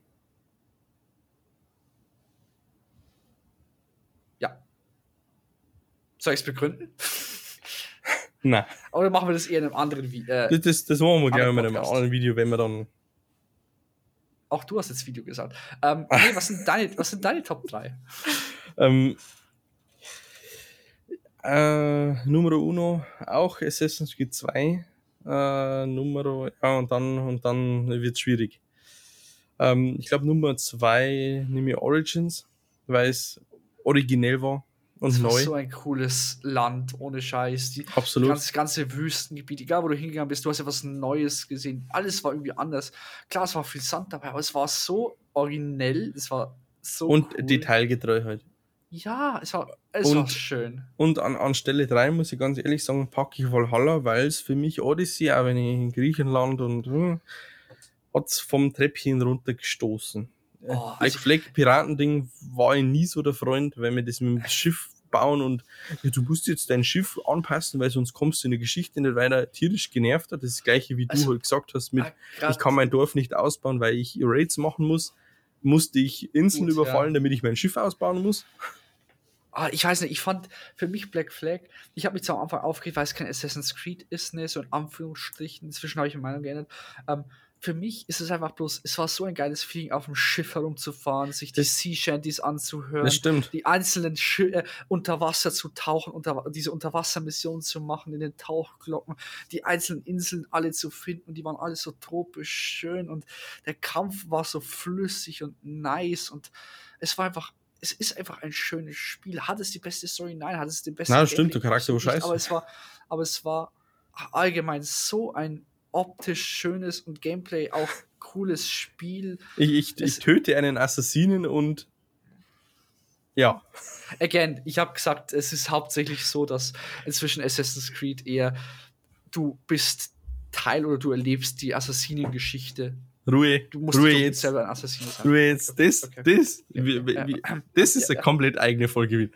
Speaker 1: Ja. Soll ich es begründen?
Speaker 2: Nein,
Speaker 1: Oder machen wir das eher in einem anderen Video? Äh,
Speaker 2: das, das, das machen wir gerne mit einem anderen Video, wenn wir dann.
Speaker 1: Auch du hast jetzt Video gesagt. Ähm, nee, was sind deine, was sind deine Top 3?
Speaker 2: Ähm, äh, Numero uno, auch Assassin's Creed 2. Äh, Numero, ja, und dann, und dann wird es schwierig. Ähm, ich glaube, Nummer 2 nehme ich Origins, weil es originell war und
Speaker 1: war
Speaker 2: neu.
Speaker 1: so ein cooles Land, ohne Scheiß. Die,
Speaker 2: Absolut.
Speaker 1: Das ganze Wüstengebiet, egal wo du hingegangen bist, du hast ja was Neues gesehen. Alles war irgendwie anders. Klar, es war viel Sand dabei, aber es war so originell, es war so
Speaker 2: und
Speaker 1: cool.
Speaker 2: detailgetreu halt.
Speaker 1: Ja, es war, es war
Speaker 2: Und-
Speaker 1: schön.
Speaker 2: Und an, an Stelle 3 muss ich ganz ehrlich sagen, packe ich Valhalla, weil es für mich Odyssey, auch wenn ich in Griechenland und hm, hat's vom Treppchen runtergestoßen.
Speaker 1: Oh,
Speaker 2: Black
Speaker 1: also-
Speaker 2: Flag Piratending war ich nie so der Freund, weil wir das mit dem Schiff bauen und ja, du musst jetzt dein Schiff anpassen, weil sonst kommst du in der Geschichte nicht weiter tierisch genervt hat. Das ist das gleiche, wie du
Speaker 1: Also,
Speaker 2: halt gesagt hast, mit
Speaker 1: Ah,
Speaker 2: ich kann mein Dorf nicht ausbauen, weil ich Raids machen muss. Musste ich Inseln
Speaker 1: Gut,
Speaker 2: überfallen, damit ich mein Schiff ausbauen muss?
Speaker 1: Ah, ich weiß nicht, ich fand für mich Black Flag, ich habe mich zwar am Anfang aufgeregt, weil es kein Assassin's Creed ist, ne, so in Anführungsstrichen, inzwischen habe ich meine Meinung geändert. Ähm, für mich ist es einfach bloß, es war so ein geiles Feeling, auf dem Schiff herumzufahren, sich die Sea Shanties anzuhören,
Speaker 2: Das stimmt.
Speaker 1: die einzelnen Schi äh, unter Wasser zu tauchen, unter, diese Unterwassermissionen zu machen, in den Tauchglocken, die einzelnen Inseln alle zu finden und die waren alle so tropisch schön und der Kampf war so flüssig und nice und es war einfach, es ist einfach ein schönes Spiel. Hat es die beste Story? Nein. Hat es den besten
Speaker 2: Na, stimmt, der Charakter war scheiße.
Speaker 1: Aber es war, aber es war allgemein so ein optisch schönes und Gameplay auch cooles Spiel.
Speaker 2: Ich, ich, ich töte einen Assassinen und ja,
Speaker 1: Again, ich habe gesagt, es ist hauptsächlich so, dass inzwischen Assassin's Creed eher du bist Teil oder du erlebst die Assassinengeschichte.
Speaker 2: Ruhe,
Speaker 1: Du musst
Speaker 2: Ruhe jetzt,
Speaker 1: selber ein Assassine sein.
Speaker 2: Ruhe jetzt, das,
Speaker 1: Okay.
Speaker 2: das,
Speaker 1: Ja.
Speaker 2: wie, das ist
Speaker 1: Ja,
Speaker 2: eine
Speaker 1: ja.
Speaker 2: komplett eigene Folge wieder.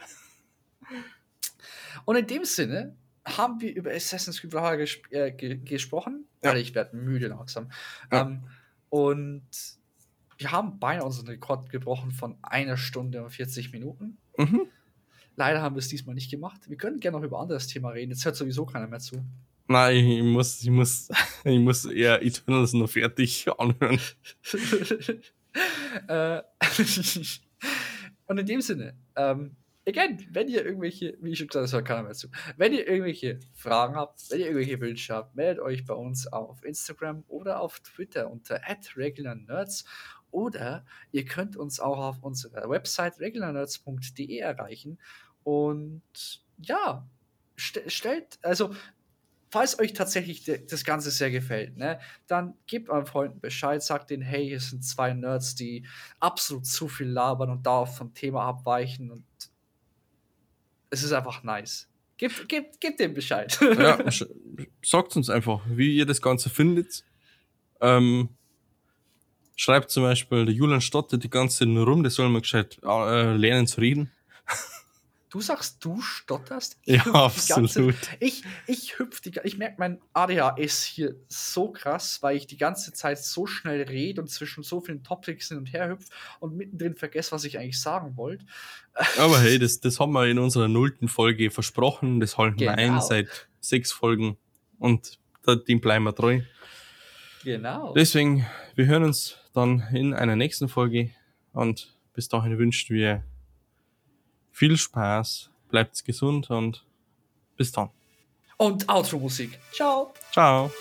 Speaker 1: Und in dem Sinne haben wir über Assassin's Creed Valhalla gesp äh, ge gesprochen.
Speaker 2: Ja.
Speaker 1: Alter, ich werde müde langsam.
Speaker 2: Ja.
Speaker 1: Ähm, und wir haben beinahe unseren Rekord gebrochen von einer Stunde und 40 Minuten.
Speaker 2: Mhm.
Speaker 1: Leider haben wir es diesmal nicht gemacht. Wir können gerne noch über ein anderes Thema reden. Jetzt hört sowieso keiner mehr zu.
Speaker 2: Nein, ich muss, ich muss, ich muss eher Eternals noch fertig anhören.
Speaker 1: äh, und in dem Sinne, ähm, again, wenn ihr irgendwelche, wie ich schon gesagt habe, keiner mehr zu, wenn ihr irgendwelche Fragen habt, wenn ihr irgendwelche Wünsche habt, meldet euch bei uns auf Instagram oder auf Twitter unter regularnerds oder ihr könnt uns auch auf unserer Website regularnerds.de erreichen. Und ja, st stellt, also falls euch tatsächlich das Ganze sehr gefällt, ne, dann gebt euren Freunden Bescheid, sagt denen, hey, hier sind zwei Nerds, die absolut zu viel labern und da vom Thema abweichen und es ist einfach nice. Gebt, gebt, gebt dem Bescheid.
Speaker 2: Ja, sagt uns einfach, wie ihr das Ganze findet. Ähm, schreibt zum Beispiel, der Julian stottert die ganze Zeit rum, der soll mal gescheit äh, lernen zu reden.
Speaker 1: Du sagst, du stotterst?
Speaker 2: Ja,
Speaker 1: hüpf die ganze-
Speaker 2: absolut.
Speaker 1: Ich, ich hüpf die, ich merke, mein ADHS hier so krass, weil ich die ganze Zeit so schnell rede und zwischen so vielen Topics hin und her hüpf und mittendrin vergesse, was ich eigentlich sagen wollte.
Speaker 2: Aber hey, das, das haben wir in unserer nullten Folge versprochen. Das halten wir
Speaker 1: Genau.
Speaker 2: ein seit sechs Folgen. Und dem bleiben wir treu.
Speaker 1: Genau.
Speaker 2: Deswegen, wir hören uns dann in einer nächsten Folge. Und bis dahin wünschen wir viel Spaß, bleibt gesund und bis dann.
Speaker 1: Und Outro-Musik. Ciao.
Speaker 2: Ciao.